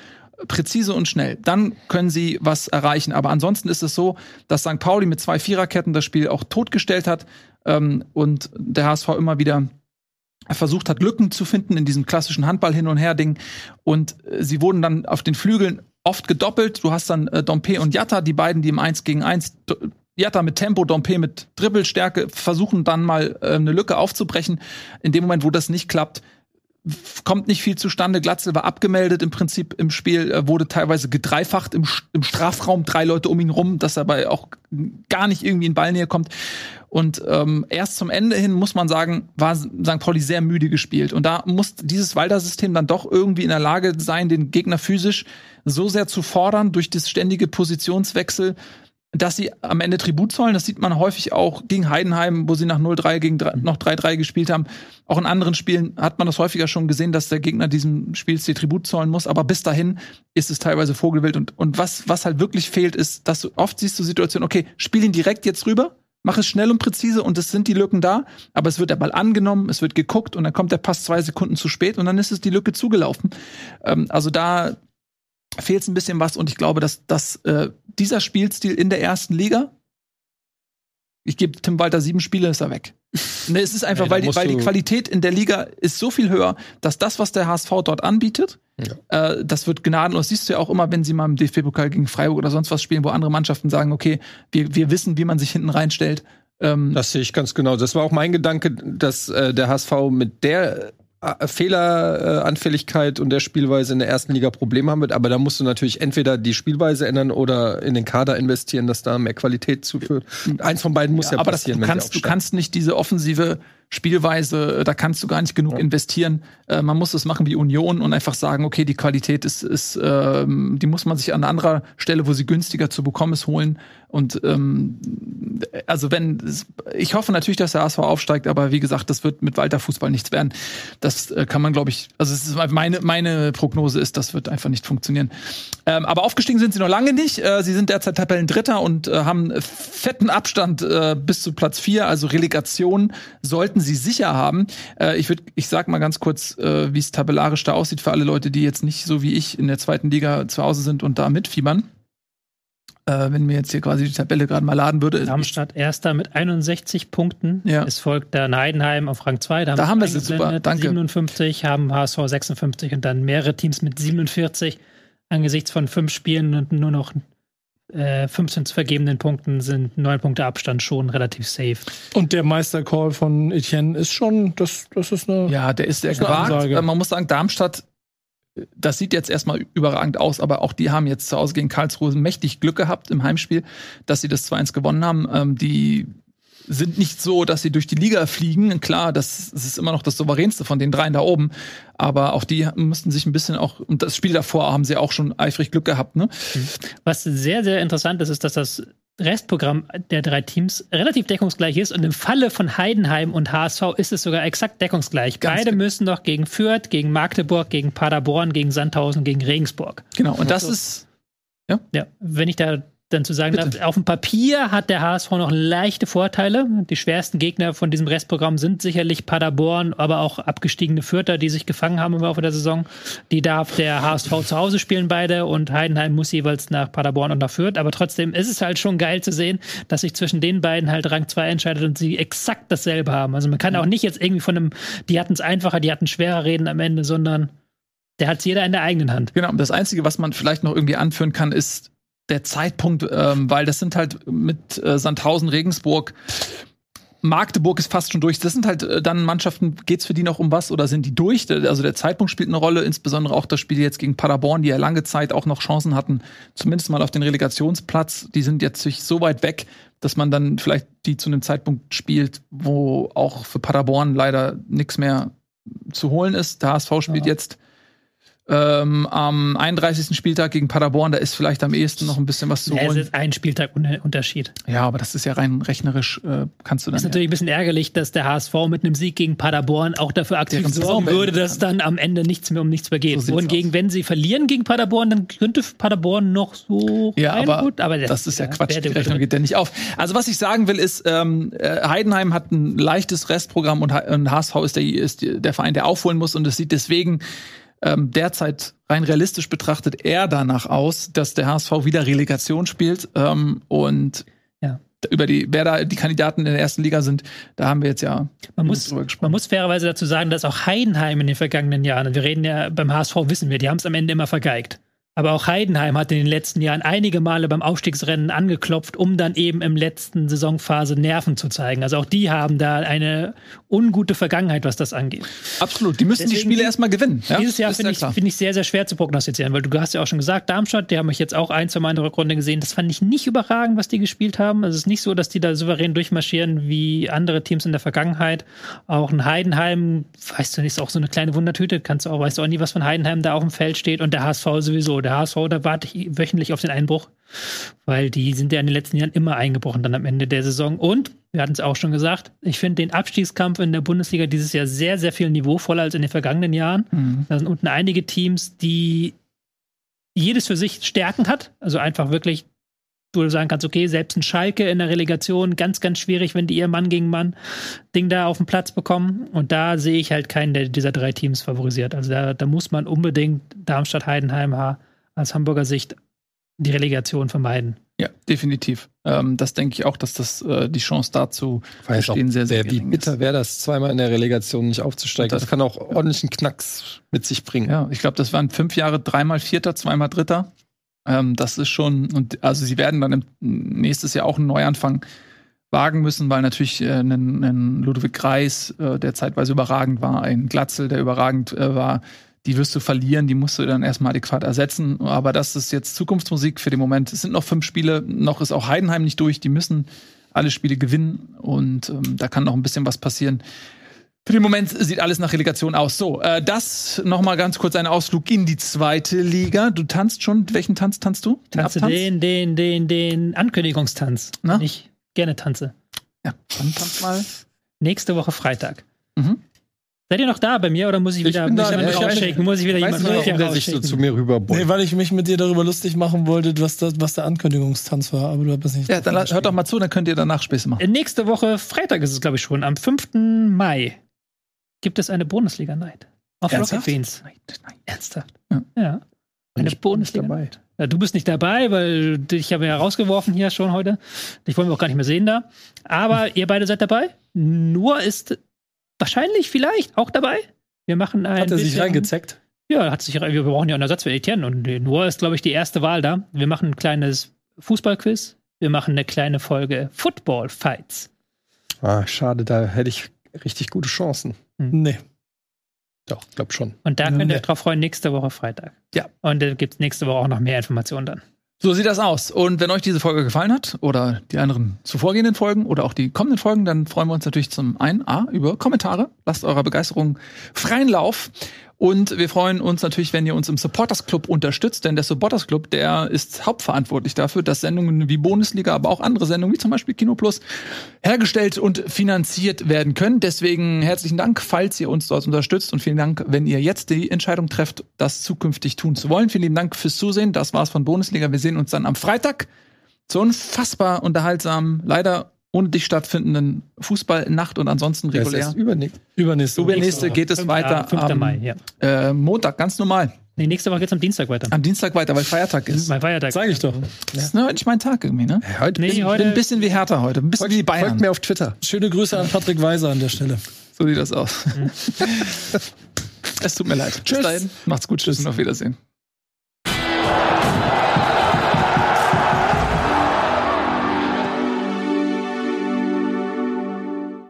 präzise und schnell, dann können sie was erreichen. Aber ansonsten ist es so, dass St. Pauli mit zwei Viererketten das Spiel auch totgestellt hat ähm, und der HSV immer wieder versucht hat, Lücken zu finden in diesem klassischen Handball hin und her Ding. Und äh, sie wurden dann auf den Flügeln oft gedoppelt. Du hast dann äh, Dompe und Jatta, die beiden, die im 1 gegen 1 D- Jatta mit Tempo, Dompe mit Dribbelstärke versuchen dann mal äh, eine Lücke aufzubrechen. In dem Moment, wo das nicht klappt, kommt nicht viel zustande. Glatzel war abgemeldet im Prinzip im Spiel, äh, wurde teilweise gedreifacht im, im Strafraum, drei Leute um ihn rum, dass er dabei auch gar nicht irgendwie in Ballnähe kommt. Und ähm, erst zum Ende hin muss man sagen, war St. Pauli sehr müde gespielt. Und da muss dieses Walder-System dann doch irgendwie in der Lage sein, den Gegner physisch so sehr zu fordern durch das ständige Positionswechsel, dass sie am Ende Tribut zollen. Das sieht man häufig auch gegen Heidenheim, wo sie nach 0-3 gegen 3, noch 3-3 gespielt haben. Auch in anderen Spielen hat man das häufiger schon gesehen, dass der Gegner diesem Spielstil Tribut zollen muss. Aber bis dahin ist es teilweise Vogelwild. Und, und was, was halt wirklich fehlt, ist, dass du oft siehst du Situationen, okay, spiel ihn direkt jetzt rüber, mach es schnell und präzise und es sind die Lücken da, aber es wird der Ball angenommen, es wird geguckt und dann kommt der Pass zwei Sekunden zu spät und dann ist es die Lücke zugelaufen. Ähm, also da fehlt es ein bisschen was und ich glaube, dass, dass äh, dieser Spielstil in der ersten Liga, ich gebe Tim Walter sieben Spiele, ist er weg. Ne, es ist einfach, Nee, weil, die, weil die Qualität in der Liga ist so viel höher, dass das, was der HSV dort anbietet, äh, das wird gnadenlos. Siehst du ja auch immer, wenn sie mal im DFB-Pokal gegen Freiburg oder sonst was spielen, wo andere Mannschaften sagen, okay, wir, wir wissen, wie man sich hinten reinstellt. Ähm, Das sehe ich ganz genau. Das war auch mein Gedanke, dass äh, der HSV mit der Fehleranfälligkeit und der Spielweise in der ersten Liga Probleme haben wird. Aber da musst du natürlich entweder die Spielweise ändern oder in den Kader investieren, dass da mehr Qualität zuführt. Eins von beiden muss ja, aber das, passieren. du, kannst, du aufsteigen. kannst nicht diese offensive Spielweise, äh, da kannst du gar nicht genug investieren. Äh, man muss es machen wie Union und einfach sagen, okay, die Qualität ist, ist ähm, die muss man sich an anderer Stelle, wo sie günstiger zu bekommen ist, holen. Und ähm, also wenn, ich hoffe natürlich, dass der HSV aufsteigt, aber wie gesagt, das wird mit Walter Fußball nichts werden. Das äh, kann man, glaube ich, also es ist meine, meine Prognose ist, das wird einfach nicht funktionieren. Ähm, aber aufgestiegen sind sie noch lange nicht. Äh, sie sind derzeit Tabellendritter und äh, haben fetten Abstand äh, bis zu Platz vier, also Relegation sollten sie sicher haben. Äh, ich würde, ich sag mal ganz kurz, äh, wie es tabellarisch da aussieht für alle Leute, die jetzt nicht so wie ich in der zweiten Liga zu Hause sind und da mitfiebern. Äh, wenn mir jetzt hier quasi die Tabelle gerade mal laden würde. Darmstadt erster mit 61 Punkten. Ja. Es folgt dann Heidenheim auf Rang 2. Da, Da haben wir es sie, super, danke. 57 haben HSV 56 und dann mehrere Teams mit 47. Angesichts von fünf Spielen und nur noch äh, 15 zu vergebenen Punkten sind neun Punkte Abstand schon relativ safe. Und der Meistercall von Etienne ist schon, das, das ist eine. Ja, der ist sehr eine gewagt. Man muss sagen, Darmstadt das sieht jetzt erstmal überragend aus, aber auch die haben jetzt zu Hause gegen Karlsruhe mächtig Glück gehabt im Heimspiel, dass sie das 2-1 gewonnen haben. Ähm, die sind nicht so, dass sie durch die Liga fliegen. Klar, das, das ist immer noch das souveränste von den dreien da oben. Aber auch die mussten sich ein bisschen auch, und das Spiel davor haben sie auch schon eifrig Glück gehabt, ne? Was sehr, sehr interessant ist, ist, dass das Restprogramm der drei Teams relativ deckungsgleich ist und im Falle von Heidenheim und HSV ist es sogar exakt deckungsgleich. Ganz Beide genau. müssen noch gegen Fürth, gegen Magdeburg, gegen Paderborn, gegen Sandhausen, gegen Regensburg. Genau. Und das ist, Ja, wenn ich da dann zu sagen Bitte. auf dem Papier hat der HSV noch leichte Vorteile. Die schwersten Gegner von diesem Restprogramm sind sicherlich Paderborn, aber auch abgestiegene Fürther, die sich gefangen haben im Laufe der Saison. Die darf der HSV zu Hause spielen beide und Heidenheim muss jeweils nach Paderborn und nach Fürth. Aber trotzdem ist es halt schon geil zu sehen, dass sich zwischen den beiden halt Rang 2 entscheidet und sie exakt dasselbe haben. Also man kann auch nicht jetzt irgendwie von einem, die hatten es einfacher, die hatten schwerer reden am Ende, sondern der hat jeder in der eigenen Hand. Genau, das Einzige, was man vielleicht noch irgendwie anführen kann, ist der Zeitpunkt, ähm, weil das sind halt mit äh, Sandhausen, Regensburg, Magdeburg ist fast schon durch. Das sind halt äh, dann Mannschaften, geht's für die noch um was oder sind die durch? Also der Zeitpunkt spielt eine Rolle, insbesondere auch das Spiel jetzt gegen Paderborn, die ja lange Zeit auch noch Chancen hatten, zumindest mal auf den Relegationsplatz. Die sind jetzt sich so weit weg, dass man dann vielleicht die zu einem Zeitpunkt spielt, wo auch für Paderborn leider nichts mehr zu holen ist. Der HSV spielt jetzt ähm, am 31. Spieltag gegen Paderborn, da ist vielleicht am ehesten noch ein bisschen was zu Ja, es holen. ist ein Spieltag Un- Unterschied. Ja, aber das ist ja rein rechnerisch, äh, kannst du dann. ist natürlich ein bisschen ärgerlich, dass der HSV mit einem Sieg gegen Paderborn auch dafür aktiv Deren sorgen würde, dass dann am Ende nichts mehr um nichts mehr geht. So Wohingegen, wenn sie verlieren gegen Paderborn, dann könnte Paderborn noch so Ja, rein- aber, gut, aber das ist ja Quatsch. wer- Die Rechnung geht ja nicht auf. Also was ich sagen will ist, ähm, äh, Heidenheim hat ein leichtes Restprogramm und, und HSV ist der, ist der Verein, der aufholen muss und es sieht deswegen ähm, derzeit rein realistisch betrachtet eher danach aus, dass der HSV wieder Relegation spielt ähm, und Ja. über die, wer da die Kandidaten in der ersten Liga sind, da haben wir jetzt ja Man muss, man muss fairerweise dazu sagen, dass auch Heidenheim in den vergangenen Jahren, und wir reden ja beim HSV, wissen wir, die haben es am Ende immer vergeigt. Aber auch Heidenheim hat in den letzten Jahren einige Male beim Aufstiegsrennen angeklopft, um dann eben im letzten Saisonphase Nerven zu zeigen. Also auch die haben da eine ungute Vergangenheit, was das angeht. Absolut. Die müssen die Deswegen Spiele erstmal gewinnen. Ja? Dieses Jahr finde ich, find ich sehr, sehr schwer zu prognostizieren, weil du hast ja auch schon gesagt, Darmstadt, die haben mich jetzt auch ein, zwei Mal in der Rückrunde gesehen. Das fand ich nicht überragend, was die gespielt haben. Also es ist nicht so, dass die da souverän durchmarschieren wie andere Teams in der Vergangenheit. Auch ein Heidenheim, weißt du nicht, ist auch so eine kleine Wundertüte, kannst du auch, weißt du auch nie, was von Heidenheim da auf dem Feld steht und der HSV sowieso. Der HSV, da warte ich wöchentlich auf den Einbruch, weil die sind ja in den letzten Jahren immer eingebrochen dann am Ende der Saison. Und wir hatten es auch schon gesagt, ich finde den Abstiegskampf in der Bundesliga dieses Jahr sehr, sehr viel niveauvoller als in den vergangenen Jahren. Mhm. Da sind unten einige Teams, die jedes für sich Stärken hat. Also einfach wirklich, du sagen kannst, okay, selbst ein Schalke in der Relegation, ganz, ganz schwierig, wenn die ihr Mann gegen Mann Ding da auf den Platz bekommen. Und da sehe ich halt keinen der dieser drei Teams favorisiert. Also da, da muss man unbedingt Darmstadt, Heidenheim aus Hamburger Sicht die Relegation vermeiden. Ja, definitiv. Ähm, das denke ich auch, dass das äh, die Chance dazu bestehen sehr, sehr wie gering bitter wäre das, zweimal in der Relegation nicht aufzusteigen. Das- Das, kann auch ordentlichen Knacks mit sich bringen. Ja, ich glaube, das waren fünf Jahre, dreimal Vierter, zweimal Dritter. Ähm, das ist schon, und also sie werden dann im, nächstes Jahr auch einen Neuanfang wagen müssen, weil natürlich äh, ein, ein Ludwig Greis, äh, der zeitweise überragend war, ein Glatzel, der überragend äh, war, die wirst du verlieren, die musst du dann erstmal adäquat ersetzen. Aber das ist jetzt Zukunftsmusik für den Moment. Es sind noch fünf Spiele, noch ist auch Heidenheim nicht durch, die müssen alle Spiele gewinnen und ähm, da kann noch ein bisschen was passieren. Für den Moment sieht alles nach Relegation aus. So, äh, das noch mal ganz kurz ein Ausflug in die zweite Liga. Du tanzt schon. Welchen Tanz tanzt du? Den Tanze Abtanz? den, den, den, den Ankündigungstanz. Na? Ich gerne tanze. Ja, dann tanz mal. Nächste Woche Freitag. Mhm. Seid ihr noch da bei mir oder muss ich Ich wieder bin muss da, ich ich rausschicken? Muss ich wieder Ich jemanden nicht, warum der sich so zu mir rüberbeugt. Nee, weil ich mich mit dir darüber lustig machen wollte, was, das, was der Ankündigungstanz war, aber du hast nicht. Ja, dann hört doch mal zu, dann könnt ihr danach Späße machen. Äh, Nächste Woche, Freitag ist es, glaube ich, schon, am 5. Mai, gibt es eine Bundesliga-Night. Auf Ernsthaft? Rocket Beans. Nein, nein. Ernsthaft? Ja. Ja. Eine Ich Bundesliga. dabei. Ja, du bist nicht dabei, weil dich habe ja rausgeworfen hier schon heute. Dich wollen wir auch gar nicht mehr sehen da. Aber ihr beide seid dabei. Nur ist wahrscheinlich vielleicht auch dabei. Wir machen ein Hat er sich reingezeckt? Ja, hat sich, wir brauchen ja einen Ersatz für Etienne und Noah ist, glaube ich, die erste Wahl da. Wir machen ein kleines Fußballquiz. Wir machen eine kleine Folge Football Fights. Ah, schade, da hätte ich richtig gute Chancen. Nee. Doch, glaub schon. Und da könnt ihr euch drauf freuen, nächste Woche Freitag. Ja. Und da gibt es nächste Woche auch noch mehr Informationen dann. So sieht das aus. Und wenn euch diese Folge gefallen hat oder die anderen zuvorgehenden Folgen oder auch die kommenden Folgen, dann freuen wir uns natürlich zum einen A über Kommentare. Lasst eurer Begeisterung freien Lauf. Und wir freuen uns natürlich, wenn ihr uns im Supporters Club unterstützt, denn der Supporters Club, der ist hauptverantwortlich dafür, dass Sendungen wie Bundesliga, aber auch andere Sendungen wie zum Beispiel Kino Plus hergestellt und finanziert werden können. Deswegen herzlichen Dank, falls ihr uns dort unterstützt und vielen Dank, wenn ihr jetzt die Entscheidung trefft, das zukünftig tun zu wollen. Vielen lieben Dank fürs Zusehen. Das war's von Bundesliga. Wir sehen uns dann am Freitag zur unfassbar unterhaltsamen, leider ohne dich stattfindenden Fußballnacht und ansonsten ist regulär. erst übernächst. Übernächste. Übernächste Woche. geht es Fünf- weiter ah, 5. am Mai, ja. äh, Montag, ganz normal. Nee, nächste Woche geht's am Dienstag weiter. Am Dienstag weiter, weil Feiertag ist. Mein Feiertag. Sag ich doch. Das ist heute nicht mein Tag irgendwie, ne? Heute Nee, bin- Ich heute- bin ein bisschen wie Hertha heute, ein bisschen wie die folgt Bayern. mir auf Twitter. Schöne Grüße an Patrick Weiser an der Stelle. So sieht das aus. es tut mir leid. Tschüss. Bis dahin. Macht's gut. Tschüss und auf Wiedersehen.